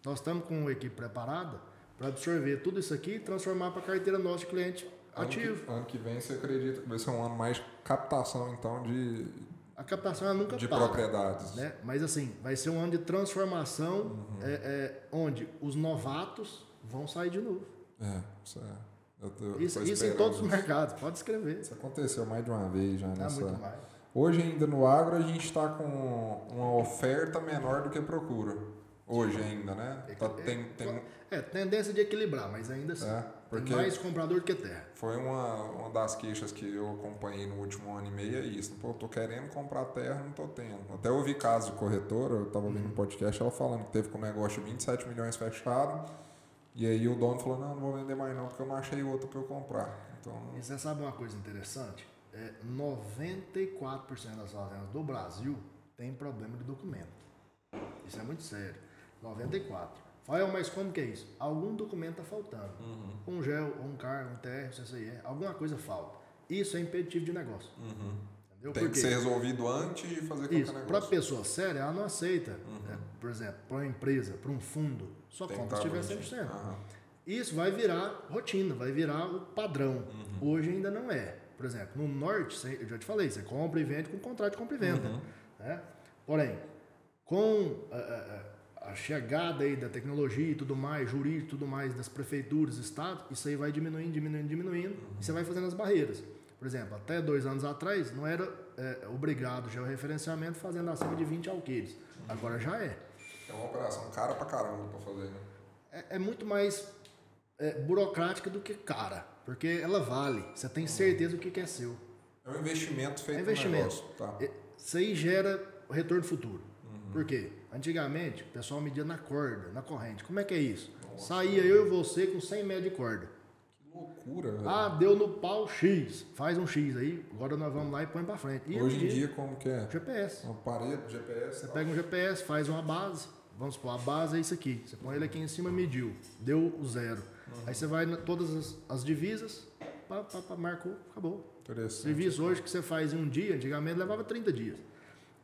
Nós estamos com uma equipe preparada para absorver tudo isso aqui e transformar para a carteira nossa de cliente Ano que- ativo. Ano que, vem você acredita que vai ser um ano mais captação, então, de, A captação ela nunca de para. propriedades. né? Mas assim, vai ser um ano de transformação Uhum. é, é, onde os novatos vão sair de novo. É, isso é. Eu tô, eu Isso, isso em todos os mercados, pode escrever. Isso aconteceu mais de uma vez já Tá nessa. muito mais. Hoje ainda no agro a gente está com uma oferta menor do que procura. Hoje ainda, né? Tá- tem, tem, É, tendência de equilibrar, mas ainda assim. é, Tem porque mais comprador do que terra. foi uma, uma das queixas que eu acompanhei no último ano e meio, é isso. Pô, tô querendo comprar terra, não tô tendo. Até ouvi caso de corretora, eu tava ouvindo um podcast, ela falando que teve com o negócio de 27 milhões fechado, e aí o dono falou, não, não vou vender mais não, porque eu não achei outro para eu comprar. Então, E você sabe uma coisa interessante? É, 94% das fazendas do Brasil tem problema de documento. Isso é muito sério. 94. Fael, mas como que é isso? Algum documento está faltando. Um GEL, um CAR, um TR, um CCIE, alguma coisa falta. Isso é impeditivo de negócio. Entendeu? tem Por que ser resolvido antes de fazer qualquer Isso, para negócio. pessoa séria, ela não aceita. É, por exemplo, para uma empresa, para um fundo, só Tem compra que se tá tiver bonitinho. 100%. Aham. Isso vai virar rotina, vai virar o padrão. Uhum. Hoje ainda não é. Por exemplo, no norte, eu já te falei, você compra e vende com contrato de compra e venda. Uhum. né? Porém, com a, a- a chegada aí da tecnologia e tudo mais, jurídico e tudo mais, das prefeituras, estados, isso aí vai diminuindo, diminuindo, diminuindo, e você vai fazendo as barreiras. Por exemplo, até dois anos atrás, não era é, obrigado já o referenciamento fazendo acima de 20 alqueires. Agora já é. É uma operação cara pra caramba pra fazer, né? é, é muito mais é, burocrática do que cara, porque ela vale. Você tem certeza do que que é seu. É um investimento feito É no investimento. negócio. Tá. Isso aí gera retorno futuro. Por quê? Antigamente, o pessoal media na corda, na corrente. Como é que é isso? Saía eu e você com 100 metros de corda. Que loucura, velho. Ah, deu no pau X. Faz um X aí, agora nós vamos lá e põe pra frente. E Hoje em e- dia, como que é? GPS. Um aparelho, GPS. Você tal. pega um GPS, faz uma base. Vamos supor, a base é isso aqui. Você põe ele aqui em cima, mediu. Deu o zero. Aí você vai em todas as, as divisas, pá, pá, pá, marcou, acabou. Serviço hoje que você faz em um dia, antigamente levava 30 dias.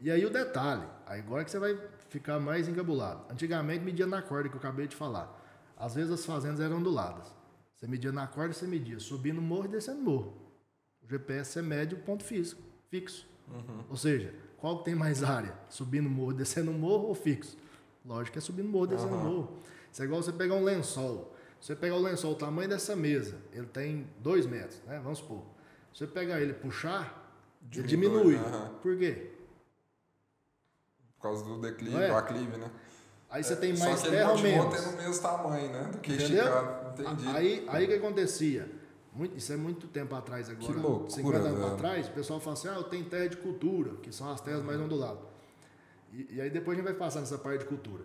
E aí o detalhe, agora que você vai ficar mais encabulado. Antigamente media na corda que eu acabei de falar. Às vezes as fazendas eram onduladas. Você media na corda, você media subindo morro e descendo morro. O GPS você mede o ponto físico, fixo. Ou seja, qual que tem mais área? Subindo morro, descendo morro ou fixo? Lógico que é subindo morro, descendo morro. Isso é igual você pegar um lençol. Você pegar o lençol, o tamanho dessa mesa, ele tem 2 metros, né? Vamos supor. Você pegar ele e puxar, ele Diminui, diminui. aham. Por quê? Por causa do declive, é? do aclive, né? Aí você tem Só mais que ele terra ou continua menos. tendo o mesmo tamanho, né? Do que Entendeu? esticado. Entendi. Aí, aí o que acontecia? Muito, isso é muito tempo atrás agora. Que loucura, 50 anos velho. atrás, o pessoal fala assim, ah, eu tenho terra de cultura, que são as terras mais onduladas. E, e aí depois a gente vai passar nessa parte de cultura.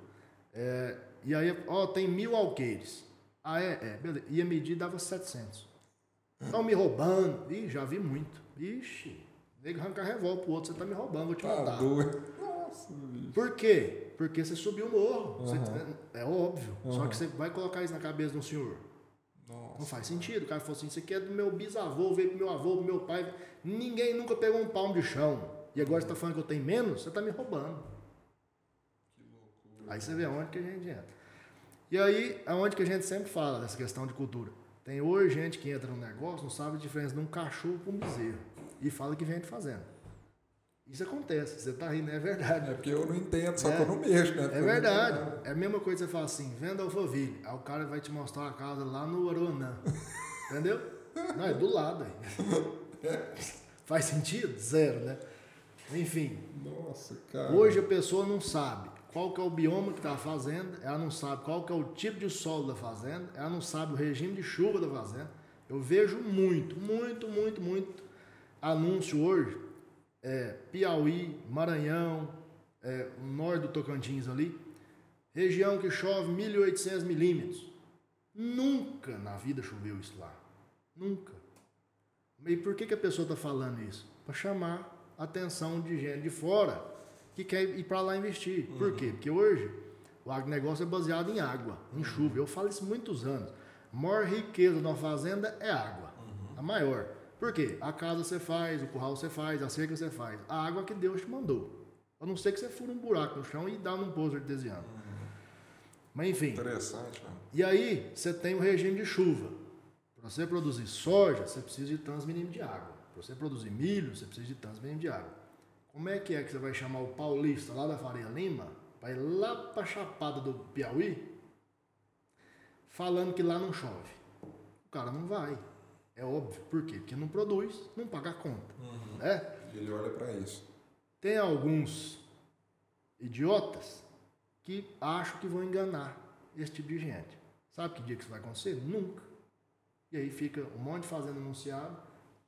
É, e aí, ó, tem mil alqueires. Ah, é? É, beleza. Ia medir, dava 700. Estão me roubando. Ih, já vi muito. Ixi, nego arrancar revólver pro outro, você tá me roubando, vou te Tá matar. doido. Nossa, bicho. Por quê? Porque você subiu o morro. Você- Aham. é óbvio. Só Aham. que você vai colocar isso na cabeça de um senhor. Não Nossa. faz sentido. O cara falou assim: isso aqui é do meu bisavô, veio pro meu avô, pro meu pai. Ninguém nunca pegou um palmo de chão. E agora você tá falando que eu tenho menos? Você tá me roubando. Aí você vê aonde que a gente entra. E aí, aonde que a gente sempre fala dessa questão de cultura. Tem hoje gente que entra no negócio, não sabe a diferença de um cachorro para um bezerro. E fala que vem de fazenda. Isso acontece. Você tá rindo, é verdade. É porque eu não entendo, só É. que eu não mexo, né? É verdade. É a mesma coisa que você fala assim, venda Alphaville. Aí o cara vai te mostrar a casa lá no Aruanã. Entendeu? Não, é do lado aí. Faz sentido? Zero, né? Enfim, Nossa, cara. hoje a pessoa não sabe qual que é o bioma que está a fazenda, ela não sabe qual que é o tipo de solo da fazenda, ela não sabe o regime de chuva da fazenda. Eu vejo muito, muito, muito, muito anúncio hoje, é, Piauí, Maranhão, é, o norte do Tocantins ali, região que chove 1.800 milímetros. Nunca na vida choveu isso lá. Nunca. E por que, que a pessoa está falando isso? Para chamar a atenção de gente de fora que quer ir para lá investir. Por quê? Porque hoje o agronegócio é baseado em água, em chuva. Eu falo isso há muitos anos. A maior riqueza de uma fazenda é água. A maior. Por quê? A casa você faz, o curral você faz, a cerca você faz. A água que Deus te mandou. A não ser que você fure um buraco no chão e dá num poço artesiano. Mas enfim. Interessante, mano. E aí, você tem o regime de chuva. Para você produzir soja, você precisa de tantos milímetros de água. Para você produzir milho, você precisa de tantos milímetros de água. Como é que é que você vai chamar o paulista lá da Faria Lima para ir lá para Chapada do Piauí falando que lá não chove? O cara não vai. É óbvio. Por quê? Porque não produz, não paga a conta. Né? Ele olha pra isso. Tem alguns idiotas que acham que vão enganar esse tipo de gente. Sabe que dia que isso vai acontecer? Nunca. E aí fica um monte de fazenda anunciado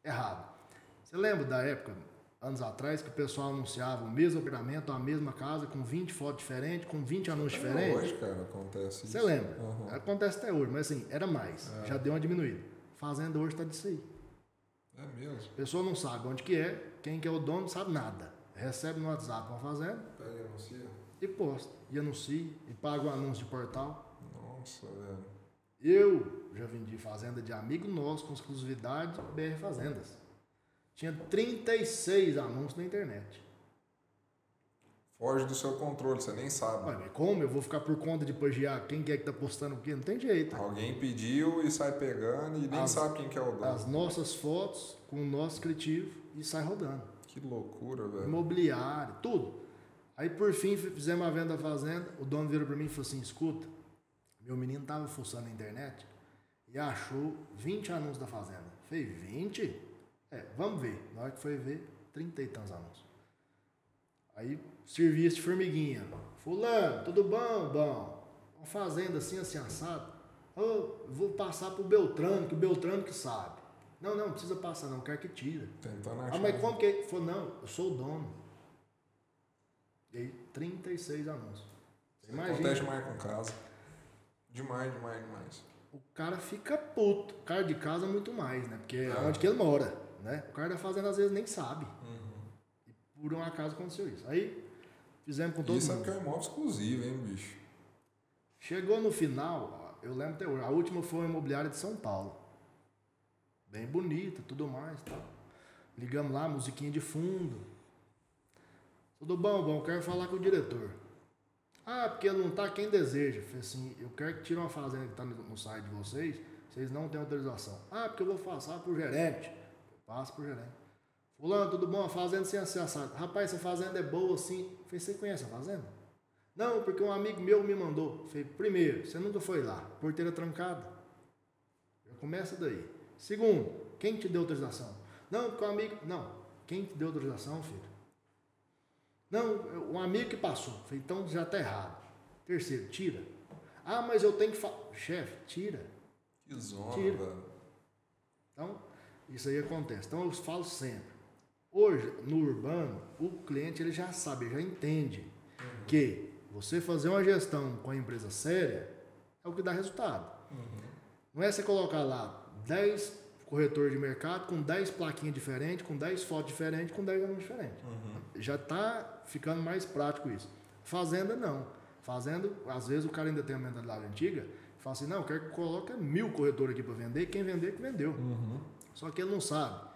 errado. Você lembra da época, anos atrás, que o pessoal anunciava o mesmo operamento, a mesma casa, com 20 fotos diferentes, com 20 anúncios diferentes? Hoje, cara, acontece isso. Você lembra? Aham. Acontece até hoje, mas assim, era mais. Já deu uma diminuída. Fazenda hoje está disso aí. É mesmo. A pessoa não sabe onde que é, quem que é o dono, não sabe nada. Recebe no WhatsApp uma fazenda, Pega e anuncia. e posta, e anuncia, e paga o anúncio de portal. Nossa, velho. Eu já vendi fazenda de amigo nosso com exclusividade BR Fazendas. Tinha 36 anúncios na internet. Foge do seu controle, você nem sabe. Ué, mas como? Eu vou ficar por conta de pagiar quem que é que tá postando o quê? Não tem jeito. Alguém pediu e sai pegando e nem As- sabe quem que é o dono. As nossas fotos com o nosso descritivo e sai rodando. Que loucura, velho. Imobiliário, tudo. Aí por fim fizemos a venda da fazenda, o dono virou para mim e falou assim, escuta, meu menino tava fuçando na internet e achou 20 anúncios da fazenda. Falei, 20? É, vamos ver. Na hora que foi ver, 30 e tantos anúncios. Aí, serviço de formiguinha. Fulano, tudo bom? Bom. Uma fazenda assim, assim, assado. Vou passar pro Beltrano, que o Beltrano que sabe. Não, não, não precisa passar não, quero que tira. Tentando Ah, achar. mas como que é? Falou, não, eu sou o dono. E aí, 36 anúncios. Você Acontece imagina. demais com casa. Demais, demais, demais. o cara fica puto. O cara de casa muito mais, né? Porque é, É. onde que ele mora, né? O cara da fazenda às vezes nem sabe. E por um acaso aconteceu isso. Aí fizemos com todo Isso é mundo. porque é um imóvel exclusivo, hein, bicho? Chegou no final, eu lembro até hoje, a última foi uma imobiliária de São Paulo. Bem bonita, tudo mais tal. Ligamos lá, musiquinha de fundo. Tudo bom, bom, quero falar com o diretor. Ah, porque não tá quem deseja. Falei assim, eu quero que tire uma fazenda que tá no no site de vocês, vocês não têm autorização. Ah, porque eu vou passar pro gerente. Passa pro gerente. Fulano, tudo bom? A fazenda sem acesso. Rapaz, essa fazenda é boa assim. Falei, você conhece a fazenda? Não, porque um amigo meu me mandou. Falei, primeiro, você nunca foi lá, porteira trancada. Já começa daí. Segundo, quem te deu autorização? Não, porque um amigo. Não, quem te deu autorização, filho? Não, um amigo que passou. Falei, então já tá errado. Terceiro, tira. Ah, mas eu tenho que falar. Chefe, tira. Que zona, Tira. Então, isso aí acontece. Então eu falo sempre. Hoje, no urbano, o cliente ele já sabe, já entende que você fazer uma gestão com a empresa séria é o que dá resultado. Não é você colocar lá 10 corretores de mercado com 10 plaquinhas diferentes, com 10 fotos diferentes, com 10 anúncios diferentes. Já está ficando mais prático isso. Fazenda não. Fazenda, às vezes o cara ainda tem a mentalidade antiga, fala assim, não, eu quero que coloque mil corretores aqui para vender, quem vender, que vendeu. Só que ele não sabe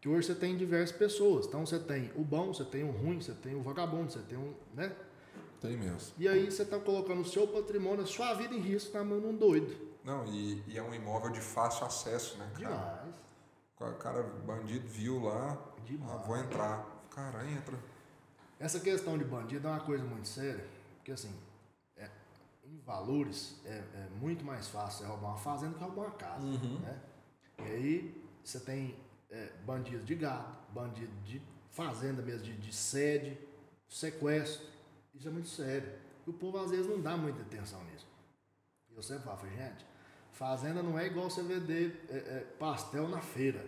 que hoje você tem diversas pessoas. Então você tem o bom, você tem o ruim, você tem o vagabundo, você tem um, né? Tem mesmo. E aí você está colocando o seu patrimônio, a sua vida em risco na mão de um doido. Não, e, e é um imóvel de fácil acesso, né, cara? Demais. O cara, bandido, viu lá, Demais. ah, vou entrar. Cara, entra. Essa questão de bandido é uma coisa muito séria, porque assim, é, em valores é, é muito mais fácil você roubar uma fazenda do que roubar uma casa. Né? E aí você tem é, bandido de gado, bandido de fazenda mesmo, de, de sede, sequestro. Isso é muito sério. E o povo às vezes não dá muita atenção nisso. E eu sempre falo, gente, fazenda não é igual você vender é, é, pastel na feira.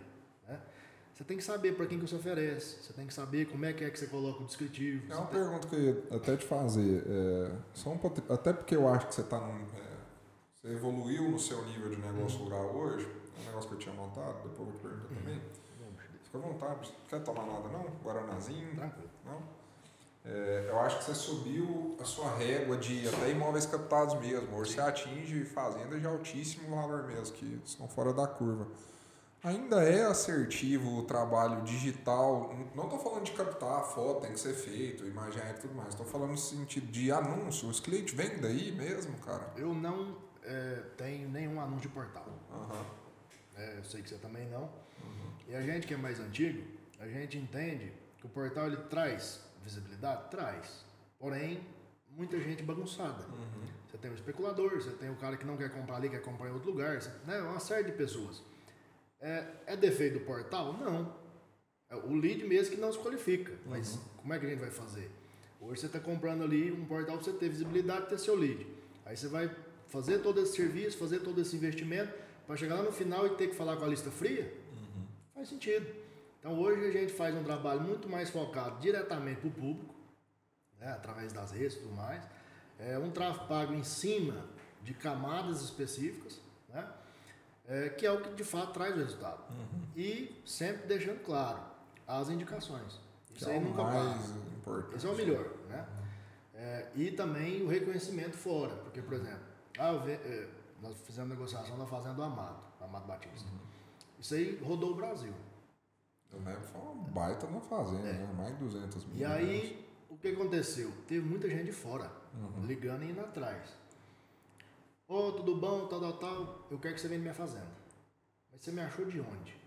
Né? Você tem que saber para quem que você oferece, você tem que saber como é que é que você coloca o descritivo. É uma tem- pergunta que eu ia até te fazer. é, só um até porque eu acho que você tá num. é, você evoluiu no seu nível de negócio rural hoje. Um negócio que eu tinha montado, depois eu vou te perguntar também. Fica à vontade. Não quer tomar nada não? Guaranazinho? Tranquilo. Não? É, eu acho que você subiu a sua régua de até imóveis captados mesmo. Hoje você atinge fazendas de altíssimo valor mesmo, que são fora da curva. Ainda é assertivo o trabalho digital. Não estou falando de captar foto, tem que ser feito, imagem e tudo mais. Estou falando no sentido de anúncio. Os clientes vêm daí mesmo, cara. Eu não é, tenho nenhum anúncio de portal. Aham. É, eu sei que você também não. E a gente que é mais antigo, a gente entende que o portal ele traz visibilidade? Traz. Porém, muita gente bagunçada. Você tem o especulador, você tem o cara que não quer comprar ali, quer comprar em outro lugar, você, né? uma série de pessoas. É, é defeito do portal? Não. É o lead mesmo que não se qualifica. Mas como é que a gente vai fazer? Hoje você está comprando ali um portal para você ter visibilidade ter seu lead. Aí você vai fazer todo esse serviço, fazer todo esse investimento, para chegar lá no final e ter que falar com a lista fria? Faz sentido. Então hoje a gente faz um trabalho muito mais focado diretamente para o público, né, através das redes e tudo mais. É um tráfego pago em cima de camadas específicas, né, é, que é o que de fato traz o resultado. E sempre deixando claro as indicações. Que Isso é aí o nunca mais passa. importante. Esse é o melhor, né? É, e também o reconhecimento fora, porque, por exemplo, ah, eu ve- é, nós fizemos negociação na Fazenda do Amado, Amado Batista. Isso aí rodou o Brasil. Eu lembro, foi uma baita na fazenda, né? Mais de 200 mil. É. E aí, o que aconteceu? Teve muita gente de fora, ligando e indo atrás. Ô, tudo bom, tal, tal, tal, eu quero que você venha minha fazenda. Mas você me achou de onde?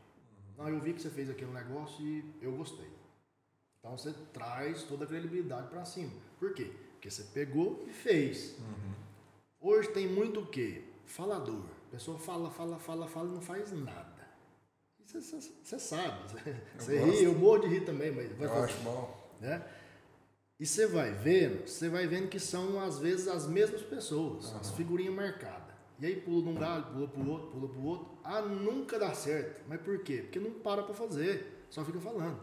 Não, eu vi que você fez aquele negócio e eu gostei. Então você traz toda a credibilidade para cima. Por quê? Porque você pegou e fez. Hoje tem muito o quê? Falador. A pessoa fala, fala, fala, fala e não faz nada. E Você, você- você sabe. Você ri, eu morro de rir também, mas vai Eu fazer acho bom. né? E você vai vendo, você vai vendo que são às vezes as mesmas pessoas, as figurinhas marcadas. E aí pula de um galho, pula pro outro, pula pro outro. Ah, nunca dá certo. Mas por quê? Porque não para pra fazer, só fica falando.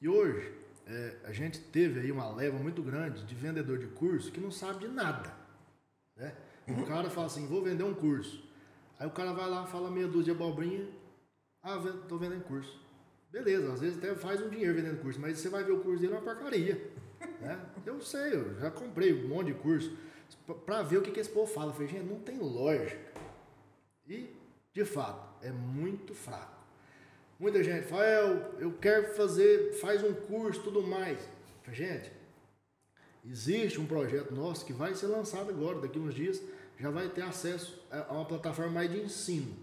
E hoje, é, a gente teve aí uma leva muito grande de vendedor de curso que não sabe de nada. Né? O cara fala assim, vou vender um curso. Aí o cara vai lá, fala meia dúzia de abobrinha, ah, tô vendendo curso. Beleza, às vezes até faz um dinheiro vendendo curso, mas você vai ver o curso dele é uma porcaria. né? Eu sei, eu já comprei um monte de curso pra ver o que, que esse povo fala. Eu falei, gente, não tem lógica. E, de fato, é muito fraco. Muita gente fala, "É, eu, eu quero fazer, faz um curso, tudo mais. Eu falei, gente, existe um projeto nosso que vai ser lançado agora, daqui uns dias, já vai ter acesso a uma plataforma mais de ensino.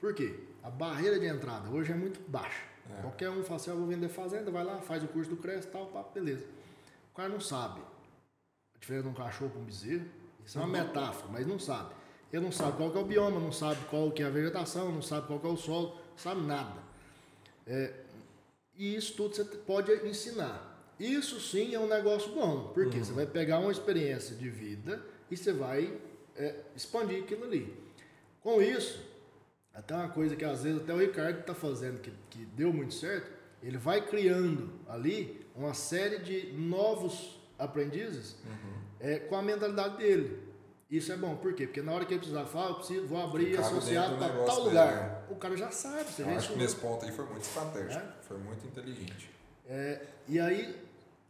Por quê? A barreira de entrada hoje é muito baixa. É. Qualquer um fala assim, "Ah, vou vender fazenda, vai lá, faz o curso do Cresce, tal, pá, beleza. O cara não sabe a diferença de um cachorro para um bezerro. Isso é uma metáfora, mas não sabe. Ele não sabe qual é o bioma, não sabe qual que é a vegetação, não sabe qual é o solo, não sabe nada. É, e isso tudo você pode ensinar. Isso sim é um negócio bom, porque você vai pegar uma experiência de vida e você vai é, expandir aquilo ali. Com isso, até uma coisa que às vezes até o Ricardo está fazendo, que, que deu muito certo, ele vai criando ali uma série de novos aprendizes é, com a mentalidade dele. Isso é bom, por quê? Porque na hora que ele precisar falar, eu preciso, vou abrir dentro do para tal lugar. O cara já sabe, você Eu acho que nesse ponto aí foi muito estratégico. É? Foi muito inteligente. É, e aí,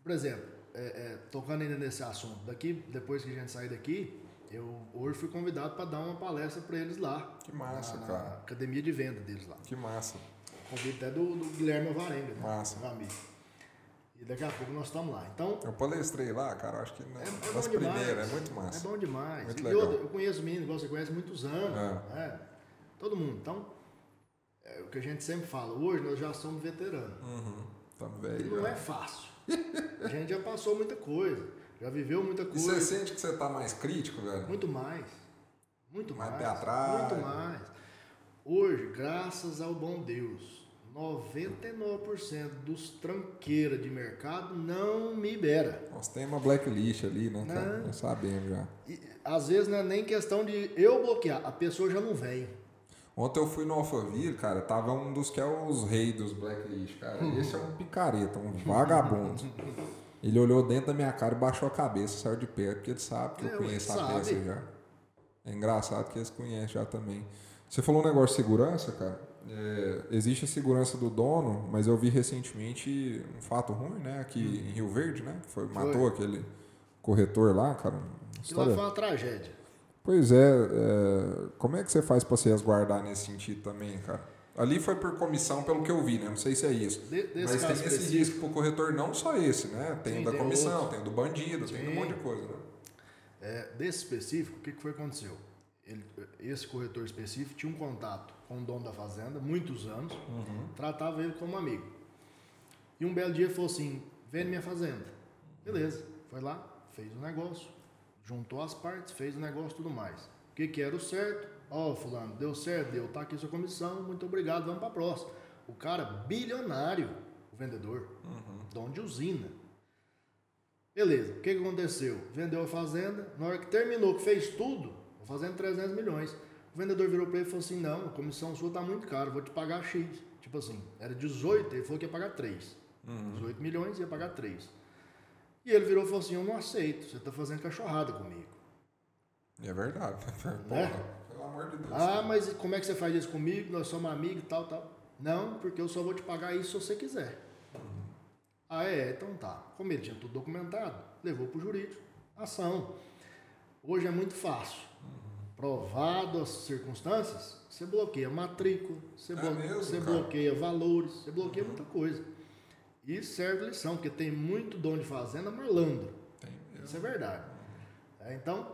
por exemplo, é, é, tocando ainda nesse assunto, daqui, depois que a gente sair daqui, eu hoje fui convidado para dar uma palestra para eles lá. Que massa, na, cara. Na academia de venda deles lá. Que massa. Convite até do, do Guilherme Alvarenga, né? Massa. Meu amigo. E daqui a pouco nós estamos lá. Então, Eu palestrei lá, cara, acho que na, é, é demais. primeiras, é muito É massa. bom demais. Muito legal. outra, eu conheço menino, igual você conhece muitos anos. É. né? Todo mundo. Então, é o que a gente sempre fala. Hoje nós já somos veteranos. Uhum. Tá E não é fácil. A gente já passou muita coisa. Já viveu muita E coisa. você sente que você tá mais crítico, velho? Muito mais. Muito Mais mais. pé atrás. Muito mais. Hoje, graças ao bom Deus, 99% dos tranqueiras de mercado não me libera. Nós temos uma blacklist ali, né, cara? Não. Nós sabemos já. E, às vezes não é nem questão de eu bloquear, a pessoa já não vem. Ontem eu fui no Alphaville, cara, tava um dos que é os reis dos blacklist, cara. Esse é um picareta, um vagabundo. Ele olhou dentro da minha cara e baixou a cabeça, saiu de perto, porque ele sabe que eu É, conheço a peça já. É engraçado que eles conhecem já também. Você falou um negócio de segurança, cara. É, existe a segurança do dono, mas eu vi recentemente um fato ruim, né? Aqui em Rio Verde, né? Que foi, matou aquele corretor lá, cara. Uma Aquilo lá História foi uma tragédia. Pois é, é, como é que você faz pra se resguardar nesse sentido também, cara? Ali foi por comissão, pelo que eu vi, né? Não sei se é isso. De- Mas tem esse específico- risco pro corretor, não só esse, né? Tem Sim, o da tem comissão, outros. tem o do bandido, tem um Sim. monte de coisa, né? É, desse específico, o que, que foi que aconteceu? Ele- esse corretor específico tinha um contato com o dono da fazenda, muitos anos, Uhum. tratava ele como amigo. E um belo dia falou assim: vende minha fazenda. Beleza, foi lá, fez o negócio, juntou as partes, fez o negócio e tudo mais. O que, que era o certo? Ó, fulano, deu certo, deu, tá aqui sua comissão, muito obrigado, vamos pra próxima. O cara bilionário, o vendedor, dono de usina. Beleza, o que, que aconteceu? Vendeu a fazenda, na hora que terminou, que fez tudo, a fazenda 300 milhões. O vendedor virou para ele e falou assim: Não, a comissão sua tá muito cara, vou te pagar X. Tipo assim, era 18, ele falou que ia pagar 3. 18 milhões ia pagar 3. E ele virou e falou assim: Eu não aceito, você tá fazendo cachorrada comigo. É verdade. Né? Porra, pelo amor de Deus. Ah, mas como é que você faz isso comigo? Nós somos amigos e tal, tal. Não, porque eu só vou te pagar isso se você quiser. Ah, é? Então tá. Como ele tinha tudo documentado, levou pro jurídico. Ação. Hoje é muito fácil. Provado as circunstâncias, você bloqueia matrícula, você, É blo- mesmo, você bloqueia valores, você bloqueia muita coisa. E serve lição, porque tem muito dono de fazenda malandro. Tem mesmo. Isso é verdade. É, então,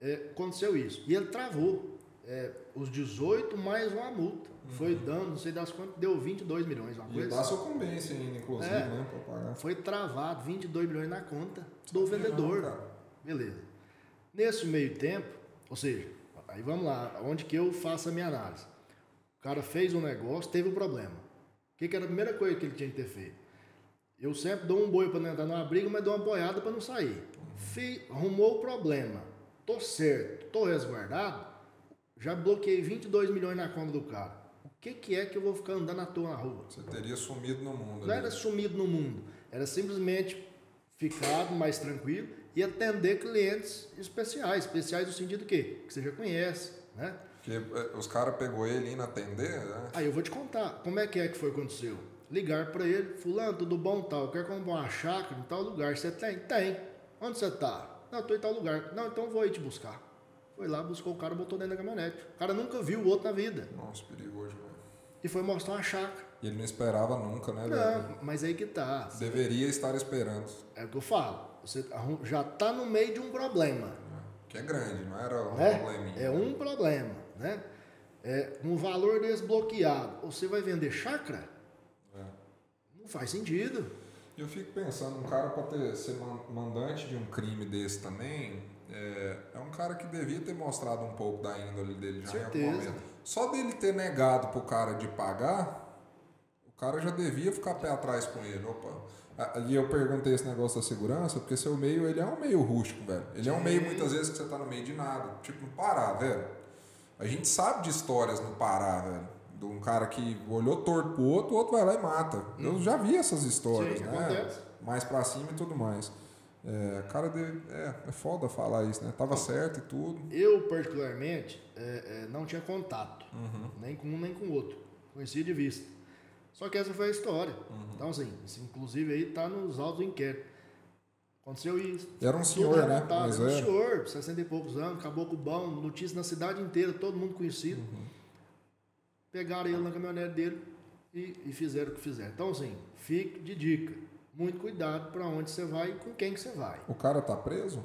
é, aconteceu isso. E ele travou é, os 18 mais uma multa. Foi dando, não sei das quantas, deu 22 milhões, uma E coisa dá assim. sucumbência ainda, inclusive, É. né? Pra pagar. Foi travado 22 milhões na conta do vendedor. cara. Beleza. Nesse meio tempo, ou seja, aí vamos lá, onde que eu faço a minha análise. O cara fez um negócio, teve um problema. O que, que era a primeira coisa que ele tinha que ter feito? Eu sempre dou um boi para não entrar numa briga, mas dou uma boiada para não sair. Fi, arrumou o problema. Tô certo, tô resguardado. Já bloqueei 22 milhões na conta do cara. O que, que é que eu vou ficar andando à toa na rua? Você teria sumido no mundo. Não ali. era sumido no mundo, era simplesmente ficado mais tranquilo e atender clientes especiais. Especiais no sentido do quê? Que você já conhece, né? Porque é, os caras pegou ele indo atender, né? Aí eu vou te contar, como é que é que foi que aconteceu? Ligar pra ele, fulano, tudo bom, tal, quer comprar uma chácara em tal lugar, você tem? Tem. Onde você tá? Não, tô em tal lugar. Não, então vou aí te buscar. Foi lá, buscou o cara, botou dentro da caminhonete. O cara nunca viu o outro na vida. Nossa, perigoso, velho. E foi mostrar uma chácara. E ele não esperava nunca, né, velho? Não, mas aí que tá. Deveria estar esperando. É o que eu falo. Você já tá no meio de um problema. Que é grande, não era um né? probleminha. É um problema, né? É, um valor desbloqueado. Você vai vender chácara? Não faz sentido. Eu fico pensando, um cara para ser man- mandante de um crime desse também, é, é um cara que devia ter mostrado um pouco da índole dele já em Certeza. algum momento. Só dele ter negado pro cara de pagar, o cara já devia ficar pé atrás com ele. Opa. E eu perguntei esse negócio da segurança, porque seu meio, ele é um meio rústico, velho. Ele é um meio, muitas vezes, que você tá no meio de nada. Tipo, no Pará, velho. A gente sabe de histórias no Pará, velho. De um cara que olhou torto pro outro, o outro vai lá e mata. Eu já vi essas histórias, Sim, né? acontece. Mais pra cima e tudo mais. É, cara, de, é, é foda falar isso, né? Tava certo e tudo. Eu, particularmente, é, é, não tinha contato, Uhum. nem com um nem com o outro. Conhecia de vista. Só que essa foi a história. Uhum. Então, assim, isso, inclusive aí tá nos autos do inquérito. Aconteceu isso. Era um senhor, né? Mas Era um era. senhor, 60 e poucos anos, caboclo bom, notícia na cidade inteira, todo mundo conhecido. Uhum. Pegaram ele na caminhonete dele e, e fizeram o que fizeram. Então, assim, fique de dica. Muito cuidado para onde você vai e com quem que você vai. O cara tá preso?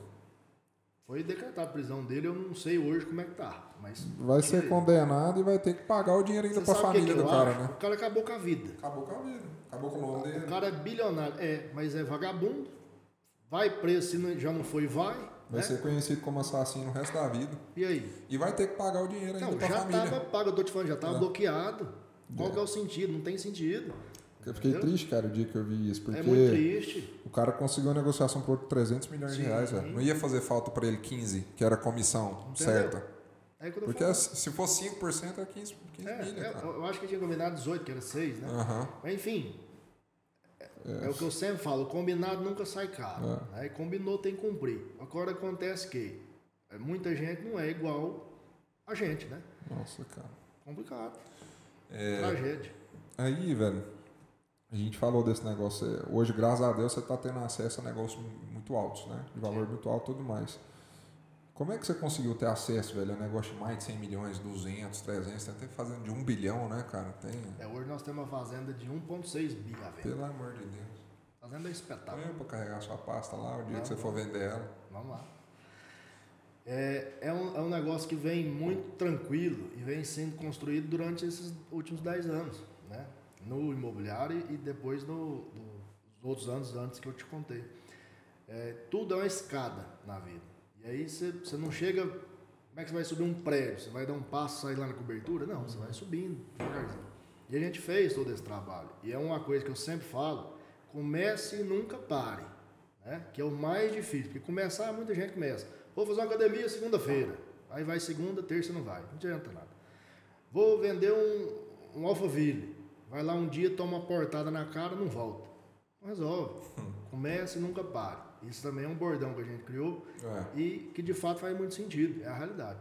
Foi decretada a prisão dele, eu não sei hoje como é que tá. Mas Vai ser condenado e vai ter que pagar o dinheiro ainda pra sabe o que família que do cara, acho? né? O cara acabou com a vida. Acabou com a vida. Acabou com o nome dele. O cara é bilionário. É, mas é vagabundo. Vai preso se não- já não foi, vai. Vai né? ser conhecido como assassino o resto da vida. E aí? E vai ter que pagar o dinheiro ainda Não, pra já família. tava pago, eu tô te falando, já tava É. bloqueado. Qual que é o sentido? Não tem sentido. Eu fiquei Entendeu? triste, cara, o dia que eu vi isso, porque É muito triste. o cara conseguiu uma negociação por 300 milhões de Sim. reais, velho. Não ia fazer falta pra ele 15, que era a comissão certa. É eu Porque se se fosse 5%, era 15, 15 É, milha, é, eu acho que tinha combinado 18, que era 6, né? Mas enfim, é, é o que eu sempre falo, combinado nunca sai caro. É. Aí combinou, tem que cumprir. Agora acontece que é, muita gente não é igual a gente, né? Nossa, cara. Complicado. É. Tragédia. Aí, velho, a gente falou desse negócio. Hoje, graças a Deus, você tá tendo acesso a negócios muito altos, né? De valor muito alto e tudo mais. Como é que você conseguiu ter acesso, velho, a negócio de mais de 100 milhões, 200, 300, tem até fazendo de 1 bilhão, né, cara? Tem. É, hoje nós temos uma fazenda de 1,6 bi à venda. Pelo amor de Deus. Fazenda é espetáculo. Põe pra carregar sua pasta lá o dia que você for vender ela. Vamos lá. É, é, um, é um negócio que vem muito tranquilo e vem sendo construído durante esses últimos 10 anos, né? No imobiliário e depois no- nos outros anos antes que eu te contei. É, tudo é uma escada na vida. E aí você você não chega. Como é que você vai subir um prédio? Você vai dar um passo e sair lá na cobertura? Não, você vai subindo devagarzinho. E a gente fez todo esse trabalho. E é uma coisa que eu sempre falo: comece e nunca pare. Né? Que é o mais difícil. Porque começar, muita gente começa. Vou fazer uma academia segunda-feira. Aí vai segunda, terça não vai. Não adianta nada. Vou vender um, um Alphaville. Vai lá um dia, toma uma portada na cara, não volta. Não resolve. Comece e nunca pare. Isso também é um bordão que a gente criou É. e que de fato faz muito sentido, é a realidade.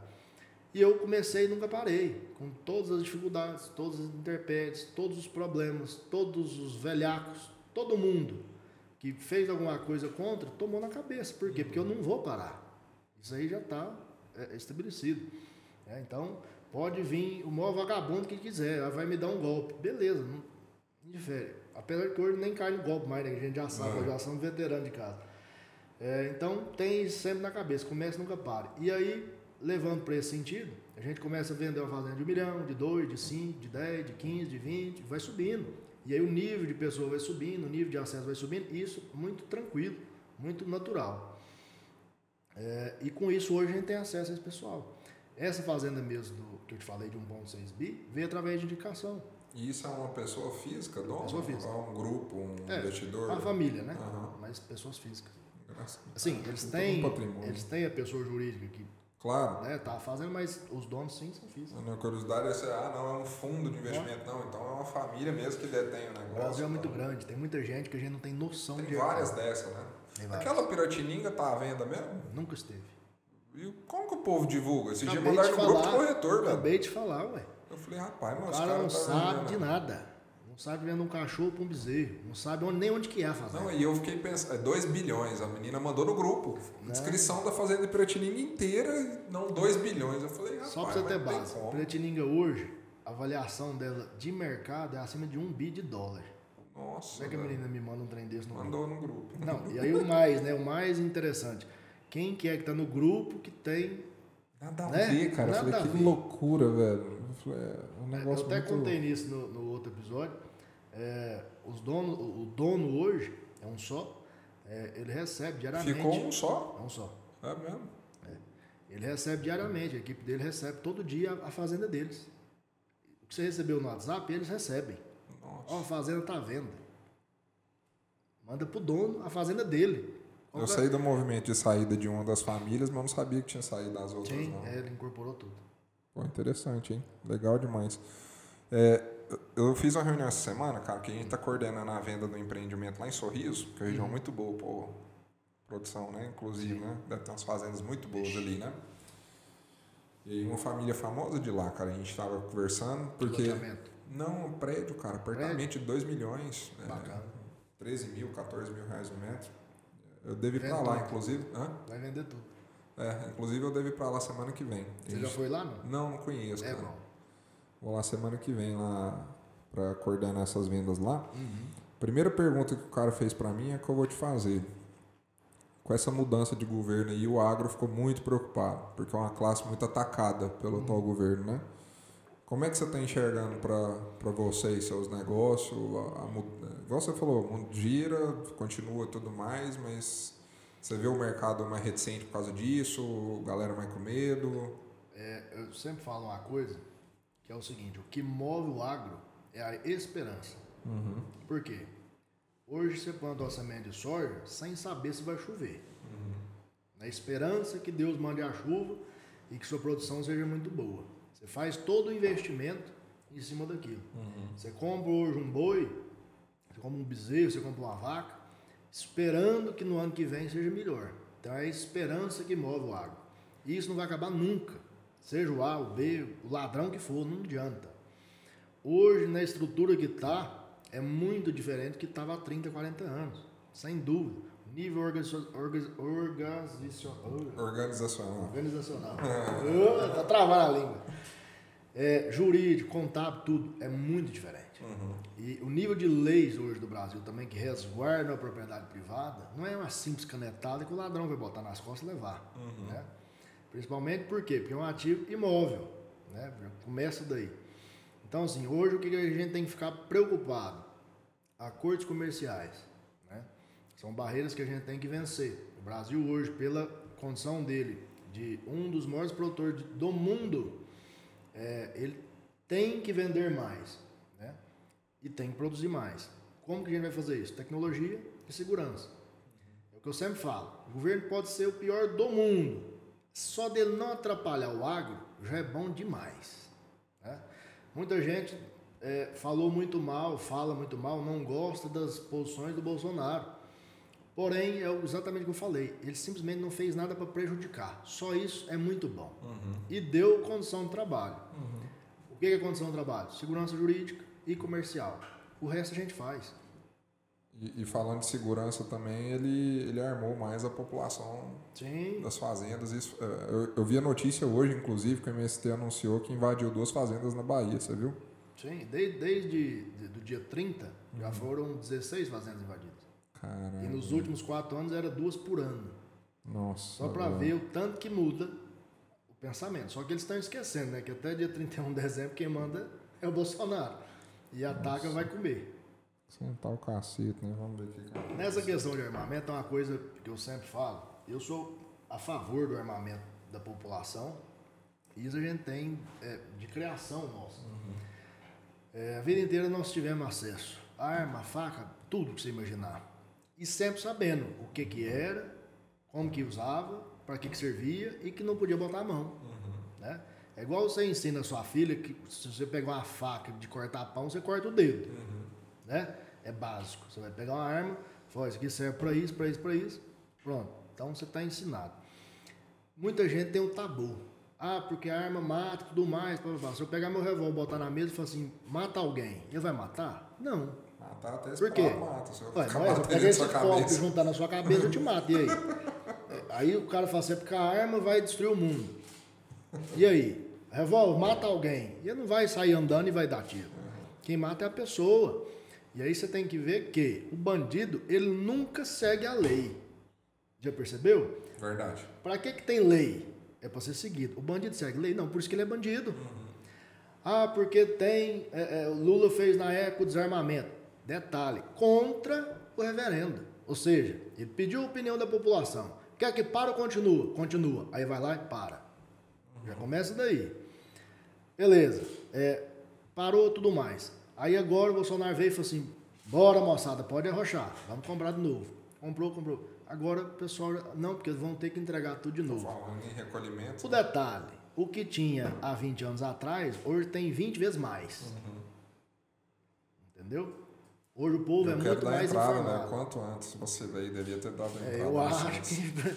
E eu comecei e nunca parei, com todas as dificuldades, todas as intempéries, todos os problemas, todos os velhacos, todo mundo que fez alguma coisa contra, tomou na cabeça. Por quê? Porque eu não vou parar. Isso aí já está estabelecido. né? então, pode vir o maior vagabundo que quiser, vai me dar um golpe. Beleza, não, difere. Apesar que hoje nem cai no golpe mais, né? A gente já sabe, É. já somos veteranos de casa. É, então tem isso sempre na cabeça, comece nunca pare. E aí, levando para esse sentido, a gente começa a vender uma fazenda de um milhão, de dois, de cinco, de dez, de quinze, de vinte, vai subindo. E aí o nível de pessoa vai subindo, o nível de acesso vai subindo, isso muito tranquilo, muito natural. É, e com isso hoje a gente tem acesso a esse pessoal. Essa fazenda mesmo do, que eu te falei de 1.6 bi veio através de indicação. E isso é uma pessoa física, dono? Pessoa física. Ou um grupo, um É, investidor? Uma família, né? Aham. Mas pessoas físicas. Assim, eles têm, patrimônio. eles têm a pessoa jurídica que Claro. né, tá fazendo, mas os donos sim são físicos. A minha curiosidade é se, ah, não, é um fundo de investimento. Não, então é uma família mesmo que detém o negócio. O Brasil é muito então. grande, tem muita gente que a gente não tem noção Tem de várias dessas, né? Tem várias. Aquela piratininga tá à venda mesmo? Nunca esteve. E como que o povo divulga? Esse dia Acabei mandaram de no grupo corretor, velho. Acabei de falar, ué. Eu falei, rapaz, O mas os cara caras não tá sabe de nada. Não sabe vender um cachorro pra um bezerro. Não sabe onde, nem onde que é a fazenda. Não, e eu fiquei pensando, é 2 bilhões, a menina mandou no grupo. Né? Descrição da fazenda de Piratininga inteira, não 2 bilhões. Eu falei, Só pra você ter base. Piratininga hoje, a avaliação dela de mercado é acima de um bi de dólar. Nossa, Como é que a menina me manda um trem desse no grupo? mandou no grupo. Não, e aí o mais, né? O mais interessante. Quem que é que tá no grupo que tem. Nada a Né? ver, cara. Nada eu falei, a que ver. loucura, velho. Eu falei, é um Eu negócio até muito... contei nisso no, no outro episódio. É, os donos, o dono hoje é um só. é, ele recebe diariamente. Ficou um só? É um só. É mesmo? Ele recebe diariamente, a equipe dele recebe todo dia a, a fazenda deles. O que você recebeu no WhatsApp, eles recebem. Nossa. Ó, a fazenda tá à venda. Manda pro dono a fazenda dele. Eu saí do movimento de saída de uma das famílias, mas não sabia que tinha saído das outras, Sim, não. é, ele incorporou tudo. Pô, interessante, hein? Legal demais. É, eu fiz uma reunião essa semana, cara, que a gente tá coordenando a venda do empreendimento lá em Sorriso, que é uma região Uhum. muito boa, pô. Produção, né? Inclusive, né? Deve ter umas fazendas muito boas ali, né? E uma família famosa de lá, cara, a gente tava conversando, porque... Não, um prédio, cara, apartamento de 2 milhões. é, Bacana. 13 mil, 14 mil reais o metro. Eu devo ir pra Vendo lá, inclusive. Hã? Vai vender tudo. É, inclusive eu devo ir pra lá semana que vem. Você já gente- foi lá, não? Não, não conheço, É cara. bom. Vou lá semana que vem lá pra coordenar essas vendas lá. Uhum. Primeira pergunta que o cara fez pra mim é que eu vou te fazer. Com essa mudança de governo aí, o agro ficou muito preocupado, porque é uma classe muito atacada pelo atual governo, né? Como é que você está enxergando para você e seus negócios? A, a, igual você falou, o mundo gira, continua tudo mais, mas você vê o mercado mais reticente por causa disso, galera mais com medo. É, eu sempre falo uma coisa, que é o seguinte, o que move o agro é a esperança. Por quê? Hoje você planta uma semente de soja sem saber se vai chover. Na esperança que Deus mande a chuva e que sua produção seja muito boa. Você faz todo o investimento em cima daquilo. Você compra hoje um boi, você compra um bezerro, você compra uma vaca, esperando que no ano que vem seja melhor. Então é a esperança que move o agro. E isso não vai acabar nunca. Seja o A, o B, o ladrão que for, não adianta. Hoje, na estrutura que está, é muito diferente do que estava há 30, 40 anos. Sem dúvida. Nível organizacional. Organizacional. Organizacional. Ah, tá travando a língua. É, jurídico, contábil, tudo é muito diferente. E o nível de leis hoje do Brasil também que resguardam a propriedade privada não é uma simples canetada que o ladrão vai botar nas costas e levar. Né? Principalmente por quê? Porque é um ativo imóvel. Né? Começa daí. Então, assim, hoje o que a gente tem que ficar preocupado? Acordos comerciais. Né? São barreiras que a gente tem que vencer. O Brasil hoje, pela condição dele de um dos maiores produtores do mundo, é, ele tem que vender mais, né? E tem que produzir mais. Como que a gente vai fazer isso? Tecnologia e segurança. É o que eu sempre falo. O governo pode ser o pior do mundo. Só dele não atrapalhar o agro já é bom demais. né? Muita gente é, falou muito mal, fala muito mal, não gosta das posições do Bolsonaro. Porém, é exatamente o que eu falei. Ele simplesmente não fez nada para prejudicar. Só isso é muito bom. E deu condição de trabalho. O que é condição de trabalho? Segurança jurídica e comercial. O resto a gente faz. E, e falando de segurança também, ele, ele armou mais a população Sim. das fazendas. Isso, é, eu, eu vi a notícia hoje, inclusive, que o MST anunciou que invadiu duas fazendas na Bahia, você viu? Sim. Desde, desde de- do dia 30, já foram 16 fazendas invadidas. Caramba. E nos últimos quatro anos era duas por ano. Nossa. Só para ver o tanto que muda o pensamento. Só que eles estão esquecendo, né? Que até dia 31 de dezembro quem manda é o Bolsonaro. E ataca vai comer. Sentar o cacete, né? Vamos ver aqui. cara. Nessa questão de armamento é uma coisa que eu sempre falo. Eu sou a favor do armamento da população. Isso a gente tem é, de criação nossa. É, a vida inteira nós tivemos acesso. Arma, faca, tudo que você imaginar. E sempre sabendo o que que era, como que usava, para que que servia e que não podia botar a mão. Né? É igual você ensina a sua filha que se você pegar uma faca de cortar pão, você corta o dedo. Né? É básico. Você vai pegar uma arma, fala, isso aqui serve para isso, para isso, para isso. Pronto. Então você está ensinado. muita gente tem um tabu. Ah, porque a arma mata tudo mais. Blá, blá. Se eu pegar meu revólver, botar na mesa e falar assim, mata alguém, ele vai matar? Não. Matar até Por quê? mata. Se eu Ué, mas eu batendo pegar esse copo e juntar na sua cabeça, eu te mato. E aí? É, Aí o cara fala assim, é porque a arma vai destruir o mundo. E aí? Revólver, mata alguém. E ele não vai sair andando e vai dar tiro. Quem mata é a pessoa. E aí você tem que ver que o bandido, ele nunca segue a lei. Já percebeu? Verdade. Pra que, que tem lei? É pra ser seguido. O bandido segue lei? Não, por isso que ele é bandido. Ah, porque tem. é, é, Lula fez na época o desarmamento. Detalhe, contra o reverendo. Ou seja, ele pediu a opinião da população. Quer que para ou continua? Continua. Aí vai lá e para. Já começa daí. Beleza. É, parou tudo mais. Aí agora o Bolsonaro veio e falou assim: bora moçada, pode arrochar. Vamos comprar de novo. Comprou, comprou. Agora o pessoal. Não, porque eles vão ter que entregar tudo de novo. Falando em recolhimento. O detalhe, o que tinha há 20 anos atrás, hoje tem 20 vezes mais. Entendeu? Hoje o povo eu é muito dar mais entrada, né? informado. Quanto antes você veio, devia ter dado entrada. É, eu antes. acho que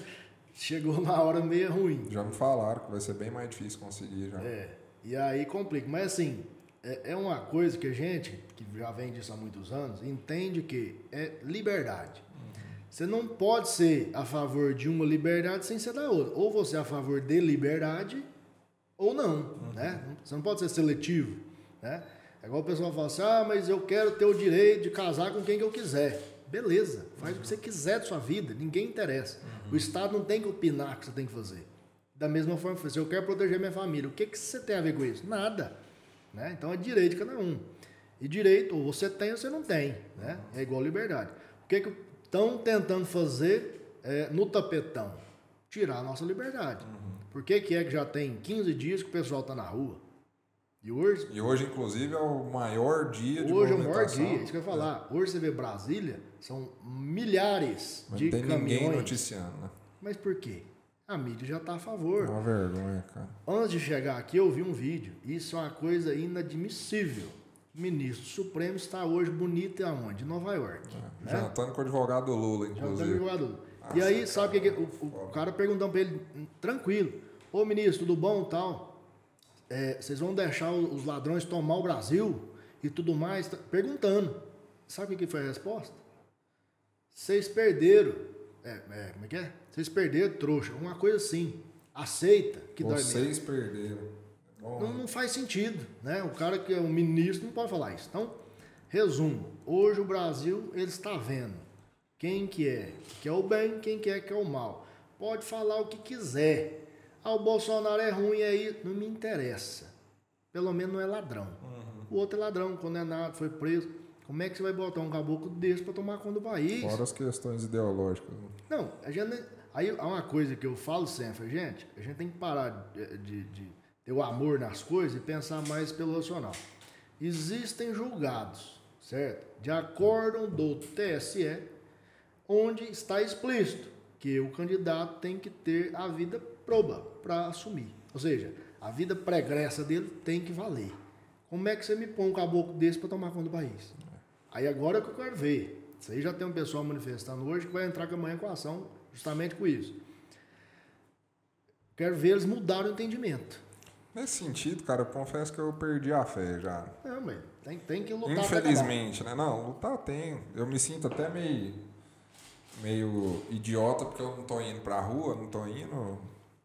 chegou na hora meio ruim. Já me falaram que vai ser bem mais difícil conseguir já. É, e aí complica. Mas assim, é, é uma coisa que a gente, que já vem disso há muitos anos, entende que é liberdade. Você não pode ser a favor de uma liberdade sem ser da outra. Ou você é a favor de liberdade, ou não, né? Você não pode ser seletivo, né? É igual o pessoal fala assim, ah, mas eu quero ter o direito de casar com quem que eu quiser. Beleza, faz o que você quiser da sua vida, ninguém interessa. O Estado não tem que opinar o que você tem que fazer. Da mesma forma, se eu quero proteger minha família, o que, que você tem a ver com isso? Nada. Né? Então é direito de cada um. E direito, ou você tem ou você não tem. Né? É igual liberdade. O que que estão tentando fazer é, no tapetão? Tirar a nossa liberdade. Por que, que é que já tem 15 dias que o pessoal está na rua? E hoje, E hoje, inclusive, é o maior dia de hoje é o maior dia, isso que eu ia falar. Hoje você vê Brasília, são milhares Mas de não tem ninguém caminhões. noticiando, né? Mas por quê? A mídia já está a É favor. uma vergonha, cara. Antes de chegar aqui, eu vi um vídeo. Isso é uma coisa inadmissível. O ministro Supremo está hoje bonito e aonde? Em Nova York. né? Jantando com o advogado do Lula, Já tá inclusive. jogador. E aí, sabe o que, que o, o cara perguntando para ele, tranquilo, ô ministro, tudo bom tal? É, vocês vão deixar o- os ladrões tomar o Brasil e tudo mais? Tá- Perguntando. Sabe o que que foi a resposta? Vocês perderam. É, é, como é que é? Vocês perderam, trouxa. Uma coisa assim. Aceita que dói menos. Vocês perderam. Não, não faz sentido, né? O cara que é um ministro não pode falar isso. Então, resumo. Hoje o Brasil, ele está vendo quem que é que é o bem, quem que é que é o mal. Pode falar o que quiser. Ah, o Bolsonaro é ruim aí, não me interessa. Pelo menos não é ladrão. O outro é ladrão, condenado, foi preso. Como é que você vai botar um caboclo desse para tomar conta do país? Fora as questões ideológicas. né? Não, a gente, aí há uma coisa que eu falo sempre, gente, a gente tem que parar de, de- de ter o amor nas coisas e pensar mais pelo racional. Existem julgados, certo? De acordo do TSE, onde está explícito que o candidato tem que ter a vida proba para assumir. Ou seja, a vida pregressa dele tem que valer. Como é que você me põe um caboclo desse para tomar conta do país? Aí agora é que eu quero ver. Isso aí já tem um pessoal manifestando hoje que vai entrar com amanhã com a ação justamente com isso. Quero ver eles mudarem o entendimento. Nesse sentido, cara, eu confesso que eu perdi a fé já. Não, mas tem, tem que lutar. Infelizmente, né? Não, lutar tem. Eu me sinto até meio, meio idiota porque eu não tô indo pra rua, não tô indo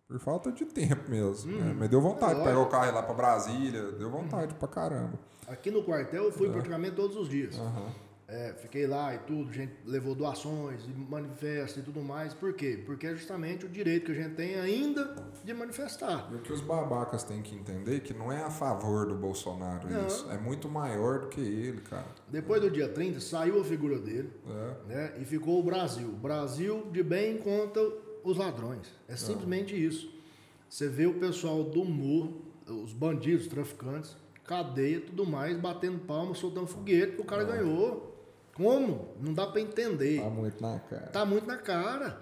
por falta de tempo mesmo. né? Mas deu vontade de É pegar o carro e ir lá pra Brasília, deu vontade pra caramba. Aqui no quartel eu fui praticamente todos os dias. Aham. É, fiquei lá e tudo, gente levou doações, e manifesta e tudo mais. Por quê? Porque é justamente o direito que a gente tem ainda de manifestar. E o que os babacas têm que entender é que não é a favor do Bolsonaro Não. isso. É muito maior do que ele, cara. Depois do dia 30, saiu a figura dele, É. né? E ficou o Brasil. O Brasil de bem contra os ladrões. É simplesmente isso. Você vê o pessoal do morro, os bandidos, os traficantes, cadeia, tudo mais, batendo palma, soltando foguete, o cara ganhou. Como? Não dá pra entender. Tá muito na cara. Tá muito na cara.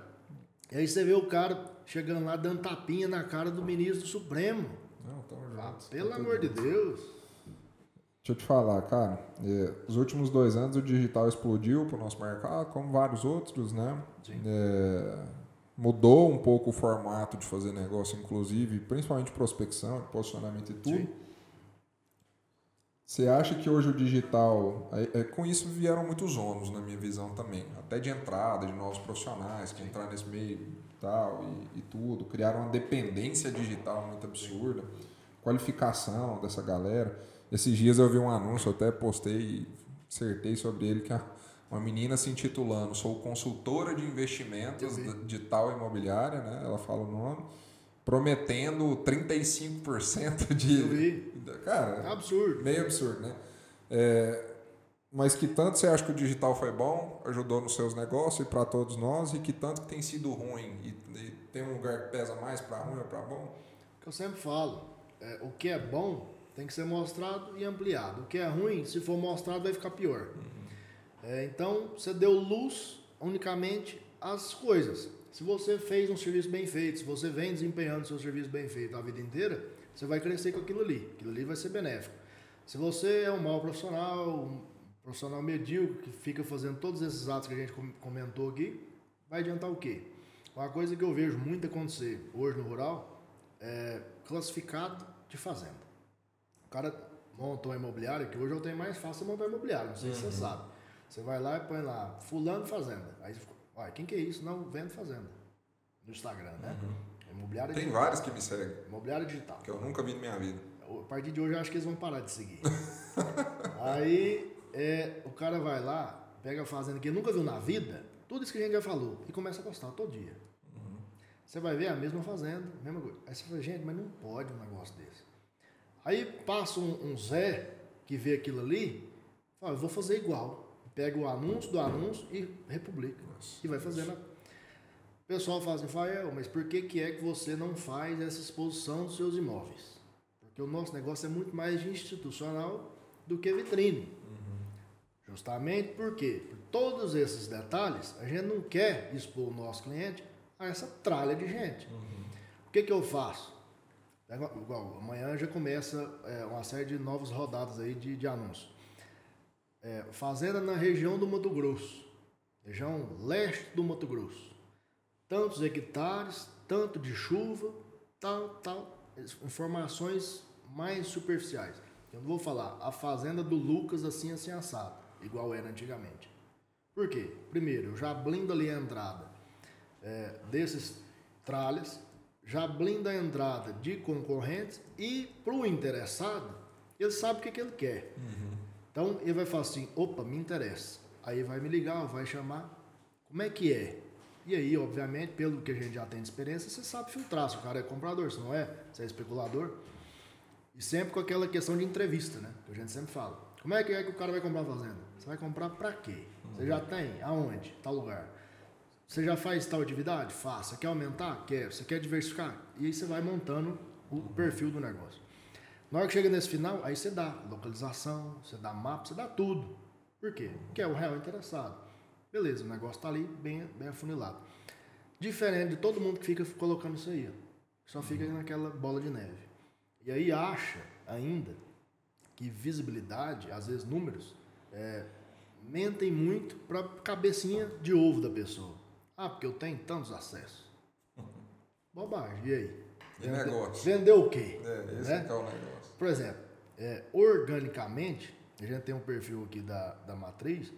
E aí você vê o cara chegando lá dando tapinha na cara do ministro do Supremo. Não, tamo junto. Pelo Tá amor de Deus. Deixa eu te falar, cara. é, os últimos dois anos o digital explodiu pro nosso mercado, como vários outros, né? Sim. É, mudou um pouco o formato de fazer negócio, inclusive, principalmente prospecção, posicionamento e tudo. Sim. Você acha que hoje o digital. É, é, com isso vieram muitos ônus, na minha visão também. Até de entrada, de novos profissionais que entraram nesse meio tal e, e tudo. Criaram uma dependência digital muito absurda. Qualificação dessa galera. Esses dias eu vi um anúncio, até postei e acertei sobre ele, que a, uma menina se intitulando Sou consultora de investimentos de tal imobiliária, né? Ela fala o nome prometendo 35% de. Cara, é absurdo. Meio absurdo, né? É, mas que tanto você acha que o digital foi bom, ajudou nos seus negócios e para todos nós, e que tanto que tem sido ruim e, e tem um lugar que pesa mais para ruim ou para bom? Que eu sempre falo, é, o que é bom tem que ser mostrado e ampliado. O que é ruim, se for mostrado, vai ficar pior. Uhum. É, então, você deu luz unicamente às coisas. Se você fez um serviço bem feito, se você vem desempenhando seu serviço bem feito a vida inteira, você vai crescer com aquilo ali. Aquilo ali vai ser benéfico. Se você é um mau profissional, um profissional medíocre que fica fazendo todos esses atos que a gente comentou aqui, vai adiantar o quê? Uma coisa que eu vejo muito acontecer hoje no rural é classificado de fazenda. O cara montou uma imobiliária, que hoje eu tenho mais fácil montar imobiliária, não sei uhum. se você uhum. sabe. Você vai lá e põe lá, fulano fazenda. Aí Olha, quem que é isso? Não, vendo fazenda. No Instagram, né? Uhum. Imobiliária Tem digital. vários que me seguem. Imobiliária digital. Que eu nunca vi na minha vida. A partir de hoje eu acho que eles vão parar de seguir. Aí é, o cara vai lá, pega a fazenda que ele nunca viu na vida, tudo isso que a gente já falou, e começa a postar todo dia. Uhum. Você vai ver a mesma fazenda, mesma coisa. Aí você fala, gente, mas não pode um negócio desse. Aí passa um, um Zé que vê aquilo ali, fala, eu vou fazer igual pega o anúncio do anúncio e republica. Nossa, e vai fazendo. O pessoal fala assim, Fael, mas por que, que é que você não faz essa exposição dos seus imóveis? Porque o nosso negócio é muito mais institucional do que vitrine. Uhum. Justamente porque, por todos esses detalhes, a gente não quer expor o nosso cliente a essa tralha de gente. Uhum. O que, que eu faço? Igual, amanhã já começa é, uma série de novas rodadas aí de, de anúncios é, fazenda na região do Mato Grosso, região leste do Mato Grosso. Tantos hectares, tanto de chuva, tal, tal, informações mais superficiais. Eu não vou falar a fazenda do Lucas assim, assim, assado, igual era antigamente. Por quê? Primeiro, eu já blindo ali a entrada é, desses tralhas, já blinda a entrada de concorrentes e para o interessado, ele sabe o que, que ele quer. Uhum. Então ele vai falar assim: opa, me interessa. Aí vai me ligar, vai chamar. Como é que é? E aí, obviamente, pelo que a gente já tem de experiência, você sabe filtrar se o cara é comprador, se não é, se é especulador. E sempre com aquela questão de entrevista, né? Que a gente sempre fala. Como é que é que o cara vai comprar a fazenda? Você vai comprar para quê? Você já tem? Aonde? Tal lugar. Você já faz tal atividade? Faça. Quer aumentar? Quer. Você quer diversificar? E aí você vai montando o perfil do negócio. Na hora que chega nesse final, aí você dá localização, você dá mapa, você dá tudo. Por quê? Porque é o real interessado. Beleza, o negócio está ali bem, bem afunilado. Diferente de todo mundo que fica colocando isso aí. Ó. Só fica naquela bola de neve. E aí acha ainda que visibilidade, às vezes números, é, mentem muito para cabecinha de ovo da pessoa. Ah, porque eu tenho tantos acessos. Bobagem, e aí? E negócio. Vendeu o quê? É, esse né? é o negócio. Por exemplo, é, organicamente, a gente tem um perfil aqui da, da Matriz,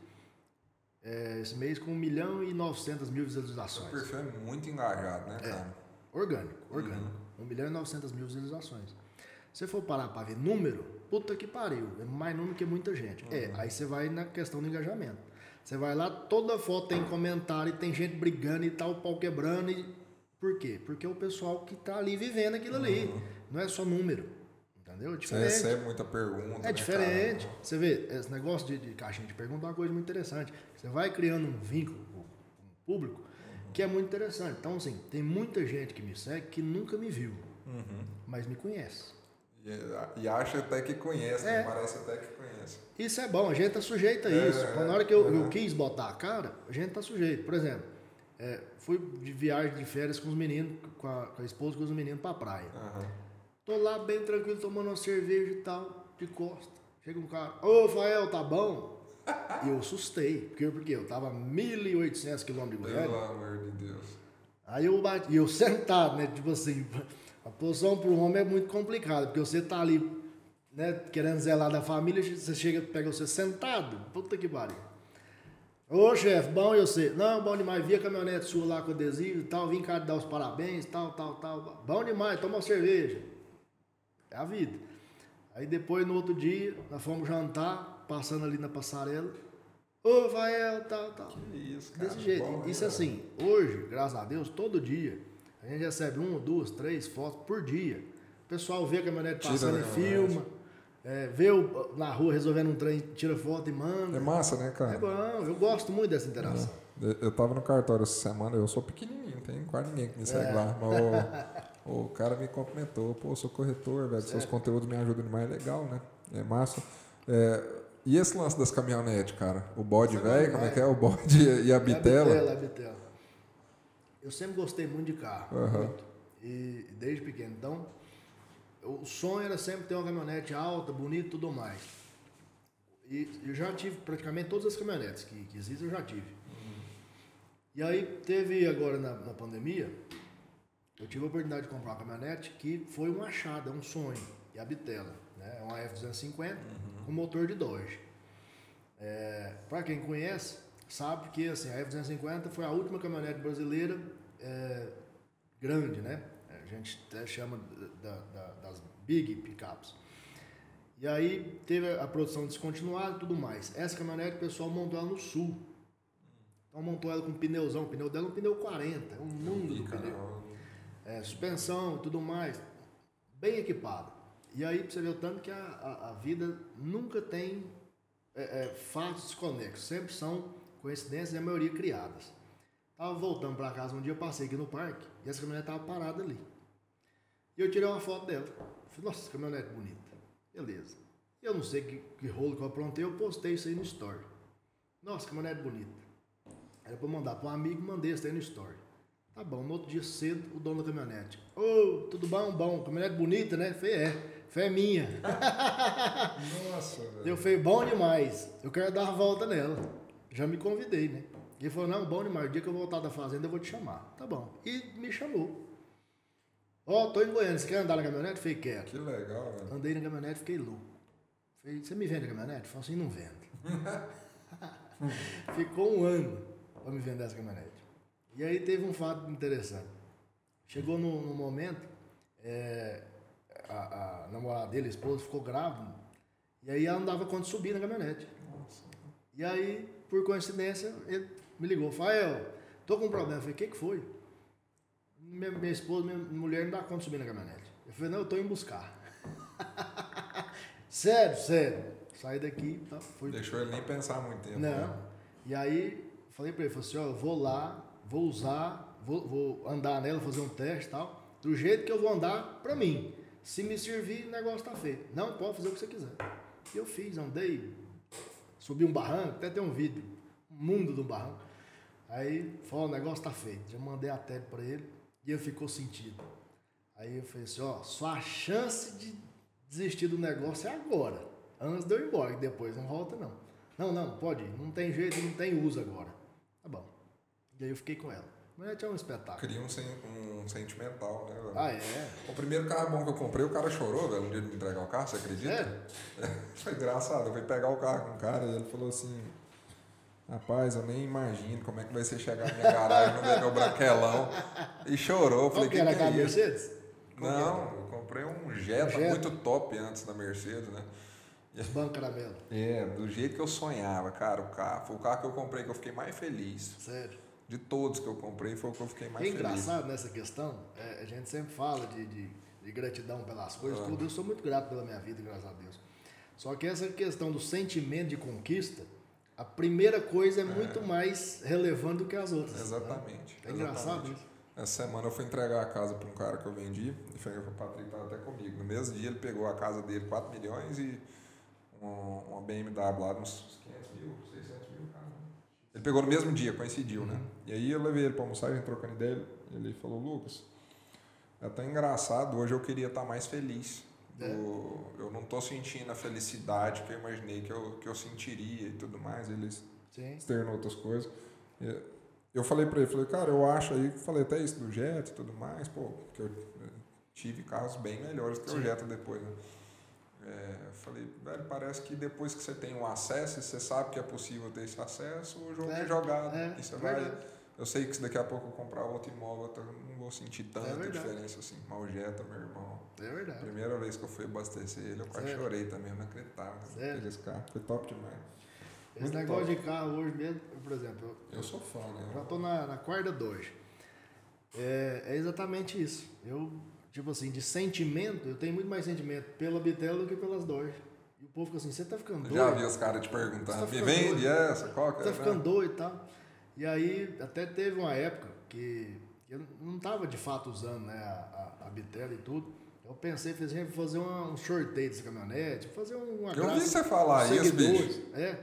é, esse mês com 1 milhão e 900 mil visualizações. O perfil é muito engajado, né, é, cara? É, orgânico, orgânico. Uhum. 1 milhão e 900 mil visualizações. Se for parar para ver número, puta que pariu, é mais número que muita gente. É, uhum. É, aí você vai na questão do engajamento. Você vai lá, toda foto tem comentário, tem gente brigando e tal, o pau quebrando. E... Por quê? Porque é o pessoal que tá ali vivendo aquilo ali. Uhum. Não é só número. Entendeu? É diferente. Você recebe muita pergunta. É né, diferente. Você vê, esse negócio de, de caixinha de pergunta é uma coisa muito interessante. Você vai criando um vínculo com o público uhum. que é muito interessante. Então, assim, tem muita gente que me segue que nunca me viu, uhum. mas me conhece. E, e, acha até que conhece, é. parece até que conhece. Isso é bom, a gente tá sujeito a é, isso. É, na hora que eu, eu, quis botar a cara, a gente tá sujeito. Por exemplo, é, fui de viagem de férias com os meninos, com a, com a esposa com os meninos pra praia. Uhum. Tô lá bem tranquilo, tomando uma cerveja e tal, de costa. Chega um cara, ô Fael, tá bom? E eu assustei. Porque, porque eu tava 1.800 quilômetros de Goiânia. Pelo amor de Deus. Aí eu bati, e eu sentado, né? Tipo assim, a posição para o homem é muito complicada, porque você tá ali, né, querendo zelar da família, você chega, pega você sentado. Puta que pariu. Ô chefe, bom eu sei. Não, bom demais. Vi a caminhonete sua lá com adesivo e tal, vim cá te dar os parabéns, tal, tal, tal. Bom demais, toma uma cerveja. É a vida. Aí depois, no outro dia, nós fomos jantar, passando ali na passarela. Ô, Rafael, tal, tal. Que isso, cara. Desse jeito. Bom, Isso né, assim, hoje, graças a Deus, todo dia, a gente recebe uma, duas, três fotos por dia. O pessoal vê a caminhonete passando e caminhonete. filma. é, vê o, na rua resolvendo um trem, tira foto e manda. É massa, né, É cara? bom, eu gosto muito dessa interação. Eu- Eu tava no cartório essa semana, eu sou pequenininho, tem quase ninguém que me segue É. lá. Mas o, cara me cumprimentou, pô, sou corretor, velho, seus conteúdos me ajudam demais, é legal, né? É massa. É, e esse lance das caminhonetes, cara? O bode é velho, como é que é? O bode e a bitela? É a bitela. Eu sempre gostei muito de carro. Aham. Muito. E desde pequeno. Então, o sonho era sempre ter uma caminhonete alta, bonita e tudo mais. E eu já tive praticamente todas as caminhonetes que, que existem, eu já tive. E aí teve agora na, na pandemia, eu tive a oportunidade de comprar uma caminhonete que foi um achado, é um sonho. E a Bitela, né? É uma F250 com motor de Dodge. É, para quem conhece, sabe que assim, a F250 foi a última caminhonete brasileira é, grande, né? A gente até chama da- da- das big pickups. E aí teve a produção descontinuada e tudo mais. Essa caminhonete o pessoal montou ela no sul. Então montou ela com pneuzão. O pneu dela é um pneu 40, é um mundo do pneu? É, suspensão e tudo mais, bem equipado. E aí você ver o tanto que a, a, a vida nunca tem é, é, fatos desconexos, sempre são coincidências e a maioria criadas. Tava voltando para casa um dia, eu passei aqui no parque e essa caminhonete tava parada ali. E eu tirei uma foto dela. Falei, nossa, caminhonete bonita. Beleza. Eu não sei que, que rolo que eu aprontei, eu postei isso aí no story. Nossa, caminhonete bonita. Era eu mandar para um amigo, mandei isso aí no story. Tá bom, no outro dia cedo, o dono da caminhonete. Ô, tudo bom? Bom, caminhonete bonita, né? Falei, é, fé minha. Nossa, velho. Eu falei, bom demais. Eu quero dar a volta nela. Já me convidei, né? Ele falou, não, bom demais. O dia que eu voltar da fazenda, eu vou te chamar. Tá bom. E me chamou. Ó, tô em Goiânia, você quer andar na caminhonete? Falei, quero. Que legal, velho. Andei na caminhonete, fiquei louco. Falei, você me vende a caminhonete? Falei assim, não vendo. Ficou um ano para me vender essa caminhonete. E aí teve um fato interessante. Chegou no, no momento, é, a, a namorada dele, a esposa, ficou grávida. E aí ela não dava conta de subir na caminhonete. E aí, por coincidência, ele me ligou, Fael, tô com um problema. Eu falei, o que, que foi? Minha, minha esposa, minha mulher não dá conta de subir na caminhonete. Eu falei, não, eu tô indo buscar. sério, sério. Saí daqui, tá, fui Deixou ele nem pensar muito tempo. né? não. E aí, falei pra ele, falei assim, ó, eu vou lá, vou usar, vou, vou andar nela, fazer um teste e tal, do jeito que eu vou andar pra mim. Se me servir, o negócio tá feito. Não, pode fazer o que você quiser. E eu fiz, andei, subi um barranco, até tem um vídeo, mundo do barranco. Aí, falou, o negócio tá feito. Já mandei a tele pra ele e ele ficou sentido. Aí eu falei assim, ó, sua chance de desistir do negócio é agora. Antes de eu ir embora, depois não volta não. Não, não, pode ir. Não tem jeito, não tem uso agora. E aí eu fiquei com ela. Mas é um espetáculo. Cria um, sen- um sentimental, né, velho? Ah, é? O primeiro carro bom que eu comprei, o cara chorou, velho, um dia de me entregar o carro, você acredita? Sério? Foi engraçado, eu fui pegar o carro com o cara e ele falou assim, rapaz, eu nem imagino como é que vai ser chegar na minha garagem no ver meu branquelão. E chorou, eu falei, Qual que era que, é isso? Mercedes? Não, eu comprei um Jetta, Jetta. muito top antes da Mercedes, né? era? Banco Caramelo. É, do jeito que eu sonhava, cara, o carro. Foi o carro que eu comprei que eu fiquei mais feliz. Sério. De todos que eu comprei, foi o que eu fiquei mais É feliz. engraçado nessa questão, é, a gente sempre fala de, de, de gratidão pelas coisas, Ah. tudo. Eu sou muito grato pela minha vida, graças a Deus. Só que essa questão do sentimento de conquista, a primeira coisa é muito mais relevante do que as outras. né? Exatamente. É engraçado exatamente. isso. Essa semana eu fui entregar a casa para um cara que eu vendi, e foi o Patrick estava até comigo. No mesmo dia ele pegou a casa dele, 4 milhões e um- uma BMW lá, uns 500 mil, 600 mil, cara. Ele pegou no mesmo dia, coincidiu, né? E aí eu levei ele para almoçar, a gente trocando ideia, ele falou, Lucas, é tão engraçado, hoje eu queria estar mais feliz. É. Do- eu não tô sentindo a felicidade que eu imaginei que eu, que eu sentiria e tudo mais. Ele Sim. externou outras coisas. Eu- eu falei pra ele, falei, cara, eu acho aí, falei até isso do Jetta e tudo mais, pô, porque eu tive carros bem melhores que o Jetta depois, né? É, falei, velho, parece que depois que você tem um acesso, você sabe que é possível ter esse acesso, o jogo é, é jogado. É, e você vai. Eu sei que daqui a pouco eu comprar outro imóvel, eu não vou sentir tanta é diferença assim. Jetta, meu irmão. É verdade. Primeira vez que eu fui abastecer ele, eu quase chorei também, eu não acreditava. Sério? Esse carro foi top demais. Esse Muito negócio top. de carro hoje mesmo, por exemplo. Eu, eu sou fã, né? Já tô na, na quarta dois. É, é exatamente isso. Eu tipo assim, de sentimento, eu tenho muito mais sentimento pela Bitela do que pelas Dodge. E o povo fica assim, você tá ficando doido? Já vi os caras te perguntando, tá me vende doido? essa, qual que é? Tá ficando doido e tal. E aí, até teve uma época que eu não tava de fato usando né, a, a, a Bitela e tudo. Eu pensei, fiz, assim, fazer um, um sorteio dessa caminhonete, fazer uma Eu vi você falar isso, bicho. É.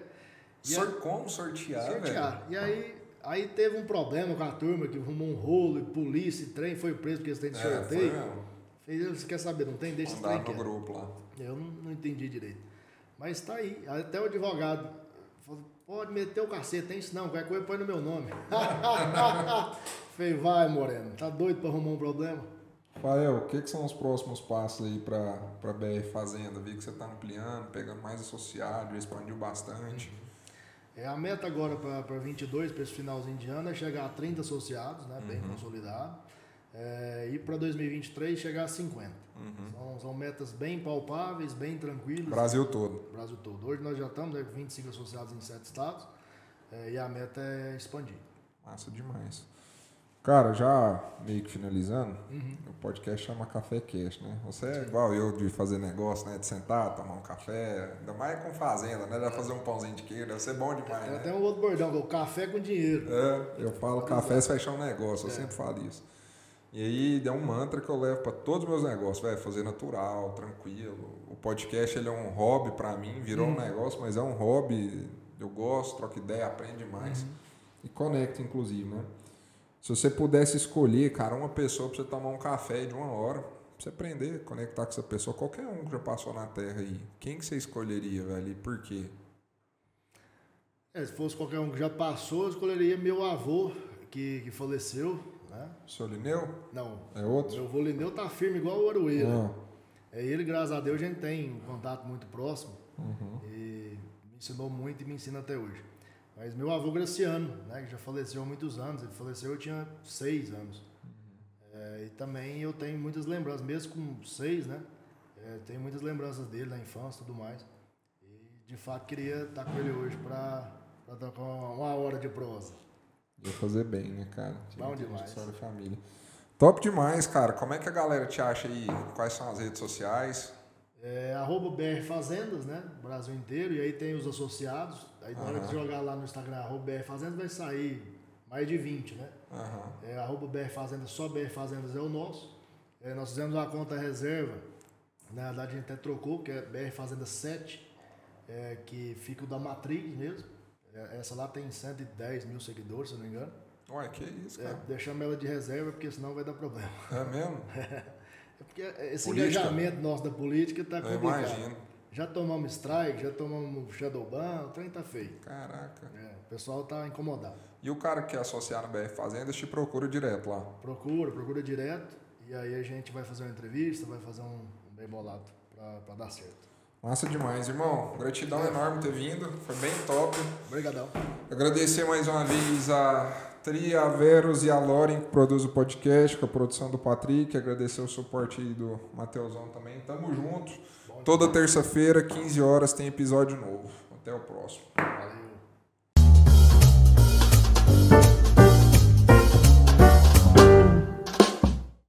Sor, aí, como sortear, sortear. Velho? E aí, Aí teve um problema com a turma que arrumou um rolo, e polícia, e trem, foi preso porque esse trem de é, sorteio. Fez, você quer saber, não tem? Deixa esse trem no grupo lá. Eu não, não entendi direito. Mas tá aí, até o advogado falou, pode meter o cacete, tem isso não, qualquer coisa põe no meu nome. Falei, vai Moreno, tá doido pra arrumar um problema? Fael, o que, que, são os próximos passos aí para a BR Fazenda? Vi que você está ampliando, pegando mais associados, expandiu bastante. Uhum. É, a meta agora para 22, para esse finalzinho de ano, é chegar a 30 associados, né, bem uhum. consolidado. É, e para 2023 chegar a 50. Uhum. São, são, metas bem palpáveis, bem tranquilas. Brasil todo. Brasil todo. Hoje nós já estamos com 25 associados em 7 estados é, e a meta é expandir. Massa demais. Cara, já meio que finalizando, uhum. o podcast chama Café Cash, né? Você é igual eu de fazer negócio, né? De sentar, tomar um café, ainda mais com fazenda, né? Dá fazer um pãozinho de queijo, deve ser bom demais, né? Tem um outro bordão, que é o café com dinheiro. É, eu falo café se fechar um negócio, eu é. sempre falo isso. E aí é um mantra que eu levo para todos os meus negócios, vai fazer natural, tranquilo. O podcast ele é um hobby para mim, virou uhum. um negócio, mas é um hobby, eu gosto, troco ideia, aprende mais. Uhum. E conecta, inclusive, né? Se você pudesse escolher, cara, uma pessoa para você tomar um café de uma hora, pra você aprender, conectar com essa pessoa, qualquer um que já passou na Terra aí, quem que você escolheria, velho, e por quê? É, se fosse qualquer um que já passou, eu escolheria meu avô, que, que faleceu, né? O seu Lineu? Não. É outro? Meu avô Lineu tá firme igual o Aroeira. Ah. É ele, graças a Deus, a gente tem um contato muito próximo. Uhum. E me ensinou muito e me ensina até hoje. Mas meu avô Graciano, né, que já faleceu há muitos anos, ele faleceu eu tinha seis anos. Uhum. É, e também eu tenho muitas lembranças, mesmo com seis, né? É, tenho muitas lembranças dele da infância e tudo mais. E de fato queria estar com ele hoje para dar uma hora de prosa. Ia fazer bem, né, cara? Bom demais. Da família. Top demais, cara. Como é que a galera te acha aí? Quais são as redes sociais? É, arroba BR Fazendas, né? Brasil inteiro. E aí tem os associados. Aí na hora de jogar lá no Instagram, arroba BR Fazendas, vai sair mais de 20, né? Uhum. É, arroba BR Fazendas, só BR Fazendas é o nosso. É, nós fizemos uma conta reserva. Na verdade, a gente até trocou, que é BR Fazendas 7, é, que fica o da Matrix mesmo. É, essa lá tem 110 mil seguidores, se não me engano. Ué, que isso, é, cara? É, deixamos ela de reserva, porque senão vai dar problema. É mesmo? É porque esse política. engajamento nosso da política está complicado. Eu imagino. Já tomamos strike, já tomamos shadowban, o trem tá feio. Caraca. É, o pessoal tá incomodado. E o cara que quer associar no BR Fazendas te procura direto lá? Procura, procura direto. E aí a gente vai fazer uma entrevista, vai fazer um, um bem bolado para dar certo. Massa demais, irmão. Gratidão é. enorme ter vindo. Foi bem top. Obrigadão. Agradecer mais uma vez a Tria, a Veros e a Loren que produz o podcast, com a produção do Patrick. Agradecer o suporte aí do Mateusão também. Tamo junto. Toda terça-feira, 15 horas, tem episódio novo. Até o próximo. Valeu.